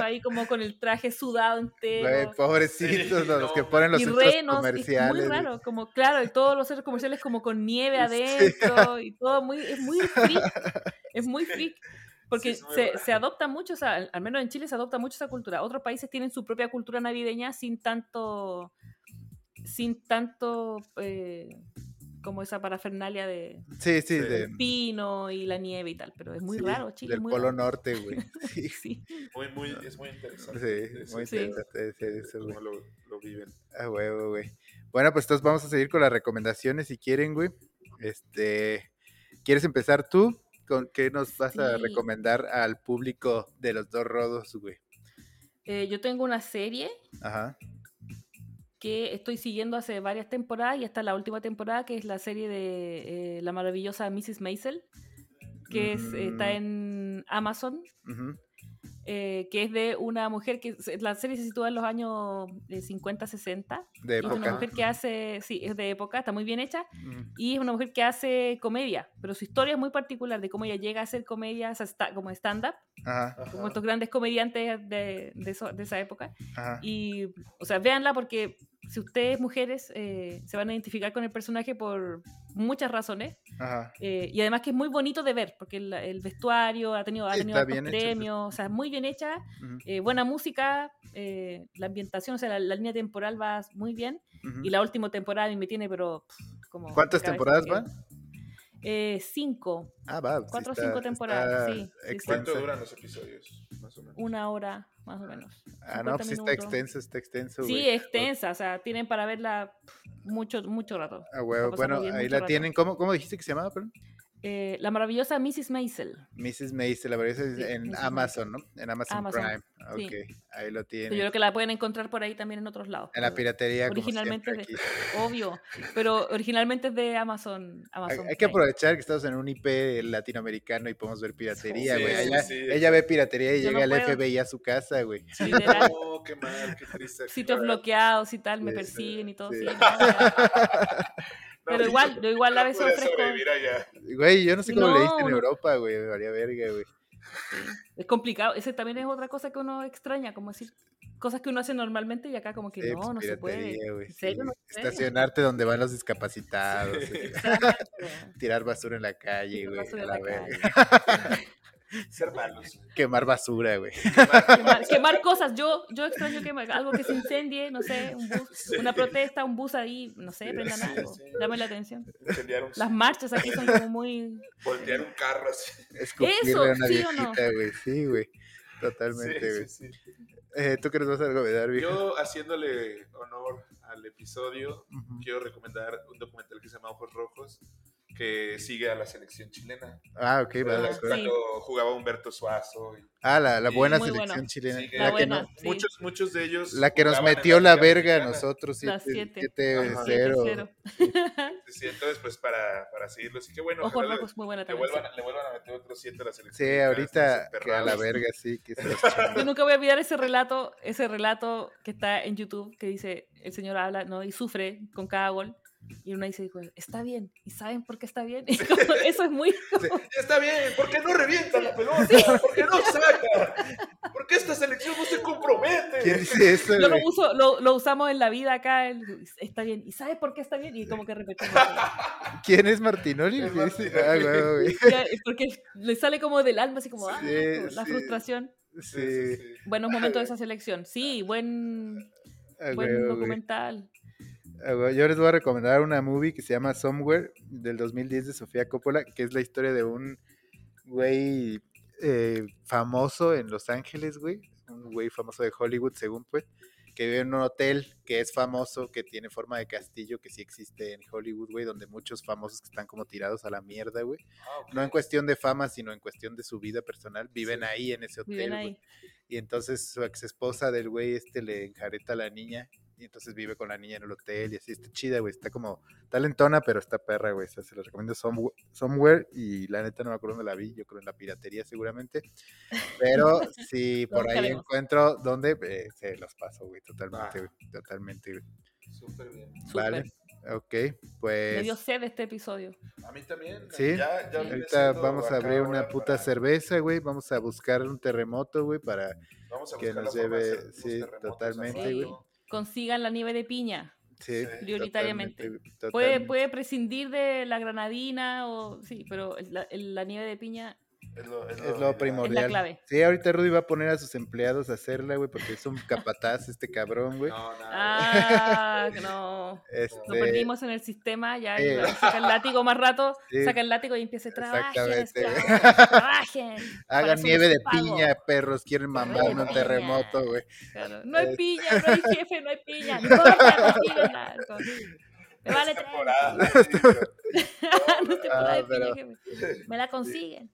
va ahí como con el traje sudado entero. Güey, pobrecitos Sí, los no, que ponen los y centros renos, y comerciales. muy raro, como claro, y todos los centros comerciales como con nieve Sí. adentro y todo muy, es muy freak, es muy freak, porque se, adopta mucho, o sea, al- al menos en Chile se adopta mucho esa cultura. Otros países tienen su propia cultura navideña sin tanto, sin tanto eh, como esa parafernalia de Sí, sí, Sí. de- pino y la nieve y tal, pero es muy sí, raro, Chile. Del muy Polo raro. Norte, güey. Sí, Sí. Muy, muy, es muy interesante. sí, muy Sí. interesante ese- ese, güey. cómo lo, lo viven. A huevo, güey. Bueno, pues entonces vamos a seguir con las recomendaciones si quieren, güey. Este, ¿quieres empezar tú? ¿Con qué nos vas a recomendar al público de los dos rodos, güey? Eh, yo tengo una serie Ajá. que estoy siguiendo hace varias temporadas y hasta la última temporada, que es la serie de eh, la maravillosa Mrs. Maisel, que es, está Mm. en Amazon, ujú, eh, que es de una mujer que la serie se sitúa en los años eh, 50-60. De y Es una época. mujer que hace, sí, es de época, está muy bien hecha, Ujú, y es una mujer que hace comedia, pero su historia es muy particular de cómo ella llega a hacer comedia, o sea, sta- como stand-up, Ajá, como estos grandes comediantes de, de eso- de esa época. ajá. Y, o sea, véanla porque si ustedes mujeres eh, se van a identificar con el personaje por muchas razones. Ajá. eh, y además que es muy bonito de ver, porque el, el vestuario ha tenido, ha hecho, premios, o sea, muy bien hecha, eh, buena música, eh, la ambientación, o sea, la, la línea temporal va muy bien. Y la última temporada a mí me tiene, pero pff, como... ¿Cuántas temporadas van? Eh, cinco, Ah, va. cuatro o cinco temporadas, sí. ¿Cuánto duran los episodios? Más o menos. una hora más o menos. Ah, no, 50 pues sí está extenso, está extenso. Sí, güey. extensa, o sea, tienen para verla mucho, mucho rato. Ah, pasarlo Bueno, ahí la rato. tienen. ¿Cómo, ¿Cómo dijiste que se llamaba? perdón? Eh, la maravillosa Mrs. Maisel. Mrs. Maisel, la verdad es Sí, en Mrs. Amazon, ¿no? En Amazon, Amazon, Prime. sí. Ok, ahí lo Yo tienen. creo que la pueden encontrar por ahí también en otros lados. En la piratería, como originalmente siempre de- aquí. Obvio, pero originalmente es de Amazon. Hay, Amazon hay que aprovechar que estamos en un IP latinoamericano y podemos ver piratería, Sí, güey. sí, ella, sí. ella ve piratería y Yo llega no al puedo. FBI a su casa, güey. No, qué mal, qué triste. sitios bloqueados y tal, me Sí, persiguen y todo. Pero igual, yo igual a veces ofrezco. Güey, yo no sé cómo No, le diste en no. Europa, güey. Me valía verga, güey. Sí, Es complicado. Ese también es otra cosa que uno extraña, como decir cosas que uno hace normalmente y acá como que Sí, no, pues, no se puede. piratería, güey, ¿En serio sí. no? Estacionarte donde van los discapacitados. Tirar basura en la calle, güey. Ser malos. Quemar basura, güey. Quemar, quemar cosas. Yo, yo extraño quemar algo que se incendie, no sé, un bus, Sí. una protesta, un bus ahí, no sé, prendan sí, algo. sí. Dame la atención. Un Las marchas aquí son como muy. voltear un carro así. Escupirle Eso, a una ¿sí o no? viejita, güey. Sí, güey. Totalmente, güey. Sí, sí, sí. Eh, ¿Tú qué nos vas a recomendar, viejo? Yo, haciéndole honor al episodio, quiero recomendar un documental que se llama Ojos Rojos, que sigue a la selección chilena. Ah, ok, va, de Ah, acuerdo. Cuando jugaba Humberto Suazo. y- Ah, la, la Sí, buena selección bueno. chilena. Sí, que- La la, que buena. no- sí. Muchos, muchos de ellos. la que nos metió la verga a nosotros, Las siete. 7-0. Siete, cero. Sí, entonces, pues para, para seguirlo. Así que bueno, Ojos ojalá le- rojos, muy buena le, sí. vuelvan, le vuelvan a meter otros 7 a la selección. Sí, ahorita que a la verga, sí, que se. Yo nunca voy a olvidar ese relato, ese relato que está en YouTube, que dice, el señor habla, ¿no? Y sufre con cada gol. Y uno dice, está bien. ¿Y saben por qué está bien? Y como, eso es muy... Está bien, ¿por qué no revienta la pelota? ¿Por qué no saca? ¿Por qué esta selección no se compromete? ¿Quién dice eso, Yo lo, uso, lo, lo usamos en la vida acá, el- está bien. ¿Y sabes por qué está bien? Y como que repetimos. ¿Quién es Martinoli? Es. Ah, Porque le sale como del alma, así como, ah, Sí, la sí. frustración. Sí, Buenos momentos de esa selección. Sí, buen, ah, buen documental. Güey, Yo les voy a recomendar una movie que se llama Somewhere del 2010 de Sofía Coppola, que es la historia de un güey eh, famoso en Los Ángeles, güey. Un güey famoso de Hollywood, según pues, que vive en un hotel que es famoso, que tiene forma de castillo, que sí existe en Hollywood, güey, donde muchos famosos que están como tirados a la mierda, güey. Ah. No en cuestión de fama, sino en cuestión de su vida personal, viven Sí. ahí en ese hotel. Güey. Y entonces su ex esposa del güey este le enjareta a la niña. Y entonces vive con la niña en el hotel y así. Está chida, güey. Está como talentona, pero está perra, güey. O sea, se la recomiendo Somewhere, Somewhere. Y la neta no me acuerdo dónde la vi. Yo creo en la piratería seguramente. Pero si por ahí encuentro dónde, eh, se los paso, güey. Totalmente, Va. güey. Totalmente, güey. Súper bien. Vale. Súper. Ok, Me dio pues. sed este episodio. A mí también. Sí, ya- ya viene Ahorita vamos a abrir una puta para- cerveza, güey. Vamos a buscar un terremoto, güey, para Vamos a que nos lleve- sí, totalmente, güey. Consigan la nieve de piña. Sí, prioritariamente. totalmente, Puede, totalmente. puede prescindir de la granadina o sí, pero el- la, el- la nieve de piña Es lo, es Es lo lo ideal. primordial. clave. Sí, ahorita Rudy va a poner a sus empleados a hacerla, güey, porque es un capataz este cabrón, güey. No, nada. Ah, no. Este, Lo perdimos en el sistema, ya Eh. y saca el látigo más rato, Sí. saca el látigo y empieza a trabajar. Exactamente. Trabajen. Hagan nieve de pago". piña, perros, quieren mamarme un piña. terremoto, güey. Claro, No hay piña, no hay jefe, no hay piña. No consíguenla. Me vale Es tres. sí, No te puedo Ah, pero- jefe. Me la consiguen.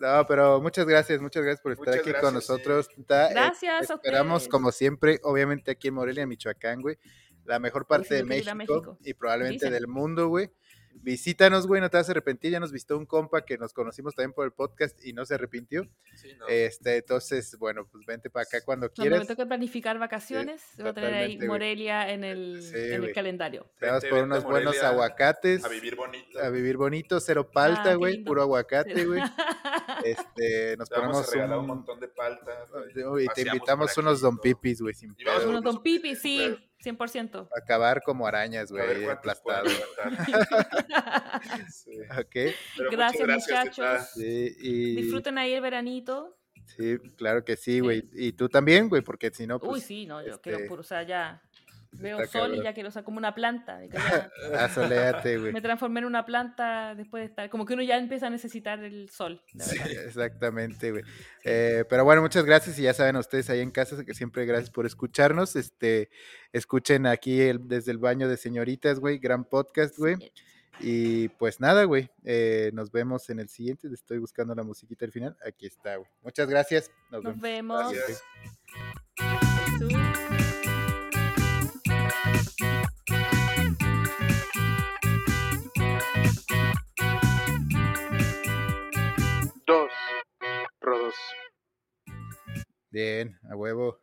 No, pero muchas gracias, muchas gracias por estar Muchas aquí con gracias, sí. nosotros. Ta, eh, Gracias a Esperamos, como siempre, obviamente aquí en Morelia, Michoacán, güey, la mejor parte de México, México. y probablemente Dicen. del mundo, güey. Visítanos, güey, no te vas a arrepentir. Ya nos visitó un compa que nos conocimos también por el podcast y no se arrepintió. sí, no. Este, entonces, bueno, pues vente para acá cuando Cuando me quieras. toque planificar vacaciones, voy a tener ahí güey. Morelia en el, Sí, en el calendario. Te vas Vente, por unos buenos aguacates. a vivir bonito. a vivir bonito, cero palta, Ah, qué güey, puro aguacate, güey. Este, nos vamos ponemos un, un, montón de palta. güey. y te invitamos unos aquí don pipis, güey, sin Y vamos. Unos don Pipi, sí. 100%. Acabar como arañas, güey, aplastados. levantar. Sí. Ok. Pero Gracias, muchachos. Tita. Sí, y... Disfruten ahí el veranito. Sí, claro que sí, güey. Y tú también, güey, porque si no, pues... Uy, sí, no, yo este, quiero puro, o sea, ya veo está sol y ya quiero, o sea, como una planta. Asoléate, güey. me transformé en una planta después de estar, como que uno ya empieza a necesitar el sol. la Sí. Exactamente, güey. Eh, pero bueno, muchas gracias y ya saben ustedes ahí en casa que siempre gracias por escucharnos. Este, escuchen aquí el- desde el baño de señoritas, güey, gran podcast, güey. Y pues nada, güey, eh, nos vemos en el siguiente. Estoy buscando la musiquita al final. Aquí está, güey. Muchas gracias. Nos, Nos vemos. vemos. Gracias. Bien, a huevo.